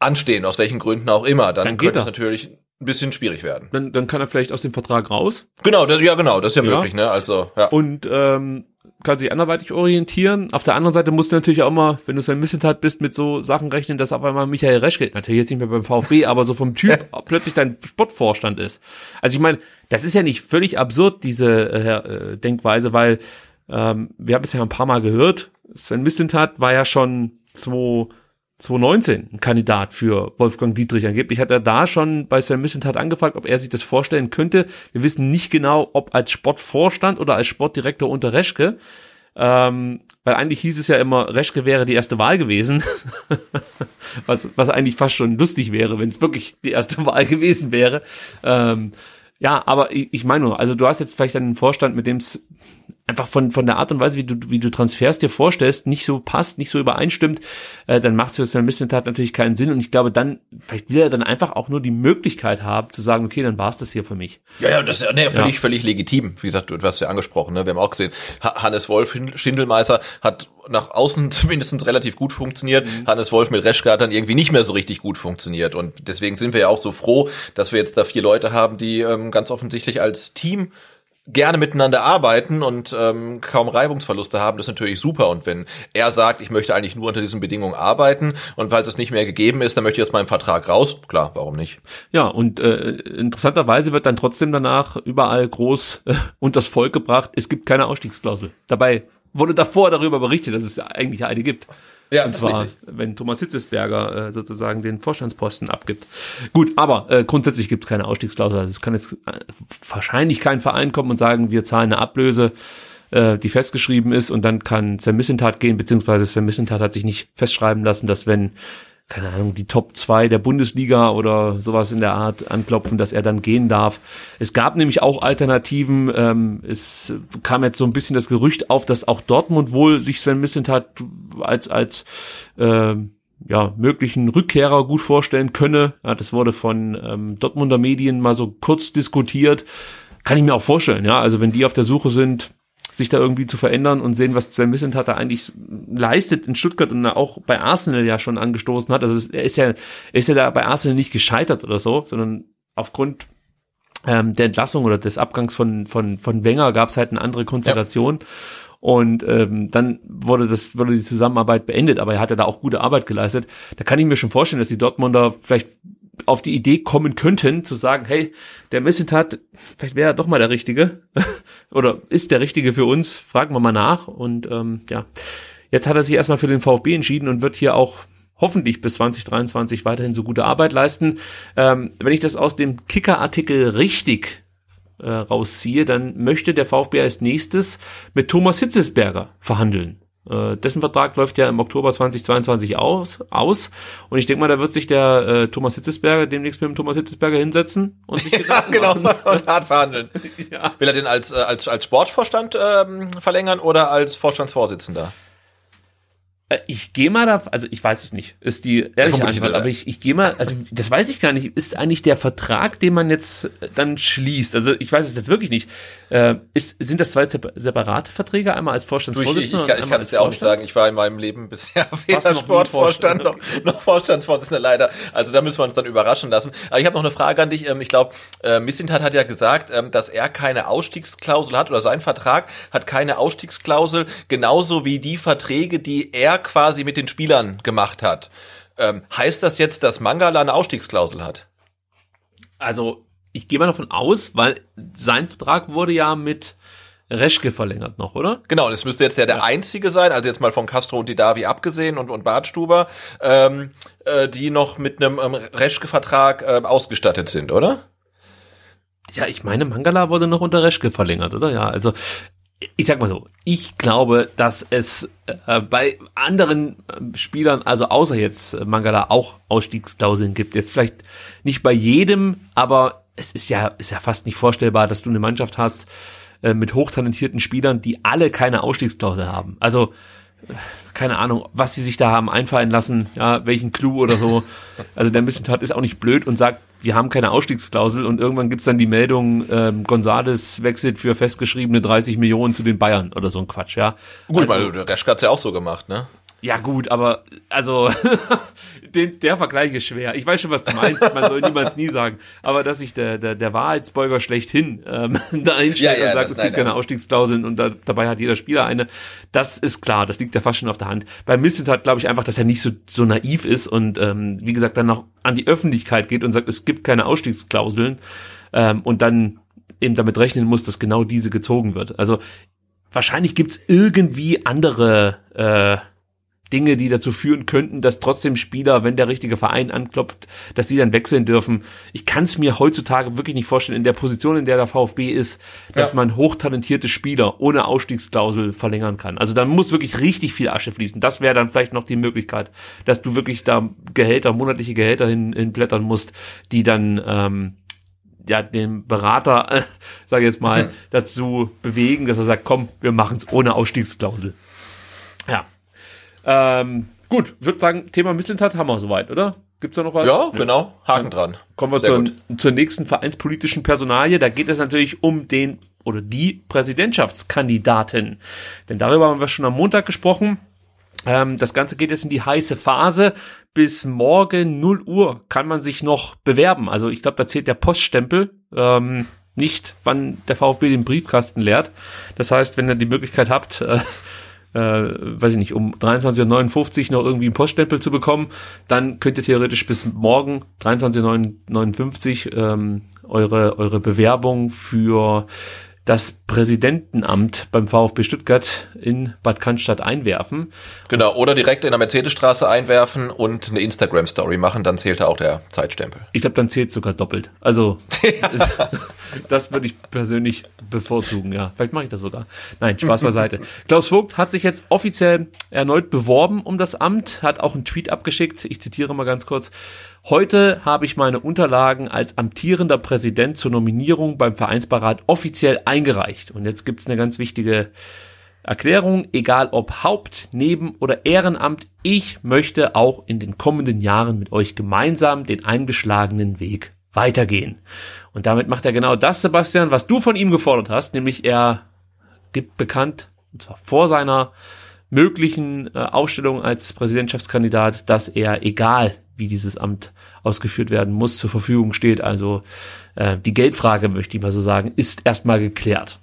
anstehen, aus welchen Gründen auch immer? Dann, dann könnte es natürlich ein bisschen schwierig werden. Dann, dann kann er vielleicht aus dem Vertrag raus. Genau, das, ja genau, das ist ja, ja. möglich, ne? Also ja. Und ähm, kann sich anderweitig orientieren. Auf der anderen Seite musst du natürlich auch immer, wenn du so ein Missetat bist, mit so Sachen rechnen, dass auf einmal Michael Reschke, natürlich jetzt nicht mehr beim VfB, aber so vom Typ plötzlich dein Sportvorstand ist. Also ich meine, das ist ja nicht völlig absurd, diese äh, äh, Denkweise, weil ähm, wir haben es ja ein paar Mal gehört, Sven Mislintat war ja schon 2 2019 ein Kandidat für Wolfgang Dietrich. Angeblich hat er da schon bei Sven Missentat angefragt, ob er sich das vorstellen könnte. Wir wissen nicht genau, ob als Sportvorstand oder als Sportdirektor unter Reschke. Ähm, weil eigentlich hieß es ja immer, Reschke wäre die erste Wahl gewesen. was, was eigentlich fast schon lustig wäre, wenn es wirklich die erste Wahl gewesen wäre. Ähm, ja, aber ich, ich meine nur, also du hast jetzt vielleicht einen Vorstand, mit dem es einfach von, von der Art und Weise, wie du, wie du Transfers dir vorstellst, nicht so passt, nicht so übereinstimmt, äh, dann macht es für Sven Mislintat natürlich keinen Sinn. Und ich glaube, dann, vielleicht will er dann einfach auch nur die Möglichkeit haben, zu sagen, okay, dann war es das hier für mich. Ja, ja, das ist ja nee, völlig, ja. völlig legitim. Wie gesagt, du hast ja angesprochen, ne? Wir haben auch gesehen, Hannes Wolf, Schindelmeister, hat nach außen zumindest relativ gut funktioniert. Mhm. Hannes Wolf mit Reschke hat dann irgendwie nicht mehr so richtig gut funktioniert. Und deswegen sind wir ja auch so froh, dass wir jetzt da vier Leute haben, die ähm, ganz offensichtlich als Team gerne miteinander arbeiten und ähm, kaum Reibungsverluste haben, das ist natürlich super. Und wenn er sagt, ich möchte eigentlich nur unter diesen Bedingungen arbeiten und falls es nicht mehr gegeben ist, dann möchte ich aus meinem Vertrag raus, klar, warum nicht? Ja, und äh, interessanterweise wird dann trotzdem danach überall groß äh, das Volk gebracht, es gibt keine Ausstiegsklausel. Dabei wurde davor darüber berichtet, dass es eigentlich eine gibt. Ja, und zwar, wenn Thomas Hitzesberger äh, sozusagen den Vorstandsposten abgibt. Gut, aber äh, grundsätzlich gibt es keine Ausstiegsklausel. Also es kann jetzt äh, wahrscheinlich kein Verein kommen und sagen, wir zahlen eine Ablöse, äh, die festgeschrieben ist und dann kann Sven Missentat gehen, beziehungsweise Sven Missentat hat sich nicht festschreiben lassen, dass wenn keine Ahnung, die Top 2 der Bundesliga oder sowas in der Art anklopfen, dass er dann gehen darf. Es gab nämlich auch Alternativen. Ähm, es kam jetzt so ein bisschen das Gerücht auf, dass auch Dortmund wohl sich Sven Mislintat als, als äh, ja, möglichen Rückkehrer gut vorstellen könne. Ja, das wurde von ähm, Dortmunder Medien mal so kurz diskutiert. Kann ich mir auch vorstellen, ja. Also wenn die auf der Suche sind, sich da irgendwie zu verändern und sehen, was Sven Mislintat da eigentlich leistet in Stuttgart und auch bei Arsenal ja schon angestoßen hat. Also er ist ja, er ist ja da bei Arsenal nicht gescheitert oder so, sondern aufgrund ähm, der Entlassung oder des Abgangs von, von, von Wenger gab es halt eine andere Konstellation. Ja. Und ähm, dann wurde das wurde die Zusammenarbeit beendet, aber er hat ja da auch gute Arbeit geleistet. Da kann ich mir schon vorstellen, dass die Dortmunder vielleicht auf die Idee kommen könnten, zu sagen, hey, der Missetat, vielleicht wäre er doch mal der Richtige oder ist der Richtige für uns, fragen wir mal nach. Und ähm, ja, jetzt hat er sich erstmal für den VfB entschieden und wird hier auch hoffentlich bis 2023 weiterhin so gute Arbeit leisten. Ähm, wenn ich das aus dem Kicker-Artikel richtig äh, rausziehe, dann möchte der VfB als nächstes mit Thomas Hitzesberger verhandeln. Äh, dessen Vertrag läuft ja im Oktober 2022 aus, aus. Und ich denke mal, da wird sich der äh, Thomas Hitzesberger demnächst mit dem Thomas Hitzesberger hinsetzen und sich Ja, genau, machen. und hart verhandeln. Ja. Will er den als, äh, als, als Sportvorstand ähm, verlängern oder als Vorstandsvorsitzender? Äh, Ich gehe mal da, also ich weiß es nicht, ist die ehrliche Antwort, er. aber ich, ich gehe mal, also das weiß ich gar nicht, ist eigentlich der Vertrag, den man jetzt äh, dann schließt, also ich weiß es jetzt wirklich nicht, äh, ist, sind das zwei sep- separate Verträge, einmal als Du, ich ich, Vorstandsvorsitzender ich, kann- es dir auch nicht sagen. Ich war in meinem Leben bisher weder noch Sportvorstand noch, noch Vorstandsvorsitzender leider. Also da müssen wir uns dann überraschen lassen. Aber ich habe noch eine Frage an dich. Ähm, Ich glaube, äh, Missintat hat ja gesagt, ähm, dass er keine Ausstiegsklausel hat oder sein Vertrag hat keine Ausstiegsklausel, genauso wie die Verträge, die er quasi mit den Spielern gemacht hat. Ähm, Heißt das jetzt, dass Mangala eine Ausstiegsklausel hat? Also ich gehe mal davon aus, weil sein Vertrag wurde ja mit Reschke verlängert noch, oder? Genau, das müsste jetzt ja der einzige sein, also jetzt mal von Castro und Didavi abgesehen und, und Bartstuber, ähm, äh, die noch mit einem ähm, Reschke-Vertrag äh, ausgestattet sind, oder? Ja, ich meine, Mangala wurde noch unter Reschke verlängert, oder? Ja, also ich sag mal so, ich glaube, dass es äh, bei anderen äh, Spielern, also außer jetzt äh, Mangala, auch Ausstiegsklauseln gibt. Jetzt vielleicht nicht bei jedem, aber es ist ja, ist ja fast nicht vorstellbar, dass du eine Mannschaft hast äh, mit hochtalentierten Spielern, die alle keine Ausstiegsklausel haben. Also äh, keine Ahnung, was sie sich da haben einfallen lassen, ja, welchen Clou oder so. Also der Missentat ist auch nicht blöd und sagt, wir haben keine Ausstiegsklausel und irgendwann gibt's dann die Meldung, ähm, Gonzales wechselt für festgeschriebene 30 Millionen zu den Bayern oder so ein Quatsch, ja. Gut, also, weil Reschke hat's ja auch so gemacht, ne? ja gut, aber also den, der Vergleich ist schwer. Ich weiß schon, was du meinst. Man soll niemals nie sagen. Aber dass sich der, der, der Wahrheitsbeuger schlechthin ähm, da einstellt Ja, ja, und sagt, es gibt keine Ausstiegsklauseln und da, dabei hat jeder Spieler eine, das ist klar. Das liegt ja fast schon auf der Hand. Bei Misset hat, glaube ich, einfach, dass er nicht so, so naiv ist und ähm, wie gesagt dann noch an die Öffentlichkeit geht und sagt, es gibt keine Ausstiegsklauseln ähm, und dann eben damit rechnen muss, dass genau diese gezogen wird. Also wahrscheinlich gibt's irgendwie andere äh, Dinge, die dazu führen könnten, dass trotzdem Spieler, wenn der richtige Verein anklopft, dass die dann wechseln dürfen. Ich kann es mir heutzutage wirklich nicht vorstellen, in der Position, in der der VfB ist, dass Ja. man hochtalentierte Spieler ohne Ausstiegsklausel verlängern kann. Also dann muss wirklich richtig viel Asche fließen. Das wäre dann vielleicht noch die Möglichkeit, dass du wirklich da Gehälter, monatliche Gehälter hin, hinblättern musst, die dann ähm, ja, den Berater, äh, sage ich jetzt mal, dazu bewegen, dass er sagt, komm, wir machen es ohne Ausstiegsklausel. Ja. Ähm, gut, ich würde sagen, Thema Mislintat haben wir soweit, oder? Gibt's da noch was? Ja, genau. Haken dran. Kommen wir zur, zur nächsten vereinspolitischen Personalie. Da geht es natürlich um den oder die Präsidentschaftskandidaten. Denn darüber haben wir schon am Montag gesprochen. Ähm, das Ganze geht jetzt in die heiße Phase. Bis morgen 0 Uhr kann man sich noch bewerben. Also ich glaube, da zählt der Poststempel. Ähm, nicht, wann der VfB den Briefkasten leert. Das heißt, wenn ihr die Möglichkeit habt, äh, äh, weiß ich nicht, um 23.59 Uhr noch irgendwie einen Poststempel zu bekommen, dann könnt ihr theoretisch bis morgen 23.59 Uhr ähm, eure, eure Bewerbung für das Präsidentenamt beim VfB Stuttgart in Bad Cannstatt einwerfen. Genau. Oder direkt in der Mercedesstraße einwerfen und eine Instagram-Story machen, dann zählt da auch der Zeitstempel. Ich glaube, dann zählt sogar doppelt. Also das würde ich persönlich bevorzugen, ja. Vielleicht mache ich das sogar. Nein, Spaß beiseite. Klaus Vogt hat sich jetzt offiziell erneut beworben um das Amt, hat auch einen Tweet abgeschickt. Ich zitiere mal ganz kurz. Heute habe ich meine Unterlagen als amtierender Präsident zur Nominierung beim Vereinsbeirat offiziell eingereicht. Und jetzt gibt's eine ganz wichtige Erklärung, egal ob Haupt-, Neben- oder Ehrenamt, ich möchte auch in den kommenden Jahren mit euch gemeinsam den eingeschlagenen Weg weitergehen. Und damit macht er genau das, Sebastian, was du von ihm gefordert hast, nämlich er gibt bekannt, und zwar vor seiner möglichen äh, Aufstellung als Präsidentschaftskandidat, dass er, egal wie dieses Amt ausgeführt werden muss, zur Verfügung steht. Also äh, die Geldfrage, möchte ich mal so sagen, ist erstmal geklärt.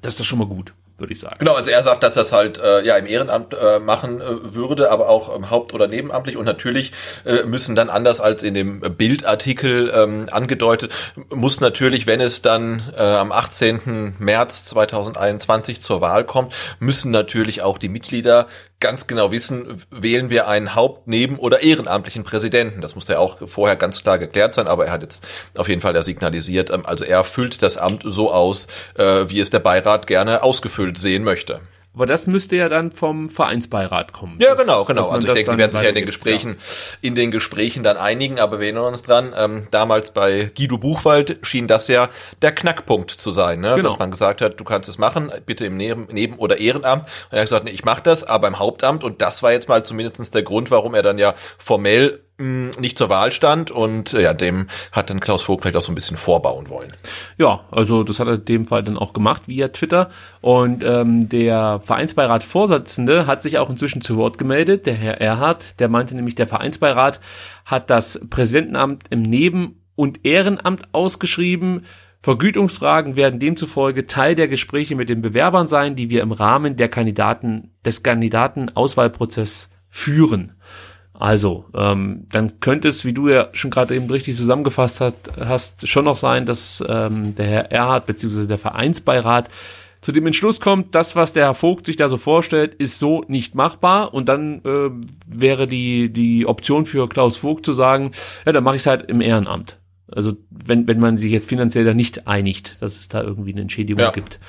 Das ist doch schon mal gut, würde ich sagen. Genau, also er sagt, dass er es halt äh, ja im Ehrenamt äh, machen äh, würde, aber auch ähm, haupt- oder nebenamtlich. Und natürlich äh, müssen dann anders als in dem Bildartikel ähm, angedeutet, muss natürlich, wenn es dann äh, am 18. März 2021 zur Wahl kommt, müssen natürlich auch die Mitglieder ganz genau wissen, wählen wir einen Haupt-, Neben- oder ehrenamtlichen Präsidenten. Das muss ja auch vorher ganz klar geklärt sein, aber er hat jetzt auf jeden Fall da signalisiert, ähm, also er füllt das Amt so aus, äh, wie es der Beirat gerne ausgefüllt sehen möchte. Aber das müsste ja dann vom Vereinsbeirat kommen. Ja, Das- genau, genau. Also ich denke, die werden sich ja in den Gesprächen, in den Gesprächen dann einigen, aber wir erinnern uns dran, ähm, damals bei Guido Buchwald schien das ja der Knackpunkt zu sein, ne? Genau. dass man gesagt hat, du kannst es machen, bitte im Neben-, Neben oder Ehrenamt. Und er hat gesagt, nee, ich mache das, aber im Hauptamt. Und das war jetzt mal zumindest der Grund, warum er dann ja formell nicht zur Wahl stand. Und äh, ja, dem hat dann Klaus Vogt vielleicht auch so ein bisschen vorbauen wollen. Ja, also das hat er in dem Fall dann auch gemacht via Twitter. Und ähm, der Vereinsbeirat-Vorsitzende hat sich auch inzwischen zu Wort gemeldet, der Herr Erhard, der meinte nämlich, der Vereinsbeirat hat das Präsidentenamt im Neben- und Ehrenamt ausgeschrieben. Vergütungsfragen werden demzufolge Teil der Gespräche mit den Bewerbern sein, die wir im Rahmen der Kandidaten, des Kandidatenauswahlprozesses führen. Also, ähm, dann könnte es, wie du ja schon gerade eben richtig zusammengefasst hat, hast, schon noch sein, dass ähm, der Herr Erhard bzw. der Vereinsbeirat zu dem Entschluss kommt, das, was der Herr Vogt sich da so vorstellt, ist so nicht machbar. Und dann äh, wäre die, die Option für Klaus Vogt zu sagen, ja, dann mache ich es halt im Ehrenamt. Also wenn, wenn man sich jetzt finanziell da nicht einigt, dass es da irgendwie eine Entschädigung Ja. gibt.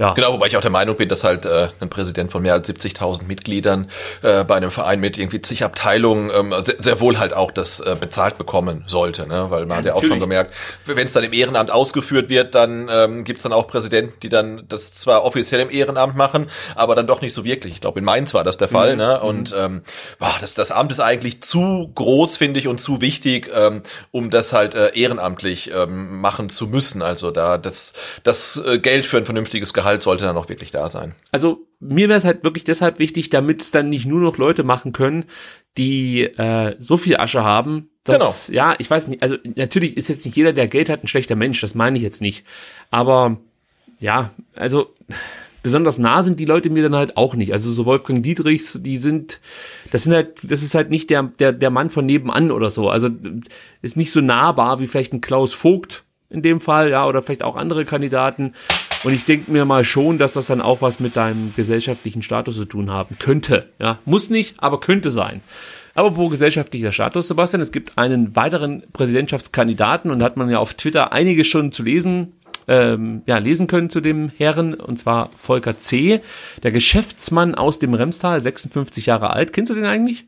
Ja. Genau, wobei ich auch der Meinung bin, dass halt äh, ein Präsident von mehr als 70.000 Mitgliedern äh, bei einem Verein mit irgendwie zig Abteilungen ähm, sehr, sehr wohl halt auch das äh, bezahlt bekommen sollte, ne? weil man hat ja auch schon gemerkt, wenn es dann im Ehrenamt ausgeführt wird, dann ähm, gibt es dann auch Präsidenten, die dann das zwar offiziell im Ehrenamt machen, aber dann doch nicht so wirklich. Ich glaube, in Mainz war das der Fall. Ne? Und ähm, boah, das, das Amt ist eigentlich zu groß, finde ich, und zu wichtig, ähm, um das halt äh, ehrenamtlich ähm, machen zu müssen. Also da das, das äh, Geld für ein vernünftiges Gehalt sollte dann auch wirklich da sein. also mir wäre es halt wirklich deshalb wichtig, damit es dann nicht nur noch Leute machen können, die äh, so viel Asche haben, dass, ja, ich weiß nicht, also natürlich ist jetzt nicht jeder, der Geld hat, ein schlechter Mensch, das meine ich jetzt nicht. Aber ja, also besonders nah sind die Leute mir dann halt auch nicht. Also so Wolfgang Dietrichs, die sind, das sind halt, das ist halt nicht der, der, der Mann von nebenan oder so. Also ist nicht so nahbar wie vielleicht ein Klaus Vogt in dem Fall, ja, oder vielleicht auch andere Kandidaten. Und ich denke mir mal schon, dass das dann auch was mit deinem gesellschaftlichen Status zu tun haben könnte. Ja, muss nicht, aber könnte sein. Aber wo gesellschaftlicher Status, Sebastian, es gibt einen weiteren Präsidentschaftskandidaten und hat man ja auf Twitter einiges schon zu lesen, ähm, ja, lesen können zu dem Herren, und zwar Volker C., der Geschäftsmann aus dem Remstal, 56 Jahre alt. Kennst du den eigentlich?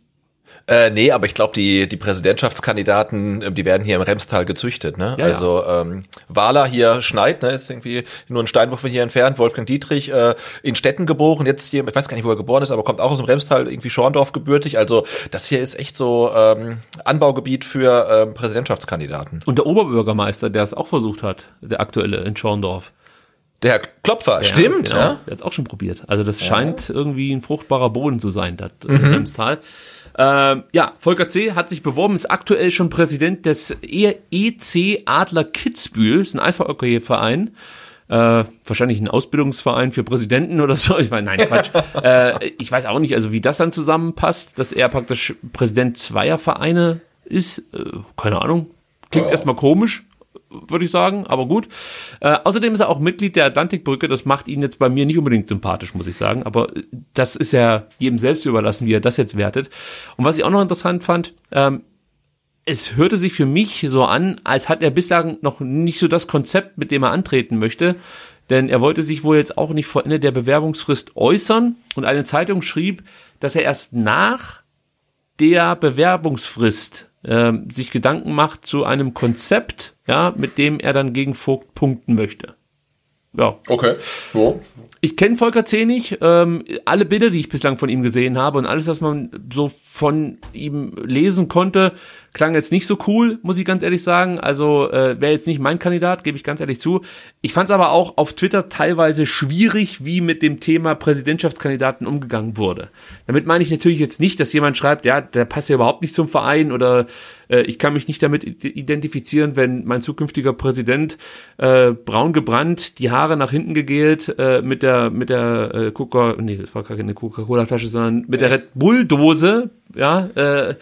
Äh, nee, aber ich glaube, die, die Präsidentschaftskandidaten, äh, die werden hier im Remstal gezüchtet, ne? Ja, ja. also ähm, Wahler hier Schneid, ne, ist irgendwie nur ein Steinwurf von hier entfernt, Wolfgang Dietrich äh, in Städten geboren, jetzt hier, ich weiß gar nicht, wo er geboren ist, aber kommt auch aus dem Remstal, irgendwie Schorndorf gebürtig. Also das hier ist echt so ähm, Anbaugebiet für ähm, Präsidentschaftskandidaten. Und der Oberbürgermeister, der es auch versucht hat, der aktuelle in Schorndorf. Der Herr Klopfer, stimmt, genau, ja? Der hat es auch schon probiert. Also das scheint irgendwie ein fruchtbarer Boden zu sein, das mhm. Remstal. Ähm, ja, Volker C. hat sich beworben, ist aktuell schon Präsident des E- EC Adler Kitzbühel, ist ein Eishockey-Verein. Äh, wahrscheinlich ein Ausbildungsverein für Präsidenten oder so. Ich meine, nein, Quatsch. äh, ich weiß auch nicht, also wie das dann zusammenpasst, dass er praktisch Präsident zweier Vereine ist. Äh, keine Ahnung. Klingt erstmal komisch, würde ich sagen, aber gut. Äh, außerdem ist er auch Mitglied der Atlantikbrücke. Das macht ihn jetzt bei mir nicht unbedingt sympathisch, muss ich sagen. Aber äh, das ist ja jedem selbst überlassen, wie er das jetzt wertet. Und was ich auch noch interessant fand, ähm, es hörte sich für mich so an, als hat er bislang noch nicht so das Konzept, mit dem er antreten möchte. Denn er wollte sich wohl jetzt auch nicht vor Ende der Bewerbungsfrist äußern. Und eine Zeitung schrieb, dass er erst nach der Bewerbungsfrist äh, sich Gedanken macht zu einem Konzept, ja, mit dem er dann gegen Vogt punkten möchte. Ja, Okay. So. ich kenne Volker nicht. Ähm, alle Bilder, die ich bislang von ihm gesehen habe und alles, was man so von ihm lesen konnte, klang jetzt nicht so cool, muss ich ganz ehrlich sagen. Also äh, wäre jetzt nicht mein Kandidat, gebe ich ganz ehrlich zu. Ich fand es aber auch auf Twitter teilweise schwierig, wie mit dem Thema Präsidentschaftskandidaten umgegangen wurde. Damit meine ich natürlich jetzt nicht, dass jemand schreibt, ja, der passt ja überhaupt nicht zum Verein oder äh, ich kann mich nicht damit ide- identifizieren, wenn mein zukünftiger Präsident äh, braun gebrannt, die Haare nach hinten gegelt, äh, mit der mit der äh, Coca, nee, das war gar keine Coca-Cola Flasche, sondern mit der Red Bull Dose, ja, äh,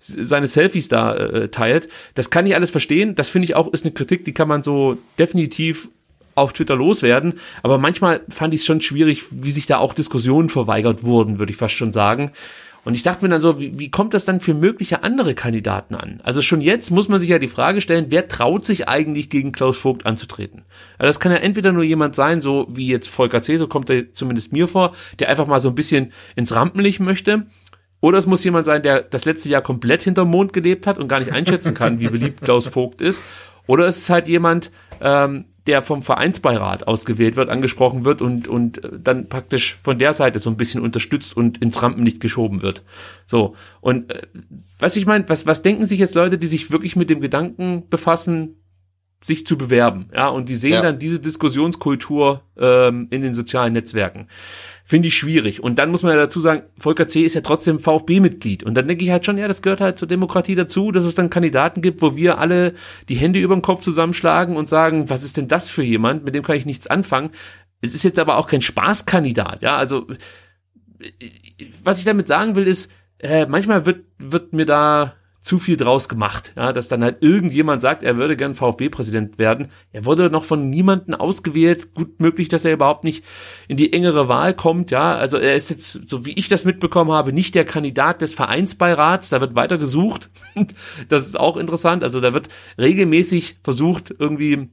seine Selfies da äh, teilt. Das kann ich alles verstehen. Das finde ich auch ist eine Kritik, die kann man so definitiv auf Twitter loswerden. Aber manchmal fand ich es schon schwierig, wie sich da auch Diskussionen verweigert wurden, würde ich fast schon sagen. Und ich dachte mir dann so, wie, wie kommt das dann für mögliche andere Kandidaten an? Also schon jetzt muss man sich ja die Frage stellen, wer traut sich eigentlich gegen Klaus Vogt anzutreten? Also das kann ja entweder nur jemand sein, so wie jetzt Volker C., so kommt er zumindest mir vor, der einfach mal so ein bisschen ins Rampenlicht möchte. Oder es muss jemand sein, der das letzte Jahr komplett hinterm Mond gelebt hat und gar nicht einschätzen kann, wie beliebt Klaus Vogt ist. Oder es ist halt jemand, ähm, der vom Vereinsbeirat ausgewählt wird, angesprochen wird und, und dann praktisch von der Seite so ein bisschen unterstützt und ins Rampenlicht geschoben wird. So. Und äh, was ich meine, was, was denken sich jetzt Leute, die sich wirklich mit dem Gedanken befassen, sich zu bewerben, ja, und die sehen ja. dann diese Diskussionskultur ähm, in den sozialen Netzwerken. Finde ich schwierig. Und dann muss man ja dazu sagen, Volker C. ist ja trotzdem VfB-Mitglied. Und dann denke ich halt schon, ja, das gehört halt zur Demokratie dazu, dass es dann Kandidaten gibt, wo wir alle die Hände über den Kopf zusammenschlagen und sagen, was ist denn das für jemand? Mit dem kann ich nichts anfangen. Es ist jetzt aber auch kein Spaßkandidat, ja. Also, was ich damit sagen will, ist, äh, manchmal wird, wird mir da zu viel draus gemacht, ja, dass dann halt irgendjemand sagt, er würde gern VfB-Präsident werden. Er wurde noch von niemanden ausgewählt. Gut möglich, dass er überhaupt nicht in die engere Wahl kommt, ja. Also er ist jetzt, so wie ich das mitbekommen habe, nicht der Kandidat des Vereinsbeirats. Da wird weiter gesucht. das ist auch interessant. Also da wird regelmäßig versucht, irgendwie,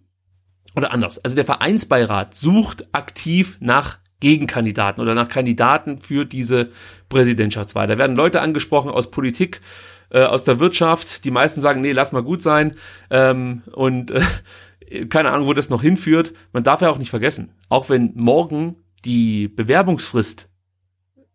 oder anders. Also der Vereinsbeirat sucht aktiv nach Gegenkandidaten oder nach Kandidaten für diese Präsidentschaftswahl. Da werden Leute angesprochen aus Politik, äh, aus der Wirtschaft. Die meisten sagen, nee, lass mal gut sein. Ähm, und äh, keine Ahnung, wo das noch hinführt. Man darf ja auch nicht vergessen, auch wenn morgen die Bewerbungsfrist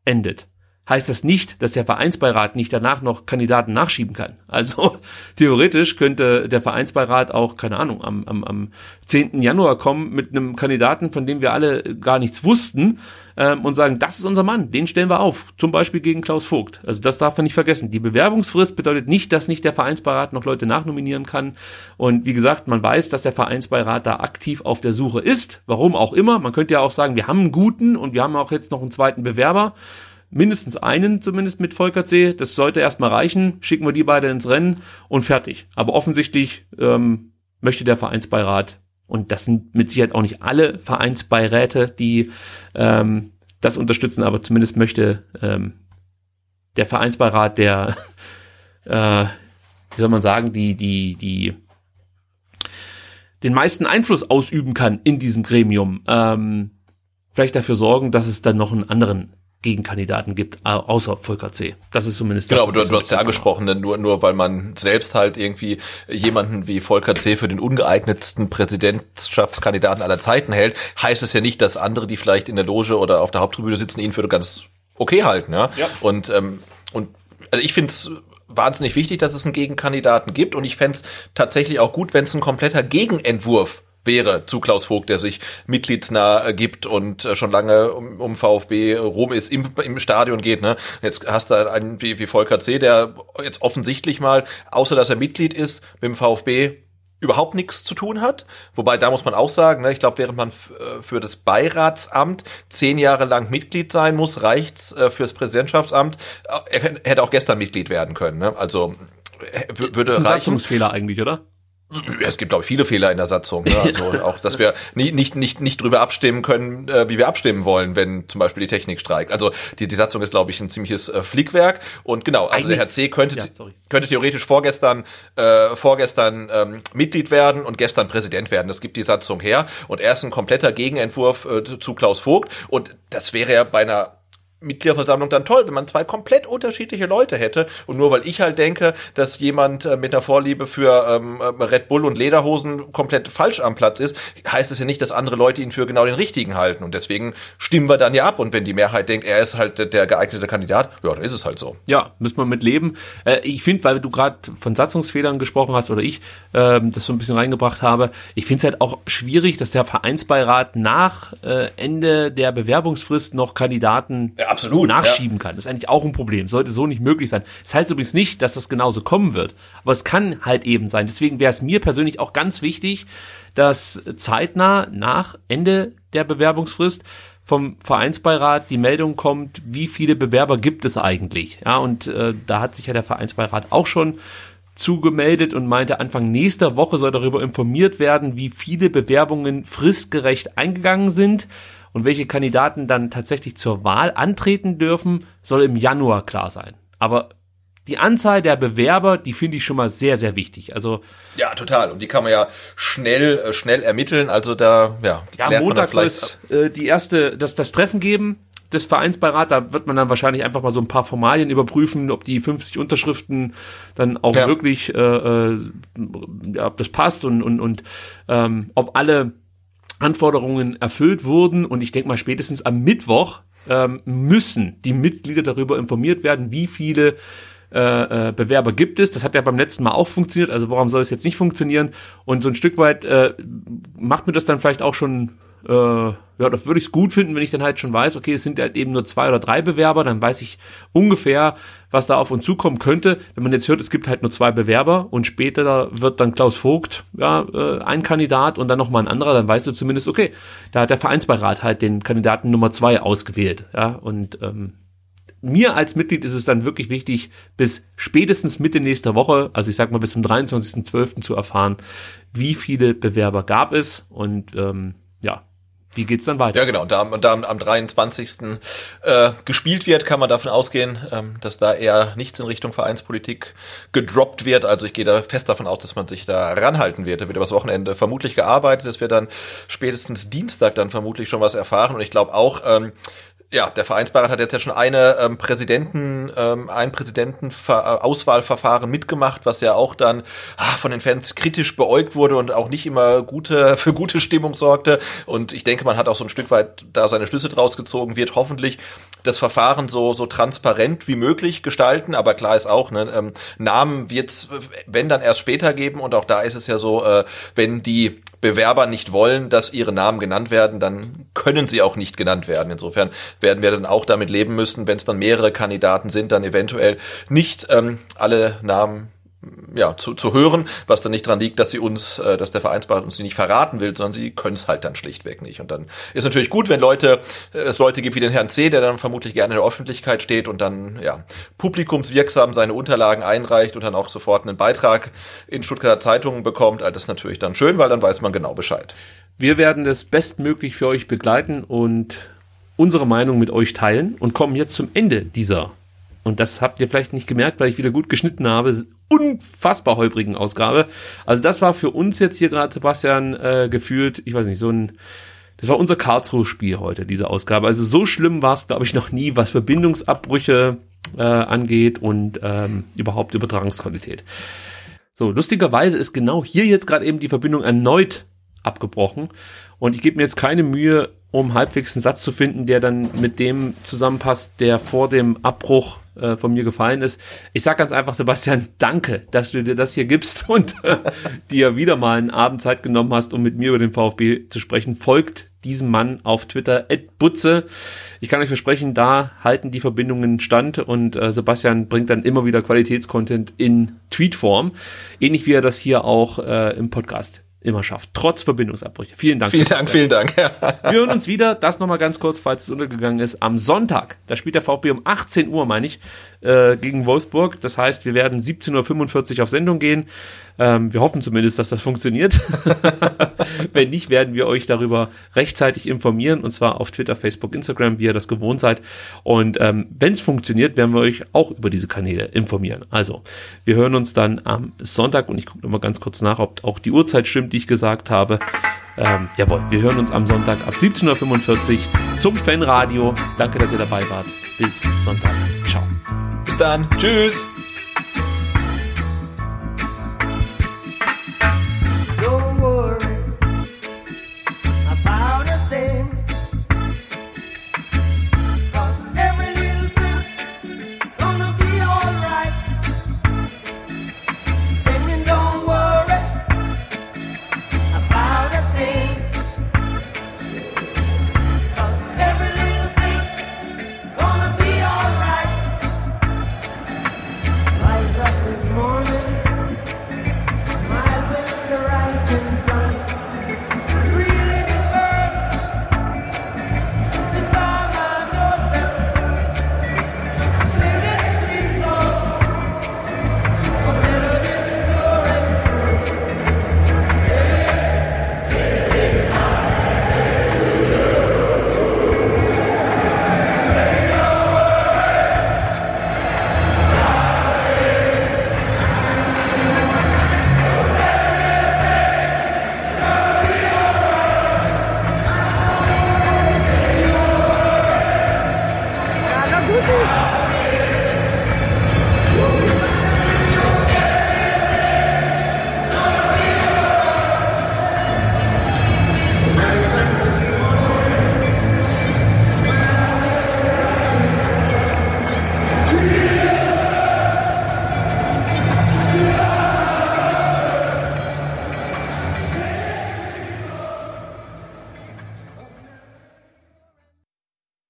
endet, heißt das nicht, dass der Vereinsbeirat nicht danach noch Kandidaten nachschieben kann. Also theoretisch könnte der Vereinsbeirat auch, keine Ahnung, am, am, am 10. Januar kommen mit einem Kandidaten, von dem wir alle gar nichts wussten ähm, und sagen, das ist unser Mann, den stellen wir auf, zum Beispiel gegen Klaus Vogt. Also das darf man nicht vergessen. Die Bewerbungsfrist bedeutet nicht, dass nicht der Vereinsbeirat noch Leute nachnominieren kann. Und wie gesagt, man weiß, dass der Vereinsbeirat da aktiv auf der Suche ist, warum auch immer. Man könnte ja auch sagen, wir haben einen guten und wir haben auch jetzt noch einen zweiten Bewerber mindestens einen zumindest mit Volker C. Das sollte erstmal reichen. Schicken wir die beide ins Rennen und fertig. Aber offensichtlich ähm, möchte der Vereinsbeirat und das sind mit Sicherheit auch nicht alle Vereinsbeiräte, die ähm, das unterstützen, aber zumindest möchte ähm, der Vereinsbeirat, der, äh, wie soll man sagen, die, die, die den meisten Einfluss ausüben kann in diesem Gremium, ähm, vielleicht dafür sorgen, dass es dann noch einen anderen Gegenkandidaten gibt, außer Volker C. Das ist zumindest Genau, aber du, du hast ja angesprochen, denn nur, nur weil man selbst halt irgendwie jemanden wie Volker C. für den ungeeignetsten Präsidentschaftskandidaten aller Zeiten hält, heißt es ja nicht, dass andere, die vielleicht in der Loge oder auf der Haupttribüne sitzen, ihn für ganz okay halten. Ja. ja. Und, ähm, und also ich finde es wahnsinnig wichtig, dass es einen Gegenkandidaten gibt und ich fände es tatsächlich auch gut, wenn es ein kompletter Gegenentwurf wäre zu Klaus Vogt, der sich mitgliedsnah äh, gibt und äh, schon lange um, um VfB rum ist, im, im Stadion geht. Ne? Jetzt hast du einen wie, wie Volker C., der jetzt offensichtlich mal, außer dass er Mitglied ist, mit dem VfB überhaupt nichts zu tun hat. Wobei, da muss man auch sagen, ne, ich glaube, während man äh, für das Beiratsamt zehn Jahre lang Mitglied sein muss, reicht's äh, fürs Präsidentschaftsamt. Er hätte auch gestern Mitglied werden können. Ne? Also würde das ist ein reichen. Satzungsfehler eigentlich, oder? Es gibt, glaube ich, viele Fehler in der Satzung. Ne? Also auch, dass wir nie, nicht, nicht, nicht drüber abstimmen können, äh, wie wir abstimmen wollen, wenn zum Beispiel die Technik streikt. Also die, die Satzung ist, glaube ich, ein ziemliches äh, Flickwerk. Und genau, also Eigentlich, der Herr C. könnte, ja, könnte theoretisch vorgestern, äh, vorgestern ähm, Mitglied werden und gestern Präsident werden. Das gibt die Satzung her. Und er ist ein kompletter Gegenentwurf äh, zu Klaus Vogt. Und das wäre ja bei einer Mitgliederversammlung dann toll, wenn man zwei komplett unterschiedliche Leute hätte. Und nur weil ich halt denke, dass jemand äh, mit einer Vorliebe für ähm, äh, Red Bull und Lederhosen komplett falsch am Platz ist, heißt es ja nicht, dass andere Leute ihn für genau den richtigen halten. Und deswegen stimmen wir dann ja ab. Und wenn die Mehrheit denkt, er ist halt der geeignete Kandidat, ja, dann ist es halt so. Ja, müssen wir mit leben. Äh, ich finde, weil du gerade von Satzungsfehlern gesprochen hast oder ich ähm, das so ein bisschen reingebracht habe, ich finde es halt auch schwierig, dass der Vereinsbeirat nach äh, Ende der Bewerbungsfrist noch Kandidaten ja absolut, nachschieben ja. kann. Das ist eigentlich auch ein Problem. Sollte so nicht möglich sein. Das heißt übrigens nicht, dass das genauso kommen wird. Aber es kann halt eben sein. Deswegen wäre es mir persönlich auch ganz wichtig, dass zeitnah nach Ende der Bewerbungsfrist vom Vereinsbeirat die Meldung kommt, wie viele Bewerber gibt es eigentlich. Ja, und äh, da hat sich ja der Vereinsbeirat auch schon zugemeldet und meinte, Anfang nächster Woche soll darüber informiert werden, wie viele Bewerbungen fristgerecht eingegangen sind Und welche Kandidaten dann tatsächlich zur Wahl antreten dürfen, soll im Januar klar sein. Aber die Anzahl der Bewerber, die finde ich schon mal sehr, sehr wichtig. Also ja, total. Und die kann man ja schnell, äh, schnell ermitteln. Also da, ja. Ja, Montag soll es äh, die erste, das, das Treffen geben des Vereinsbeirat. Da wird man dann wahrscheinlich einfach mal so ein paar Formalien überprüfen, ob die 50 Unterschriften dann auch ja. wirklich, äh, äh, ja, ob das passt und und und ähm, ob alle Anforderungen erfüllt wurden. Und ich denke mal spätestens am Mittwoch ähm, müssen die Mitglieder darüber informiert werden, wie viele äh, äh, Bewerber gibt es. Das hat ja beim letzten Mal auch funktioniert, also warum soll es jetzt nicht funktionieren? Und so ein Stück weit äh, macht mir das dann vielleicht auch schon äh, ja, das würde ich es gut finden, wenn ich dann halt schon weiß, okay, es sind halt eben nur zwei oder drei Bewerber, dann weiß ich ungefähr, was da auf uns zukommen könnte. Wenn man jetzt hört, es gibt halt nur zwei Bewerber und später wird dann Klaus Vogt ja, äh, ein Kandidat und dann nochmal ein anderer, dann weißt du zumindest, okay, da hat der Vereinsbeirat halt den Kandidaten Nummer zwei ausgewählt. Ja, und ähm, mir als Mitglied ist es dann wirklich wichtig, bis spätestens Mitte nächster Woche, also ich sag mal bis zum 23.12. zu erfahren, wie viele Bewerber gab es und ähm, wie geht's dann weiter? Ja, genau. Da, da am 23. Äh, gespielt wird, kann man davon ausgehen, ähm, dass da eher nichts in Richtung Vereinspolitik gedroppt wird. Also ich gehe da fest davon aus, dass man sich da ranhalten wird. Da wird übers Wochenende vermutlich gearbeitet, dass wir dann spätestens Dienstag dann vermutlich schon was erfahren. Und ich glaube auch, ähm, ja, der Vereinsbeirat hat jetzt ja schon eine ähm, Präsidenten, ähm, ein Präsidentenauswahlverfahren mitgemacht, was ja auch dann ah, von den Fans kritisch beäugt wurde und auch nicht immer gute für gute Stimmung sorgte. Und ich denke, man hat auch so ein Stück weit da seine Schlüsse draus gezogen, wird hoffentlich das Verfahren so so transparent wie möglich gestalten. Aber klar ist auch, ne, ähm, Namen wird's, wenn dann erst später geben. Und auch da ist es ja so, äh, wenn die Bewerber nicht wollen, dass ihre Namen genannt werden, dann können sie auch nicht genannt werden. Insofern werden wir dann auch damit leben müssen, wenn es dann mehrere Kandidaten sind, dann eventuell nicht ähm, alle Namen ja, zu, zu hören, was dann nicht dran liegt, dass sie uns, äh, dass der Vereinsbeirat uns die nicht verraten will, sondern sie können es halt dann schlichtweg nicht. Und dann ist natürlich gut, wenn Leute, äh, es Leute gibt wie den Herrn C., der dann vermutlich gerne in der Öffentlichkeit steht und dann ja publikumswirksam seine Unterlagen einreicht und dann auch sofort einen Beitrag in Stuttgarter Zeitungen bekommt. Also das ist natürlich dann schön, weil dann weiß man genau Bescheid. Wir werden das bestmöglich für euch begleiten und unsere Meinung mit euch teilen und kommen jetzt zum Ende dieser und das habt ihr vielleicht nicht gemerkt, weil ich wieder gut geschnitten habe, unfassbar holprigen Ausgabe. Also das war für uns jetzt hier gerade, Sebastian, äh, gefühlt, ich weiß nicht, so ein, das war unser Karlsruhe-Spiel heute, diese Ausgabe. Also so schlimm war es, glaube ich, noch nie, was Verbindungsabbrüche äh, angeht und ähm, überhaupt Übertragungsqualität. So, lustigerweise ist genau hier jetzt gerade eben die Verbindung erneut abgebrochen. Und ich gebe mir jetzt keine Mühe, um halbwegs einen Satz zu finden, der dann mit dem zusammenpasst, der vor dem Abbruch äh, von mir gefallen ist. Ich sag ganz einfach, Sebastian, danke, dass du dir das hier gibst und äh, dir wieder mal einen Abend Zeit genommen hast, um mit mir über den VfB zu sprechen. Folgt diesem Mann auf Twitter, Butze. Ich kann euch versprechen, da halten die Verbindungen stand und äh, Sebastian bringt dann immer wieder Qualitätscontent in Tweetform, ähnlich wie er das hier auch äh, im Podcast immer schafft, trotz Verbindungsabbrüche. Vielen Dank. Vielen Dank, vielen Dank. Ja. Wir hören uns wieder, das nochmal ganz kurz, falls es untergegangen ist, am Sonntag. Da spielt der VfB um 18 Uhr, meine ich, äh, gegen Wolfsburg. Das heißt, wir werden 17.45 Uhr auf Sendung gehen. Ähm, wir hoffen zumindest, dass das funktioniert. Wenn nicht, werden wir euch darüber rechtzeitig informieren und zwar auf Twitter, Facebook, Instagram, wie ihr das gewohnt seid. Und ähm, wenn es funktioniert, werden wir euch auch über diese Kanäle informieren. Also, wir hören uns dann am Sonntag und ich gucke nochmal ganz kurz nach, ob auch die Uhrzeit stimmt, die ich gesagt habe. Ähm, jawohl, wir hören uns am Sonntag ab 17.45 Uhr zum Fanradio. Danke, dass ihr dabei wart. Bis Sonntag. Ciao. Bis dann. Tschüss.